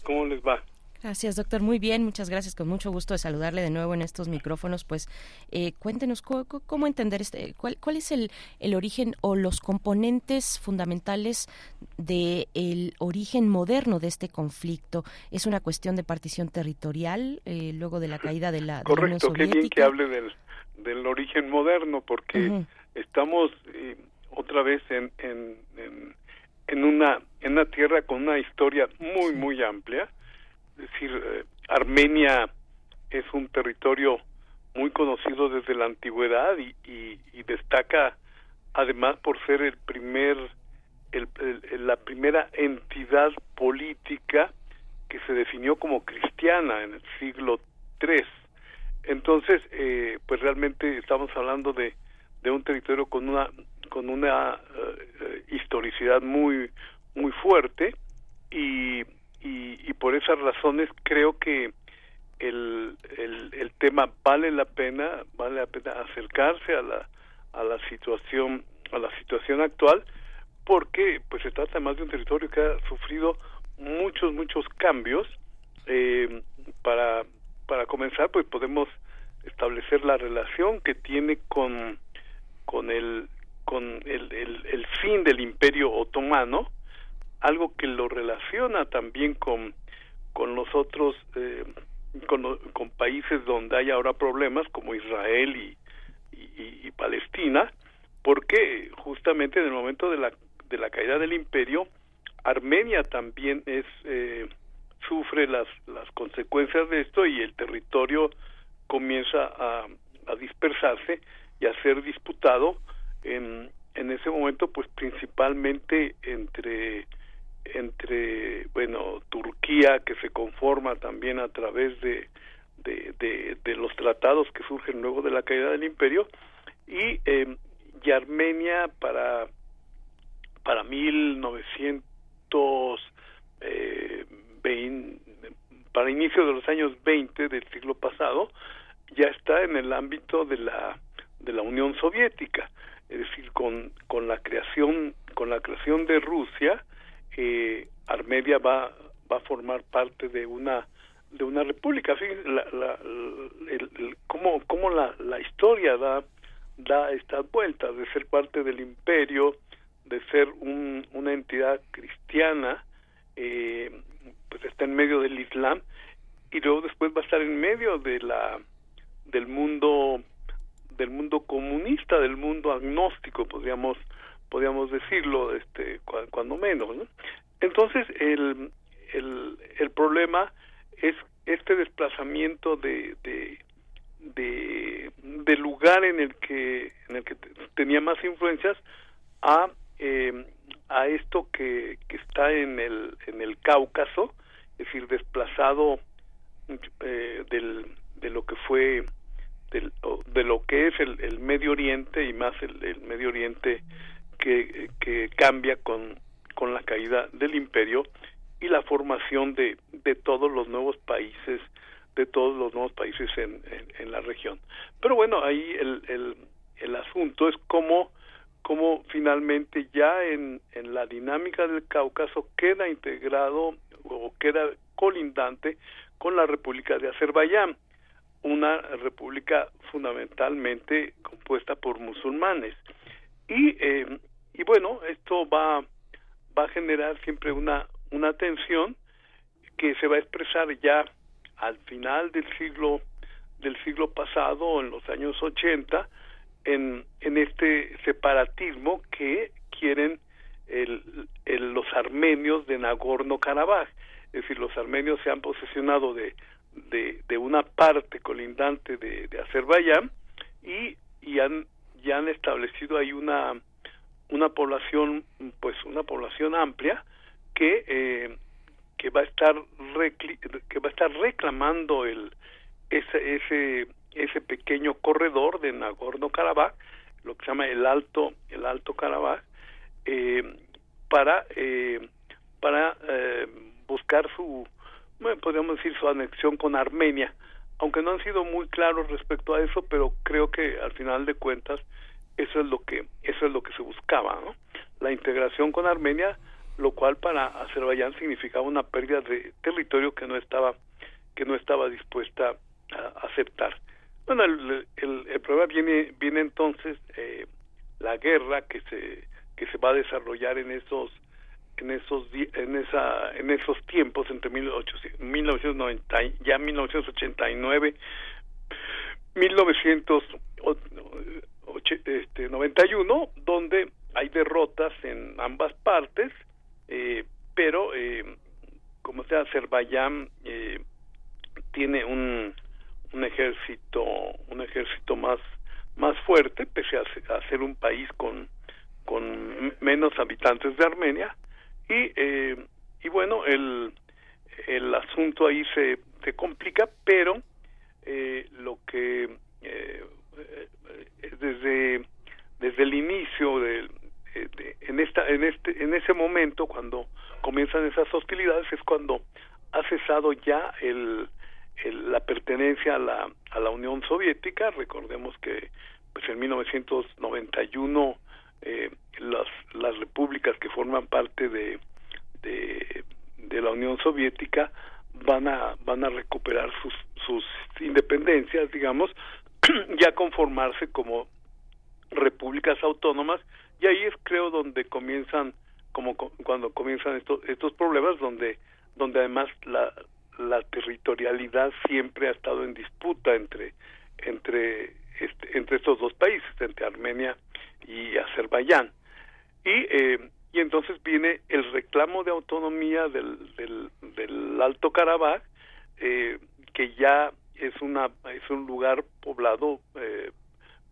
¿Cómo les va? Gracias, doctor. Muy bien, muchas gracias. Con mucho gusto de saludarle de nuevo en estos micrófonos. Pues eh, cuéntenos cómo, cómo, entender este, cuál, cuál es el, el, origen o los componentes fundamentales del el origen moderno de este conflicto. ¿Es una cuestión de partición territorial eh, luego de la caída de la, Correcto, de la Unión qué bien que hable del, del origen moderno, porque uh -huh. estamos eh, otra vez en, en, en, en, una, en una tierra con una historia muy, muy amplia es decir, eh, Armenia es un territorio muy conocido desde la antigüedad y, y, destaca además por ser el primer la primera entidad política que se definió como cristiana en el siglo III. Entonces, eh, pues realmente estamos hablando de, de un territorio con una con una uh, historicidad muy muy fuerte y y, y, por esas razones creo que el, el, tema vale la pena vale la pena acercarse a la a la situación a la situación actual porque pues se trata más de un territorio que ha sufrido muchos muchos cambios. Eh, para para comenzar pues podemos establecer la relación que tiene con con el con el, el, el fin del imperio otomano algo que lo relaciona también con, con los otros, eh, con, con, países donde hay ahora problemas como Israel y, y, y, Palestina, porque justamente en el momento de la, de la caída del imperio, Armenia también es eh, sufre las, las consecuencias de esto y el territorio comienza a, a dispersarse y a ser disputado en, en ese momento pues principalmente entre entre bueno Turquía que se conforma también a través de de, los tratados que surgen luego de la caída del imperio y, eh, y Armenia para para 1920 eh, para inicio de los años 20 del siglo pasado ya está en el ámbito de la de la Unión Soviética es decir con con la creación con la creación de Rusia eh, Armenia va va a formar parte de una de una república. La, la, el, el, cómo, cómo la, la historia da da estas vueltas de ser parte del imperio de ser un, una entidad cristiana eh, pues está en medio del islam y luego después va a estar en medio de la del mundo del mundo comunista del mundo agnóstico podríamos podríamos decirlo, este, cuando menos. ¿no? Entonces, el, el, el problema es este desplazamiento de, de, de, lugar en el que en el que tenía más influencias a eh, a esto que, que está en el en el Cáucaso es decir desplazado eh, del, de lo que fue del, de lo que es el, el Medio Oriente y más el, el Medio Oriente que, que cambia con, con la caída del imperio y la formación de, de todos los nuevos países de todos los nuevos países en, en, la región pero bueno ahí el, el, el asunto es cómo cómo finalmente ya en, en la dinámica del Cáucaso queda integrado o queda colindante con la República de Azerbaiyán, una república fundamentalmente compuesta por musulmanes. Y, eh, y bueno, esto va, va a generar siempre una, una tensión que se va a expresar ya al final del siglo del siglo pasado, en los años 80, en, en este separatismo que quieren el, los armenios de Nagorno-Karabaj. Es decir, los armenios se han posesionado de, de, una parte colindante de, de Azerbaiyán y, y han, ya han establecido ahí una, una población, pues una población amplia que, eh, que va a estar que va a estar reclamando el ese, ese ese pequeño corredor de Nagorno-Karabaj, lo que se llama el Alto, el Alto Karabaj, eh, para, eh, para eh, buscar su, bueno, podríamos decir, su anexión con Armenia, aunque no han sido muy claros respecto a eso, pero creo que al final de cuentas eso es lo que eso es lo que se buscaba, ¿no? La integración con Armenia, lo cual para Azerbaiyán significaba una pérdida de territorio que no estaba que no estaba dispuesta a aceptar. Bueno, el, problema viene viene entonces eh, la guerra que se que se va a desarrollar en esos en esos en esa en esos tiempos entre 1990 ya 1989 1991 donde hay derrotas en ambas partes eh, pero eh, como sea Azerbaiyán eh, tiene un un ejército un ejército más más fuerte pese a, ser un país con con menos habitantes de Armenia. Y eh, y bueno el el asunto ahí se se complica pero eh, lo que eh, desde desde el inicio de, en esta en este en ese momento cuando comienzan esas hostilidades es cuando ha cesado ya el la pertenencia a la, a la Unión Soviética. Recordemos que pues en 1991 eh, las, las repúblicas que forman parte de, de, de, la Unión Soviética van a, van a recuperar sus, sus independencias, digamos, (clears throat) ya conformarse como repúblicas autónomas y ahí es creo donde comienzan como cuando comienzan estos estos problemas donde donde además la, la territorialidad siempre ha estado en disputa entre entre este, entre estos dos países, entre Armenia y Azerbaiyán. Y eh, y entonces viene el reclamo de autonomía del, del, del Alto Karabaj, eh, que ya es una es un lugar poblado eh,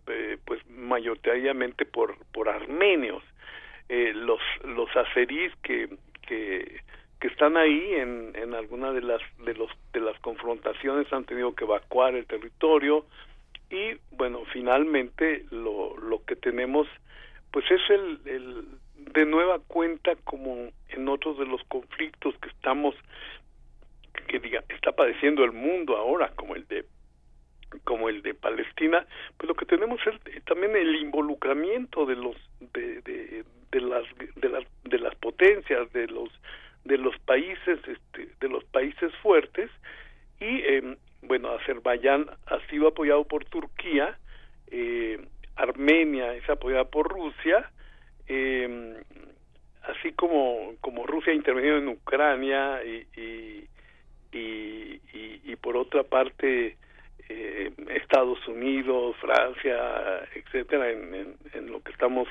eh pues mayoritariamente por por armenios. Eh, los los azeríes que que que están ahí en, en alguna de las de los de las confrontaciones han tenido que evacuar el territorio y bueno finalmente lo, lo que tenemos pues es el, el de nueva cuenta como en otros de los conflictos que estamos que diga está padeciendo el mundo ahora como el de como el de Palestina pues lo que tenemos es también el involucramiento de los de, de, de las de las de las potencias de los de los países este, de los países fuertes. Y eh, bueno Azerbaiyán ha sido apoyado por Turquía eh, Armenia es apoyada por Rusia eh, así como como Rusia ha intervenido en Ucrania y y, y, y, por otra parte eh, Estados Unidos, Francia, etcétera, en, en, lo que estamos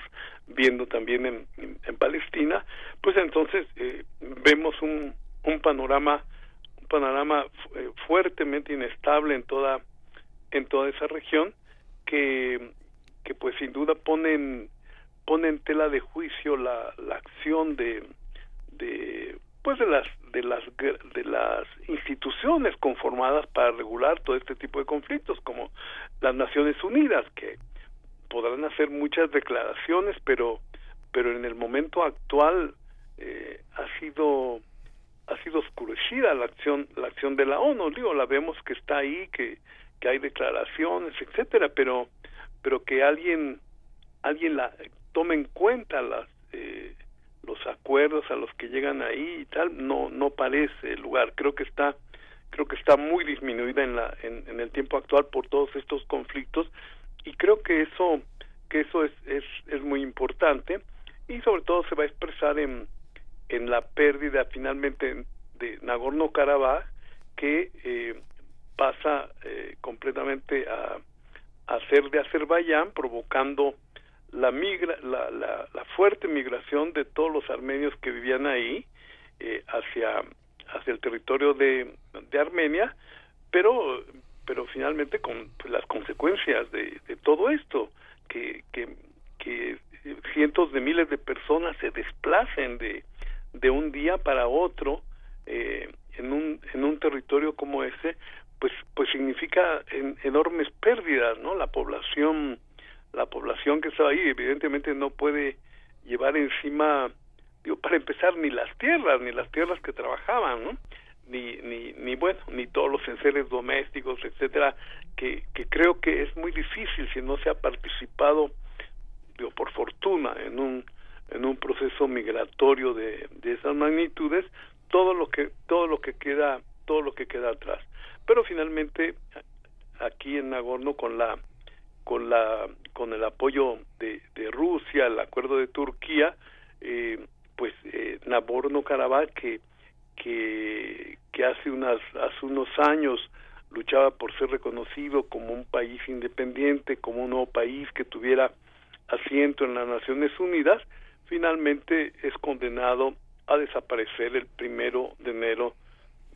viendo también en, Palestina, pues entonces eh, vemos un, un panorama un panorama eh, fuertemente inestable en toda en toda esa región que que pues sin duda ponen pone en tela de juicio la, la acción de, de pues de las de las de las instituciones conformadas para regular todo este tipo de conflictos como las Naciones Unidas que podrán hacer muchas declaraciones pero pero en el momento actual eh, ha sido ha sido oscurecida la acción la acción de la ONU. Digo la vemos que está ahí que que hay declaraciones etcétera pero pero que alguien alguien la tome en cuenta las eh, los acuerdos a los que llegan ahí y tal no no parece el lugar. Creo que está creo que está muy disminuida en la en, el tiempo actual por todos estos conflictos y creo que eso que eso es es, es muy importante y sobre todo se va a expresar en en la pérdida finalmente de Nagorno-Karabaj que eh, pasa eh, completamente a, a ser de Azerbaiyán provocando la, migra, la, la, fuerte migración de todos los armenios que vivían ahí eh, hacia, hacia el territorio de, de Armenia, pero, pero finalmente con pues, las consecuencias de, todo esto, que, que, que cientos de miles de personas se desplacen de, de un día para otro eh, en, un, en un territorio como ese, pues, pues significa enormes pérdidas, ¿no? La población la población que estaba ahí evidentemente no puede llevar encima digo para empezar ni las tierras ni las tierras que trabajaban ni ni ni bueno ni todos los enseres domésticos etcétera que que creo que es muy difícil si no se ha participado por fortuna en un en un proceso migratorio de, de esas magnitudes todo lo que todo lo que queda todo lo que queda atrás. Pero finalmente aquí en Nagorno con la con la con el apoyo de, Rusia, el acuerdo de Turquía, eh, pues eh, Nagorno Karabaj que que que hace unas hace unos años luchaba por ser reconocido como un país independiente, como un nuevo país que tuviera asiento en las Naciones Unidas, finalmente es condenado a desaparecer el primero de enero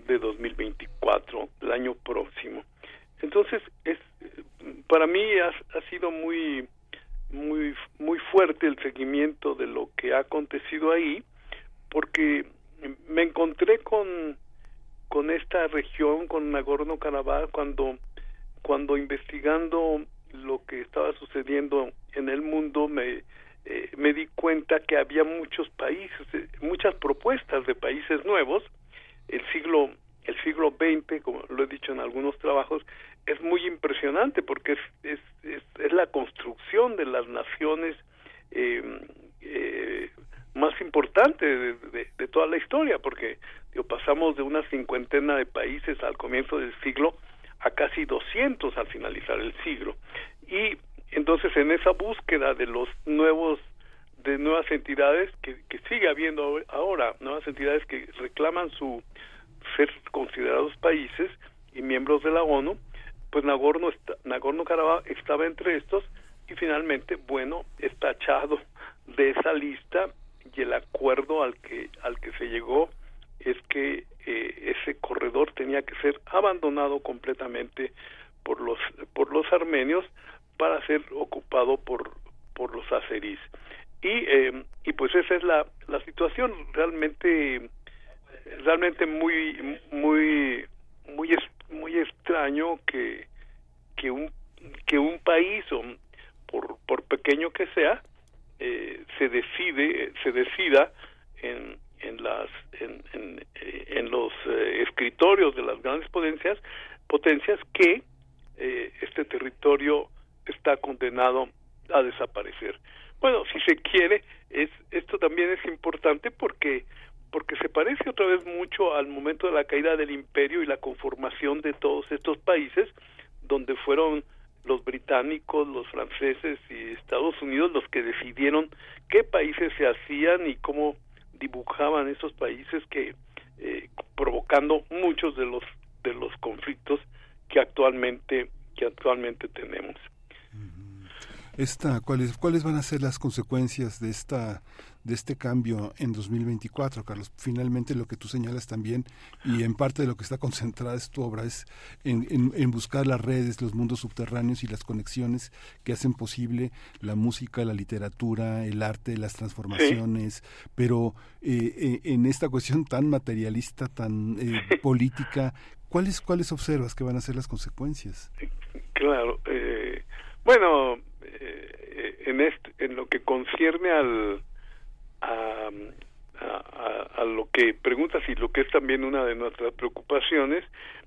de 2024, el año próximo. Entonces, es, para mí ha, sido muy, muy, muy fuerte el seguimiento de lo que ha acontecido ahí, porque me encontré con, con esta región, con Nagorno-Karabaj, cuando, cuando investigando lo que estaba sucediendo en el mundo, me, eh, me di cuenta que había muchos países, eh, muchas propuestas de países nuevos. El siglo el siglo XX, como lo he dicho en algunos trabajos, es muy impresionante porque es, es, la construcción de las naciones eh, eh, más importante de, toda la historia, porque pasamos de una cincuentena de países al comienzo del siglo a casi 200 al finalizar el siglo. Y entonces en esa búsqueda de los nuevos de nuevas entidades que, que sigue habiendo ahora, nuevas entidades que reclaman su ser considerados países y miembros de la ONU, pues Nagorno, Nagorno Karabaj estaba entre estos y finalmente, bueno, está echado de esa lista y el acuerdo al que al que se llegó es que eh, ese corredor tenía que ser abandonado completamente por los por los armenios para ser ocupado por por los azeríes. Y eh, y pues esa es la la situación. Realmente realmente muy muy muy muy extraño que que un que un país o por por pequeño que sea eh, se decide se decida en en las en, en, en los eh, escritorios de las grandes potencias potencias que eh, este territorio está condenado a desaparecer. Bueno si se quiere es esto también es importante porque porque se parece otra vez mucho al momento de la caída del imperio y la conformación de todos estos países, donde fueron los británicos, los franceses y Estados Unidos los que decidieron qué países se hacían y cómo dibujaban esos países que eh, provocando muchos de los de los conflictos que actualmente que actualmente tenemos esta cuáles cuáles van a ser las consecuencias de esta de este cambio en 2024, Carlos. Finalmente lo que tú señalas también, y en parte de lo que está concentrada es tu obra, es en, en, buscar las redes, los mundos subterráneos y las conexiones que hacen posible la música, la literatura, el arte, las transformaciones, pero eh, eh, en esta cuestión tan materialista, tan eh, (laughs) política, ¿cuáles, ¿cuáles observas que van a ser las consecuencias? Claro, bueno, en, este, en lo que concierne al a, a, lo que preguntas y lo que es también una de nuestras preocupaciones,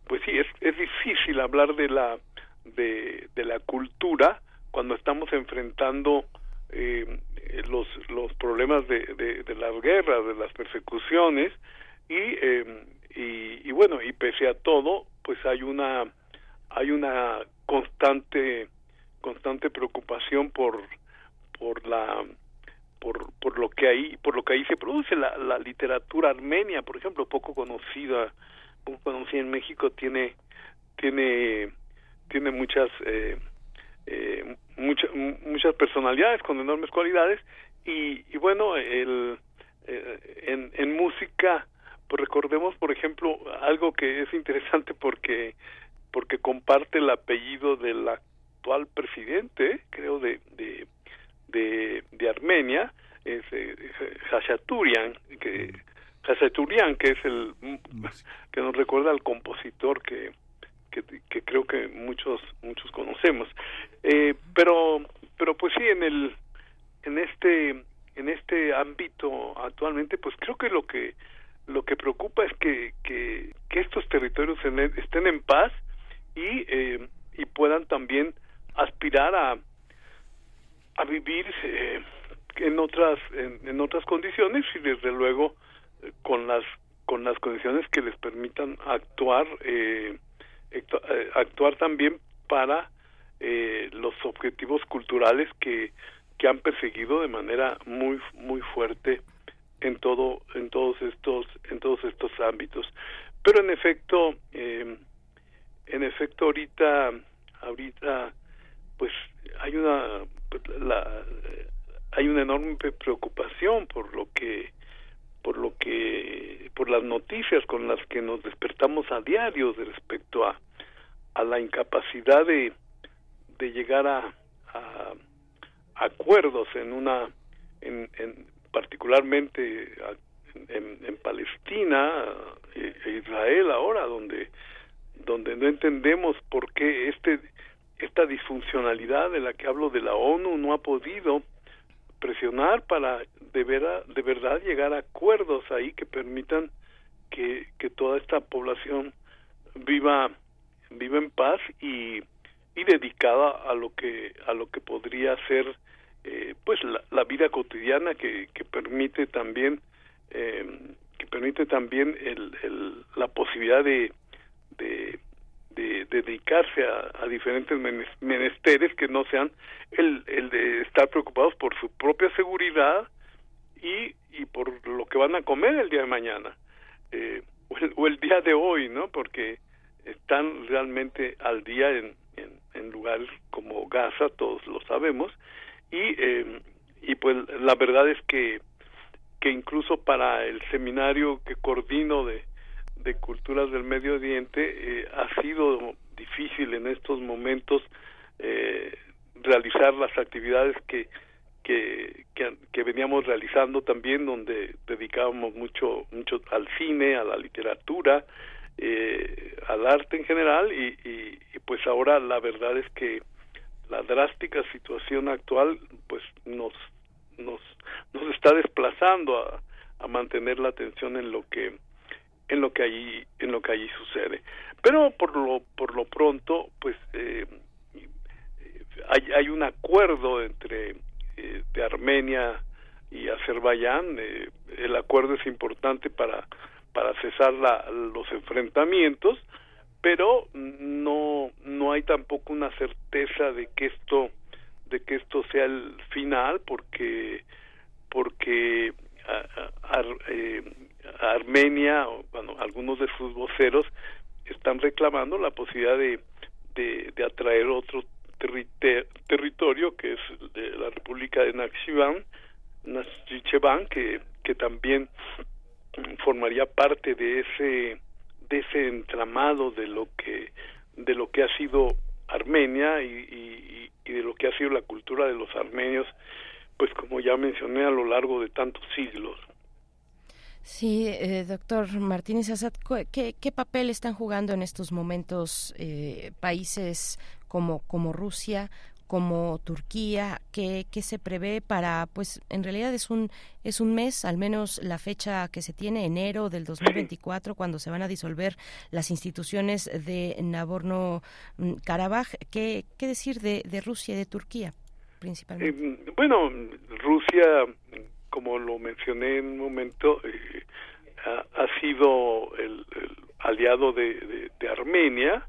pues sí, es, es difícil hablar de la, de, de la cultura cuando estamos enfrentando eh, los, los problemas de, de, las guerras, de las persecuciones, y, eh, y, y bueno, y pese a todo, pues hay una, hay una constante, constante preocupación por, por la por, por lo que ahí por lo que ahí se produce la, la literatura armenia por ejemplo poco conocida poco conocida en México tiene tiene tiene muchas eh, eh, muchas muchas personalidades con enormes cualidades y, y bueno el eh, en, en música pues recordemos por ejemplo algo que es interesante porque porque comparte el apellido del actual presidente creo de, de de, de Armenia, es eh, que Hachaturian, que es el que nos recuerda al compositor que, que, creo que muchos muchos conocemos. Eh, pero pero pues sí en el en este en este ámbito actualmente pues creo que lo que lo que preocupa es que, que, que estos territorios estén en paz y, eh, y puedan también aspirar a, a vivir eh, en otras en, otras condiciones y desde luego eh, con las con las condiciones que les permitan actuar eh, actuar también para los objetivos culturales que que han perseguido de manera muy muy fuerte en todo en todos estos en todos estos ámbitos. Pero en efecto en efecto ahorita ahorita pues hay una la, hay una enorme preocupación por lo que por lo que por las noticias con las que nos despertamos a diario respecto a a la incapacidad de de llegar a, acuerdos en una en, en particularmente en, en, Palestina e, e Israel ahora donde donde no entendemos por qué este esta disfuncionalidad de la que hablo de la ONU no ha podido presionar para de, de verdad llegar a acuerdos ahí que permitan que, toda esta población viva viva en paz y, y dedicada a lo que a lo que podría ser eh, pues la, vida cotidiana que, que permite también eh, que permite también el, el, la posibilidad de, de de, dedicarse a, diferentes menesteres que no sean el, el de estar preocupados por su propia seguridad y, y por lo que van a comer el día de mañana eh, (laughs) o, el, día de hoy, ¿no? Porque están realmente al día en, en, lugares como Gaza, todos lo sabemos, y, eh, y pues la verdad es que, que incluso para el seminario que coordino de, de culturas del Medio Oriente eh, ha sido difícil en estos momentos eh, realizar las actividades que, que, que, veníamos realizando también donde dedicábamos mucho mucho al cine a la literatura eh, al arte en general y, y, pues ahora la verdad es que la drástica situación actual pues nos nos nos está desplazando a, a mantener la atención en lo que en lo que allí en lo que allí sucede. Pero por lo por lo pronto pues eh, hay, hay un acuerdo entre eh, de Armenia y Azerbaiyán. Eh, el acuerdo es importante para para cesar la, los enfrentamientos pero no no hay tampoco una certeza de que esto de que esto sea el final porque porque eh, Armenia, bueno, algunos de sus voceros están reclamando la posibilidad de, de, atraer otro territorio que es de la República de Naxchivan, que, que también formaría parte de ese de ese entramado de lo que de lo que ha sido Armenia y, de lo que ha sido la cultura de los armenios pues como ya mencioné a lo largo de tantos siglos Sí, eh, doctor Martínez Assad, ¿qué, ¿qué, papel están jugando en estos momentos eh, países como, como Rusia, como Turquía, ¿qué, ¿qué, se prevé para, pues en realidad es un, es un mes, al menos la fecha que se tiene, enero del 2024, cuando se van a disolver las instituciones de Nagorno-Karabaj. ¿Qué, ¿Qué decir de, de Rusia y de Turquía, principalmente? Eh, bueno, Rusia como lo mencioné en un momento, eh, ha, sido el, aliado de, Armenia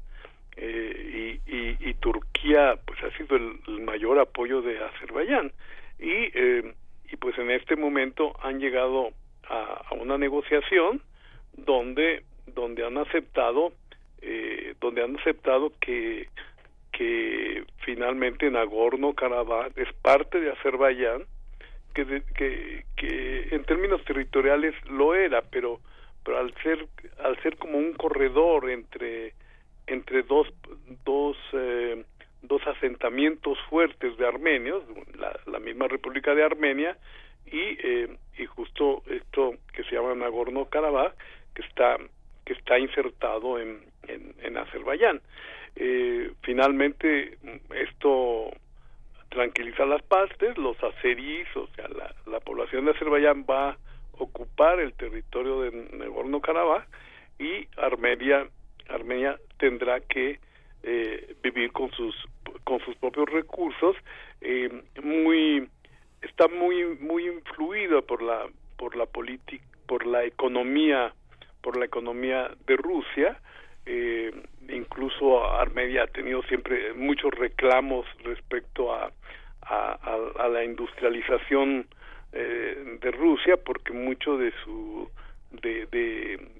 eh, y, Turquía pues ha sido el, mayor apoyo de Azerbaiyán. Y, eh, y pues en este momento han llegado a, una negociación donde donde han aceptado donde han aceptado que que finalmente Nagorno Karabaj es parte de Azerbaiyán que, que, en términos territoriales lo era, pero pero al ser al ser como un corredor entre entre dos dos eh, dos asentamientos fuertes de armenios, la, la misma República de Armenia y eh, y justo esto que se llama Nagorno Karabaj que está que está insertado en en, en Azerbaiyán. Eh, finalmente esto tranquiliza las partes, los azeríes, o sea, la, población de Azerbaiyán va a ocupar el territorio de Nagorno-Karabaj y Armenia, Armenia tendrá que eh, vivir con sus con sus propios recursos eh, muy está muy muy influido por la por la política por la economía por la economía de Rusia eh, incluso Armenia ha tenido siempre muchos reclamos respecto a, a, la industrialización eh, de Rusia porque mucho de su de,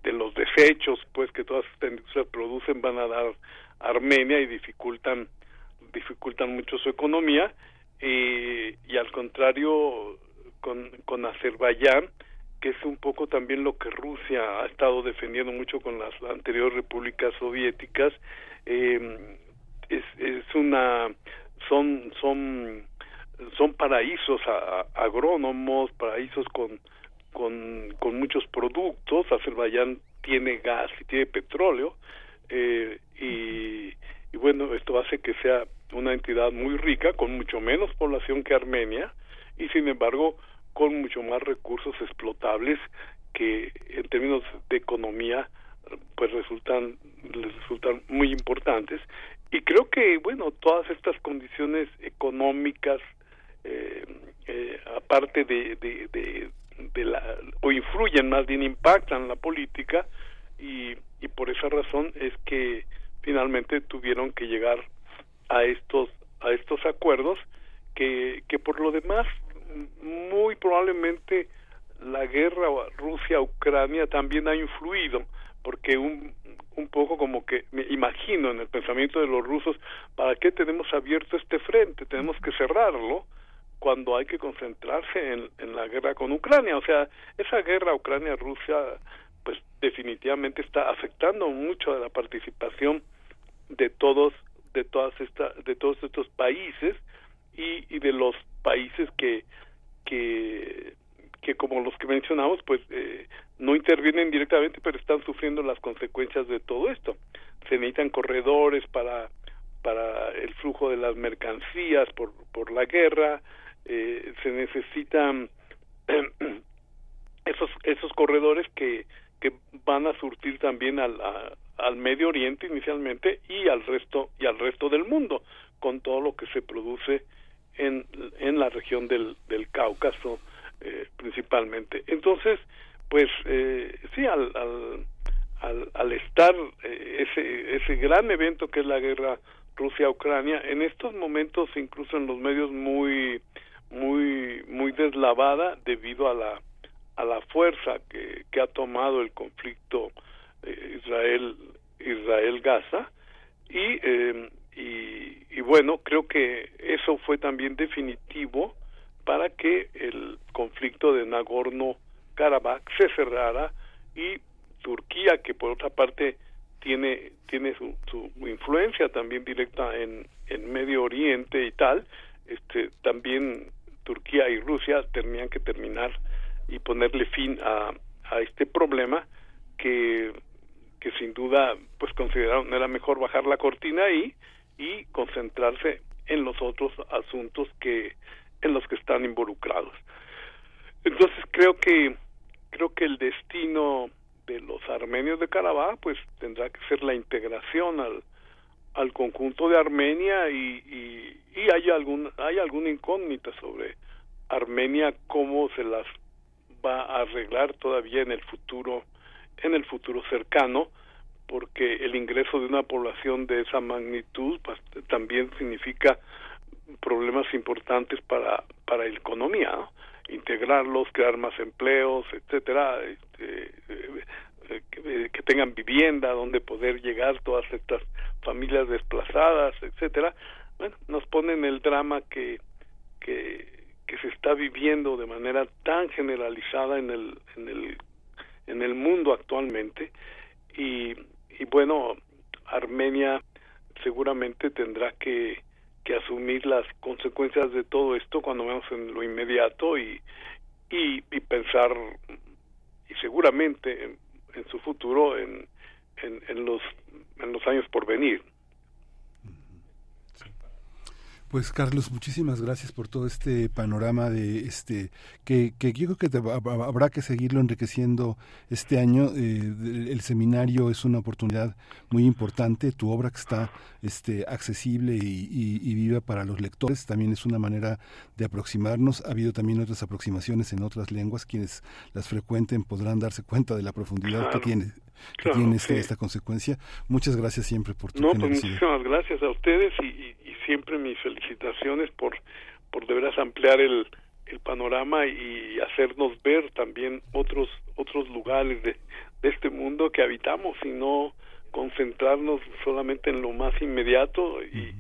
de, los desechos pues que todas estas industrias producen van a dar Armenia y dificultan dificultan mucho su economía. Y al contrario con, con Azerbaiyán es un poco también lo que Rusia ha estado defendiendo mucho con las anteriores repúblicas soviéticas eh, es, es una son son son paraísos agrónomos paraísos con, con con muchos productos. Azerbaiyán tiene gas y tiene petróleo eh, y, y bueno esto hace que sea una entidad muy rica con mucho menos población que Armenia y sin embargo con mucho más recursos explotables que en términos de economía pues resultan resultan muy importantes. Y creo que bueno todas estas condiciones económicas eh, eh, aparte de, de, de, la o influyen más bien impactan la política y, y por esa razón es que finalmente tuvieron que llegar a estos a estos acuerdos que, que por lo demás muy probablemente la guerra Rusia-Ucrania también ha influido, porque un, un poco como que me imagino en el pensamiento de los rusos, ¿para qué tenemos abierto este frente? Tenemos que cerrarlo cuando hay que concentrarse en, en la guerra con Ucrania. O sea, esa guerra Ucrania-Rusia, pues definitivamente está afectando mucho a la participación de todos de todas estas de todos estos países y, y de los países que que que como los que mencionamos pues eh, no intervienen directamente pero están sufriendo las consecuencias de todo esto. Se necesitan corredores para para el flujo de las mercancías por por la guerra eh, se necesitan (clears throat) esos esos corredores que que van a surtir también al al Medio Oriente inicialmente y al resto y al resto del mundo con todo lo que se produce en, en la región del, del Cáucaso eh, principalmente. Entonces, pues eh, sí, al, al, al, estar eh, ese, ese gran evento que es la guerra Rusia-Ucrania, en estos momentos incluso en los medios muy muy muy deslavada debido a la a la fuerza que, que ha tomado el conflicto Israel Israel Gaza y y, bueno, creo que eso fue también definitivo para que el conflicto de Nagorno-Karabaj se cerrara y Turquía, que por otra parte tiene tiene su, su influencia también directa en, en Medio Oriente y tal, este también Turquía y Rusia tenían que terminar y ponerle fin a, a este problema que que sin duda pues consideraron era mejor bajar la cortina ahí y concentrarse en los otros asuntos que en los que están involucrados. Entonces creo que creo que el destino de los armenios de Karabaj pues tendrá que ser la integración al al conjunto de Armenia y, y, y hay algún hay alguna incógnita sobre Armenia cómo se las va a arreglar todavía en el futuro en el futuro cercano porque el ingreso de una población de esa magnitud pues, también significa problemas importantes para para la economía integrarlos crear más empleos etcétera este, eh, que, que, tengan vivienda donde poder llegar todas estas familias desplazadas etcétera. Bueno nos ponen el drama que que que se está viviendo de manera tan generalizada en el en el en el mundo actualmente y y bueno, Armenia seguramente tendrá que, que asumir las consecuencias de todo esto cuando veamos en lo inmediato y, y, y pensar y seguramente en, en su futuro en, en, en, los en los años por venir. Pues Carlos, muchísimas gracias por todo este panorama de este que, que yo creo que habrá que seguirlo enriqueciendo este año. Eh, el seminario es una oportunidad muy importante. Tu obra que está este accesible y, y, viva para los lectores también es una manera de aproximarnos. Ha habido también otras aproximaciones en otras lenguas. Quienes las frecuenten podrán darse cuenta de la profundidad que tiene que tiene este, esta consecuencia. Muchas gracias siempre por tu No, pues muchísimas gracias a ustedes y, siempre mis felicitaciones por, por de veras ampliar el, el panorama y hacernos ver también otros otros lugares de, de este mundo que habitamos y no concentrarnos solamente en lo más inmediato y,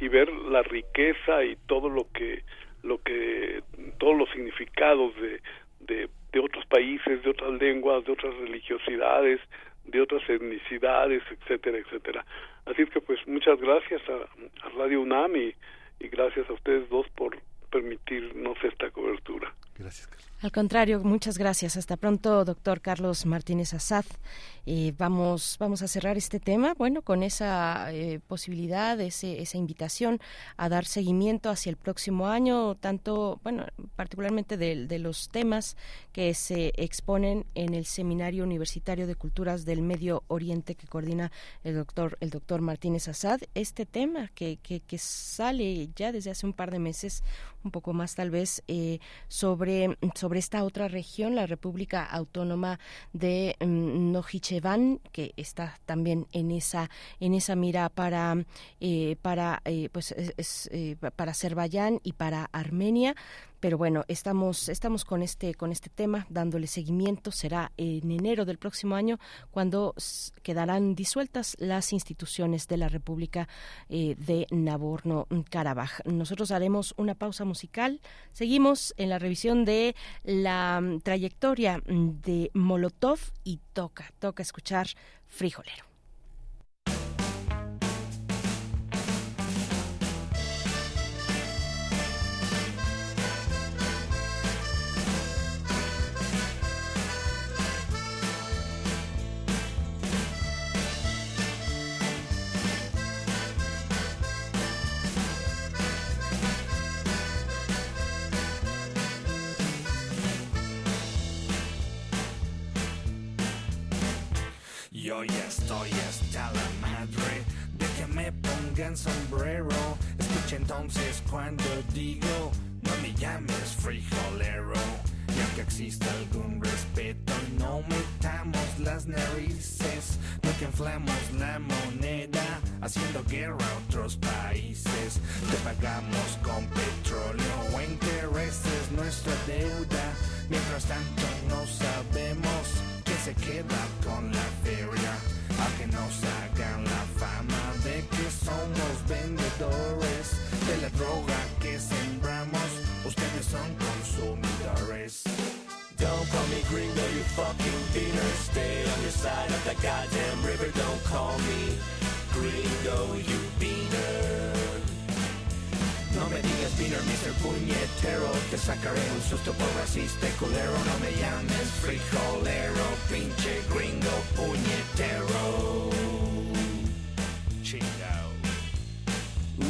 y ver la riqueza y todo lo que lo que todos los significados de, de, de otros países, de otras lenguas, de otras religiosidades, de otras etnicidades, etcétera, etcétera. Así es que pues muchas gracias a, a Radio UNAM y, y gracias a ustedes dos por permitirnos esta cobertura. Gracias. Al contrario, muchas gracias. Hasta pronto, doctor Carlos Martínez Azad. Eh, vamos, vamos a cerrar este tema, bueno, con esa eh, posibilidad, ese, esa invitación a dar seguimiento hacia el próximo año, tanto, bueno, particularmente de, de, los temas que se exponen en el Seminario Universitario de Culturas del Medio Oriente que coordina el doctor, el doctor Martínez Azad. Este tema que, que, que sale ya desde hace un par de meses, un poco más tal vez, eh, sobre, sobre esta otra región, la República Autónoma de um, Nojichevan, que está también en esa, en esa mira para, eh, para, eh, pues, es, eh, para Azerbaiyán y para Armenia pero bueno estamos estamos con este con este tema dándole seguimiento. Será en enero del próximo año cuando quedarán disueltas las instituciones de la República eh, de Nagorno Karabaj nosotros haremos una pausa musical. Seguimos en la revisión de la um, trayectoria de Molotov y toca toca escuchar Frijolero Yo ya estoy hasta la madre de que me pongan sombrero. Escucha entonces cuando digo, no me llames frijolero. Ya que exista algún respeto, no metamos las narices. No que inflamos la moneda, haciendo guerra a otros países. Te pagamos con petróleo o intereses nuestra deuda. Mientras tanto no sabemos se queda con la feria. A que nos hagan la fama de que somos vendidos droga que sembramos, ustedes son consumidores. Don't call me gringo, you fucking beaner. Stay on your side of the goddamn river. Don't call me gringo, you beaner. No me digas beaner, Mr. Puñetero. Te sacaré un susto por racista culero. No me llames frijolero, pinche gringo puñetero. Chingao.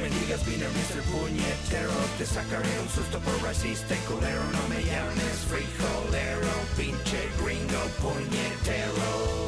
Me digas Mr. Puñetero. Te sacaré un susto por racista y culero. No me llames frijolero, pinche gringo puñetero.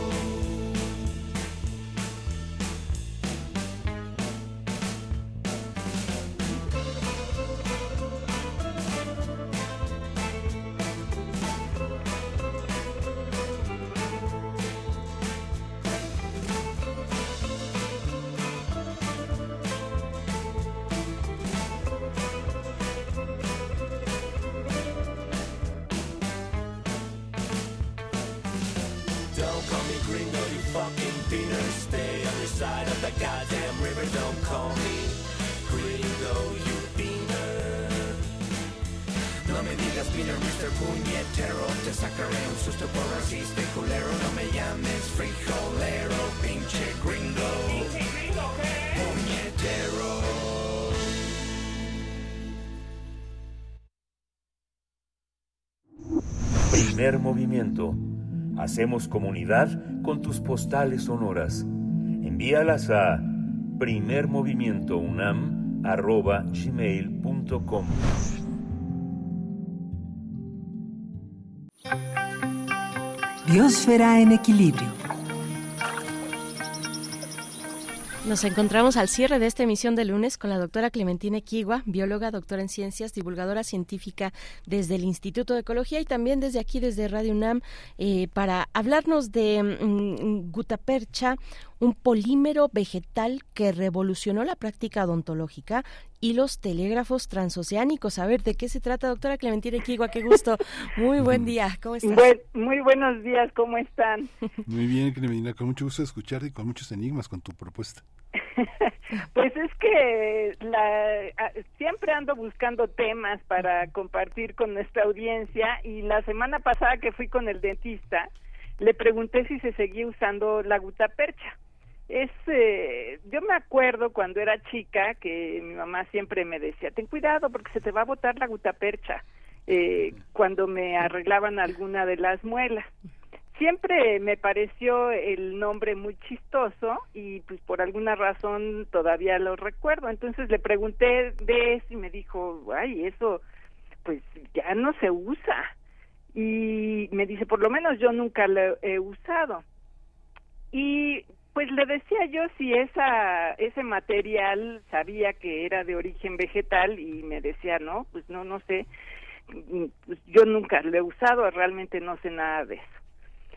Mr. Puñetero. Te sacaré un susto por racista y culero. No me llames frijolero, pinche gringo. Puñetero. Primer movimiento. Hacemos comunidad con tus postales sonoras. Envíalas a primermovimientounam.gmail.com Biosfera en equilibrio. Nos encontramos al cierre de esta emisión de lunes con la doctora Clementina Equigua, bióloga, doctora en ciencias, divulgadora científica desde el Instituto de Ecología y también desde aquí, desde Radio UNAM, eh, para hablarnos de mm, gutapercha, un polímero vegetal que revolucionó la práctica odontológica y los telégrafos transoceánicos. A ver, ¿de qué se trata, doctora Clementina Equigua? Qué gusto. Muy buen día. ¿Cómo estás? Buen- muy buenos días, ¿cómo están? Muy bien, Clementina, con mucho gusto de escucharte y con muchos enigmas con tu propuesta. (laughs) Pues es que la, siempre ando buscando temas para compartir con nuestra audiencia y la semana pasada que fui con el dentista le pregunté si se seguía usando la gutapercha. Es, eh, yo me acuerdo cuando era chica que mi mamá siempre me decía, ten cuidado porque se te va a botar la gutapercha eh, cuando me arreglaban alguna de las muelas siempre me pareció el nombre muy chistoso y pues por alguna razón todavía lo recuerdo. Entonces le pregunté de eso y me dijo, ay, eso pues ya no se usa. Y me dice, por lo menos yo nunca lo he usado. Y pues le decía yo si esa ese material sabía que era de origen vegetal y me decía, no, pues no, no sé. Mm, pues, yo nunca lo he usado, realmente no sé nada de eso.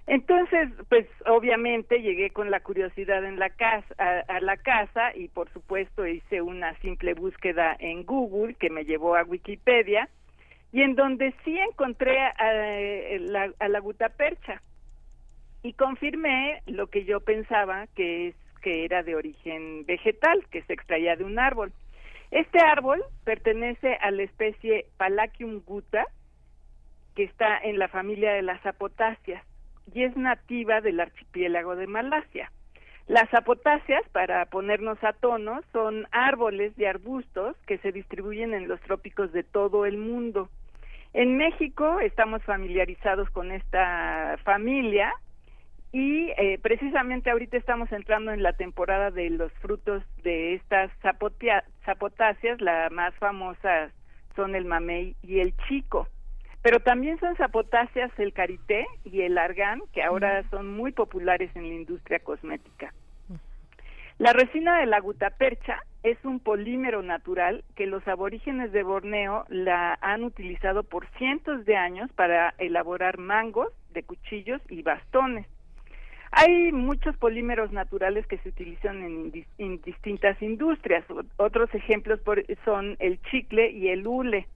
Entonces, pues obviamente llegué con la curiosidad en la casa, a, la casa y por supuesto hice una simple búsqueda en Google que me llevó a Wikipedia y en donde sí encontré a, la, a la gutapercha y confirmé lo que yo pensaba que es que era de origen vegetal, que se extraía de un árbol. Este árbol pertenece a la especie Palacium guta, que está en la familia de las apotáceas y es nativa del archipiélago de Malasia. Las apotáceas, para ponernos a tono, son árboles de arbustos que se distribuyen en los trópicos de todo el mundo. En México estamos familiarizados con esta familia y eh, precisamente ahorita estamos entrando en la temporada de los frutos de estas zapotáceas, la más famosa son el mamey y el chico. Pero también son zapotáceas el carité y el argán, que ahora son muy populares en la industria cosmética. La resina de la gutapercha es un polímero natural que los aborígenes de Borneo la han utilizado por cientos de años para elaborar mangos de cuchillos y bastones. Hay muchos polímeros naturales que se utilizan en, distintas industrias. Otros ejemplos son el chicle y el hule.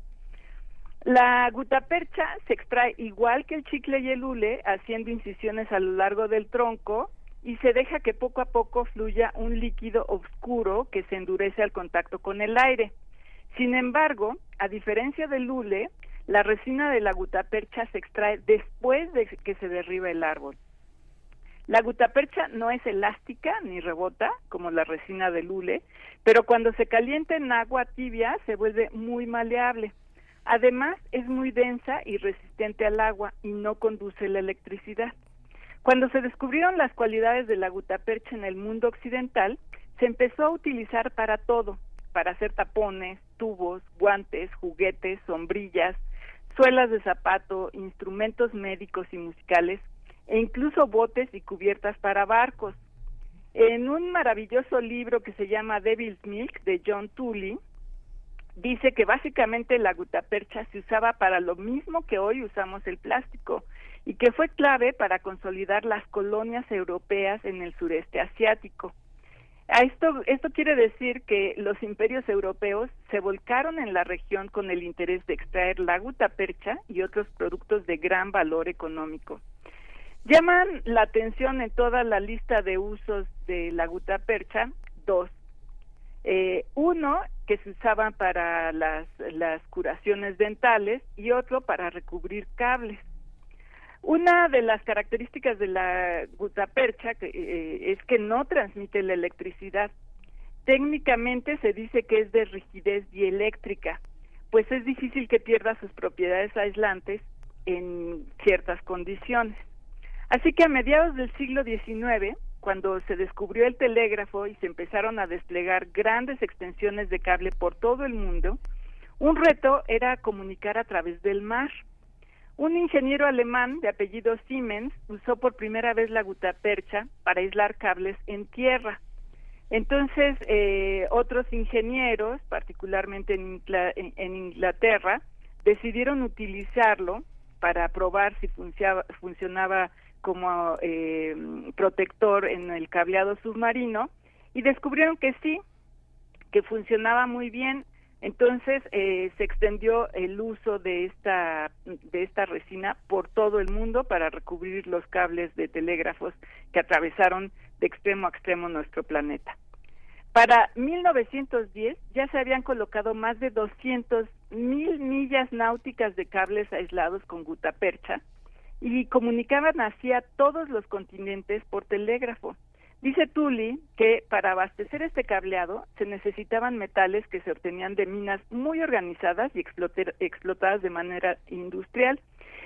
La gutapercha se extrae igual que el chicle y el hule, haciendo incisiones a lo largo del tronco y se deja que poco a poco fluya un líquido oscuro que se endurece al contacto con el aire. Sin embargo, a diferencia del hule, la resina de la gutapercha se extrae después de que se derriba el árbol. La gutapercha no es elástica ni rebota como la resina del hule, pero cuando se calienta en agua tibia se vuelve muy maleable. Además, es muy densa y resistente al agua y no conduce la electricidad. Cuando se descubrieron las cualidades de la gutapercha en el mundo occidental, se empezó a utilizar para todo, para hacer tapones, tubos, guantes, juguetes, sombrillas, suelas de zapato, instrumentos médicos y musicales, e incluso botes y cubiertas para barcos. En un maravilloso libro que se llama Devil's Milk de John Tully, dice que básicamente la gutapercha se usaba para lo mismo que hoy usamos el plástico y que fue clave para consolidar las colonias europeas en el sureste asiático. A esto, esto quiere decir que los imperios europeos se volcaron en la región con el interés de extraer la gutapercha y otros productos de gran valor económico. Llaman la atención en toda la lista de usos de la gutapercha dos. Eh, uno, que se usaban para las, curaciones dentales y otro para recubrir cables. Una de las características de la gutapercha eh, es que no transmite la electricidad. Técnicamente se dice que es de rigidez dieléctrica, pues es difícil que pierda sus propiedades aislantes en ciertas condiciones. Así que a mediados del siglo XIX, cuando se descubrió el telégrafo y se empezaron a desplegar grandes extensiones de cable por todo el mundo, un reto era comunicar a través del mar. Un ingeniero alemán de apellido Siemens usó por primera vez la gutapercha para aislar cables en tierra. Entonces, eh, otros ingenieros, particularmente en, en, Inglaterra, decidieron utilizarlo para probar si funcionaba como eh, protector en el cableado submarino y descubrieron que sí, que funcionaba muy bien. Entonces eh, se extendió el uso de esta de esta resina por todo el mundo para recubrir los cables de telégrafos que atravesaron de extremo a extremo nuestro planeta. Para 1910 ya se habían colocado más de 200 mil millas náuticas de cables aislados con gutapercha y comunicaban así a todos los continentes por telégrafo. Dice Tully que para abastecer este cableado se necesitaban metales que se obtenían de minas muy organizadas y explotadas de manera industrial,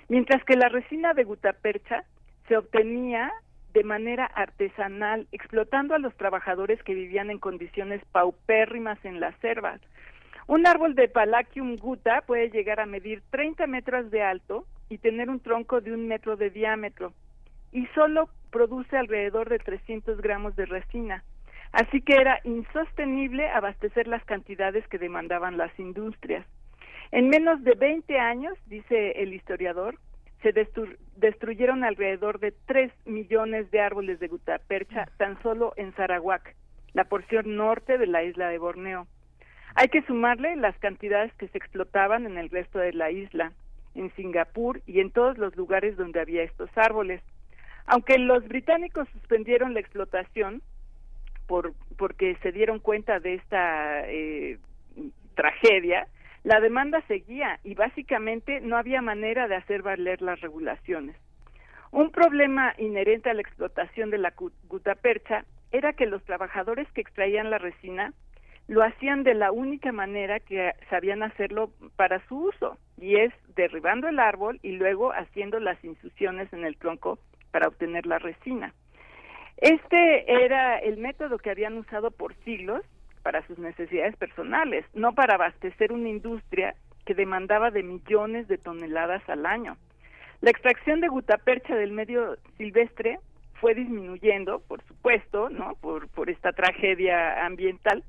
mientras que la resina de gutapercha se obtenía de manera artesanal, explotando a los trabajadores que vivían en condiciones paupérrimas en las selvas. Un árbol de Palacium guta puede llegar a medir 30 metros de alto y tener un tronco de un metro de diámetro y solo produce alrededor de 300 gramos de resina. Así que era insostenible abastecer las cantidades que demandaban las industrias. En menos de 20 años, dice el historiador, se destruyeron alrededor de 3 millones de árboles de gutapercha tan solo en Sarawak, la porción norte de la isla de Borneo. Hay que sumarle las cantidades que se explotaban en el resto de la isla, en Singapur y en todos los lugares donde había estos árboles. Aunque los británicos suspendieron la explotación por, porque se dieron cuenta de esta eh, tragedia, la demanda seguía y básicamente no había manera de hacer valer las regulaciones. Un problema inherente a la explotación de la gutapercha era que los trabajadores que extraían la resina lo hacían de la única manera que sabían hacerlo para su uso, y es derribando el árbol y luego haciendo las infusiones en el tronco para obtener la resina. Este era el método que habían usado por siglos para sus necesidades personales, no para abastecer una industria que demandaba de millones de toneladas al año. La extracción de gutapercha del medio silvestre fue disminuyendo, por supuesto, ¿no? Por, por esta tragedia ambiental,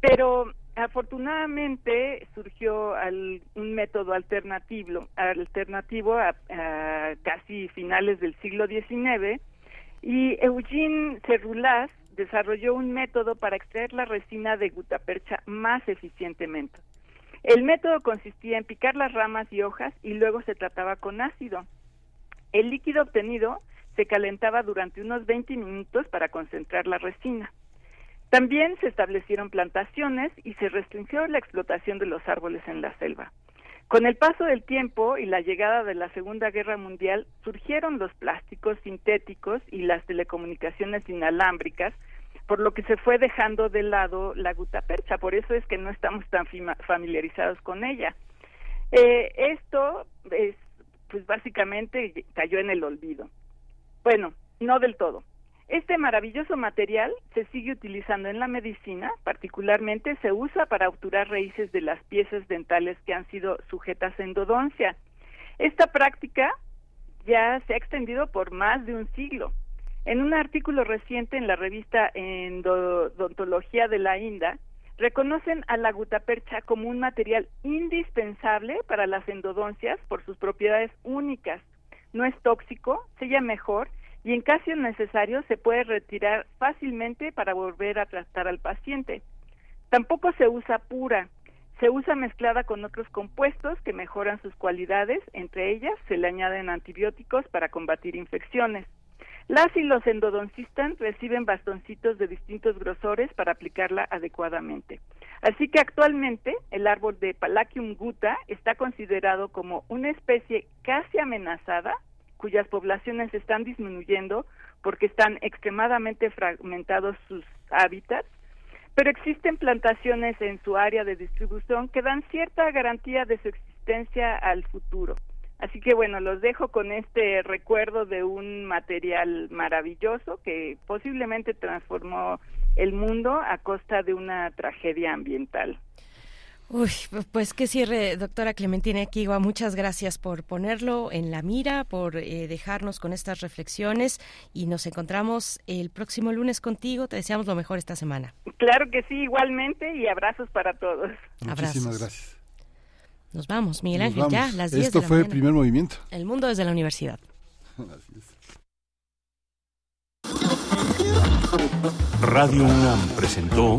pero afortunadamente surgió un método alternativo, alternativo a, casi finales del siglo XIX y Eugene Cerrulas desarrolló un método para extraer la resina de gutapercha más eficientemente. El método consistía en picar las ramas y hojas y luego se trataba con ácido. El líquido obtenido se calentaba durante unos 20 minutos para concentrar la resina. También se establecieron plantaciones y se restringió la explotación de los árboles en la selva. Con el paso del tiempo y la llegada de la Segunda Guerra Mundial, surgieron los plásticos sintéticos y las telecomunicaciones inalámbricas, por lo que se fue dejando de lado la gutapercha. Por eso es que no estamos tan familiarizados con ella. Eh, esto es, pues básicamente cayó en el olvido. Bueno, no del todo. Este maravilloso material se sigue utilizando en la medicina, particularmente se usa para obturar raíces de las piezas dentales que han sido sujetas a endodoncia. Esta práctica ya se ha extendido por más de un siglo. En un artículo reciente en la revista Endodontología de la India, reconocen a la gutapercha como un material indispensable para las endodoncias por sus propiedades únicas. No es tóxico, sella mejor y en caso necesario se puede retirar fácilmente para volver a tratar al paciente. Tampoco se usa pura, se usa mezclada con otros compuestos que mejoran sus cualidades, entre ellas se le añaden antibióticos para combatir infecciones. Las y los endodoncistas reciben bastoncitos de distintos grosores para aplicarla adecuadamente. Así que actualmente el árbol de Palacium guta está considerado como una especie casi amenazada cuyas poblaciones están disminuyendo porque están extremadamente fragmentados sus hábitats, pero existen plantaciones en su área de distribución que dan cierta garantía de su existencia al futuro. Así que bueno, los dejo con este recuerdo de un material maravilloso que posiblemente transformó el mundo a costa de una tragedia ambiental. Uy, pues qué cierre, doctora Clementina Equigua. Muchas gracias por ponerlo en la mira, por eh, dejarnos con estas reflexiones y nos encontramos el próximo lunes contigo. Te deseamos lo mejor esta semana. Claro que sí, igualmente y abrazos para todos. Muchísimas gracias. Nos vamos, Miguel Ángel, ya las 10 Esto fue el primer movimiento. El mundo desde la universidad. (laughs) Radio UNAM presentó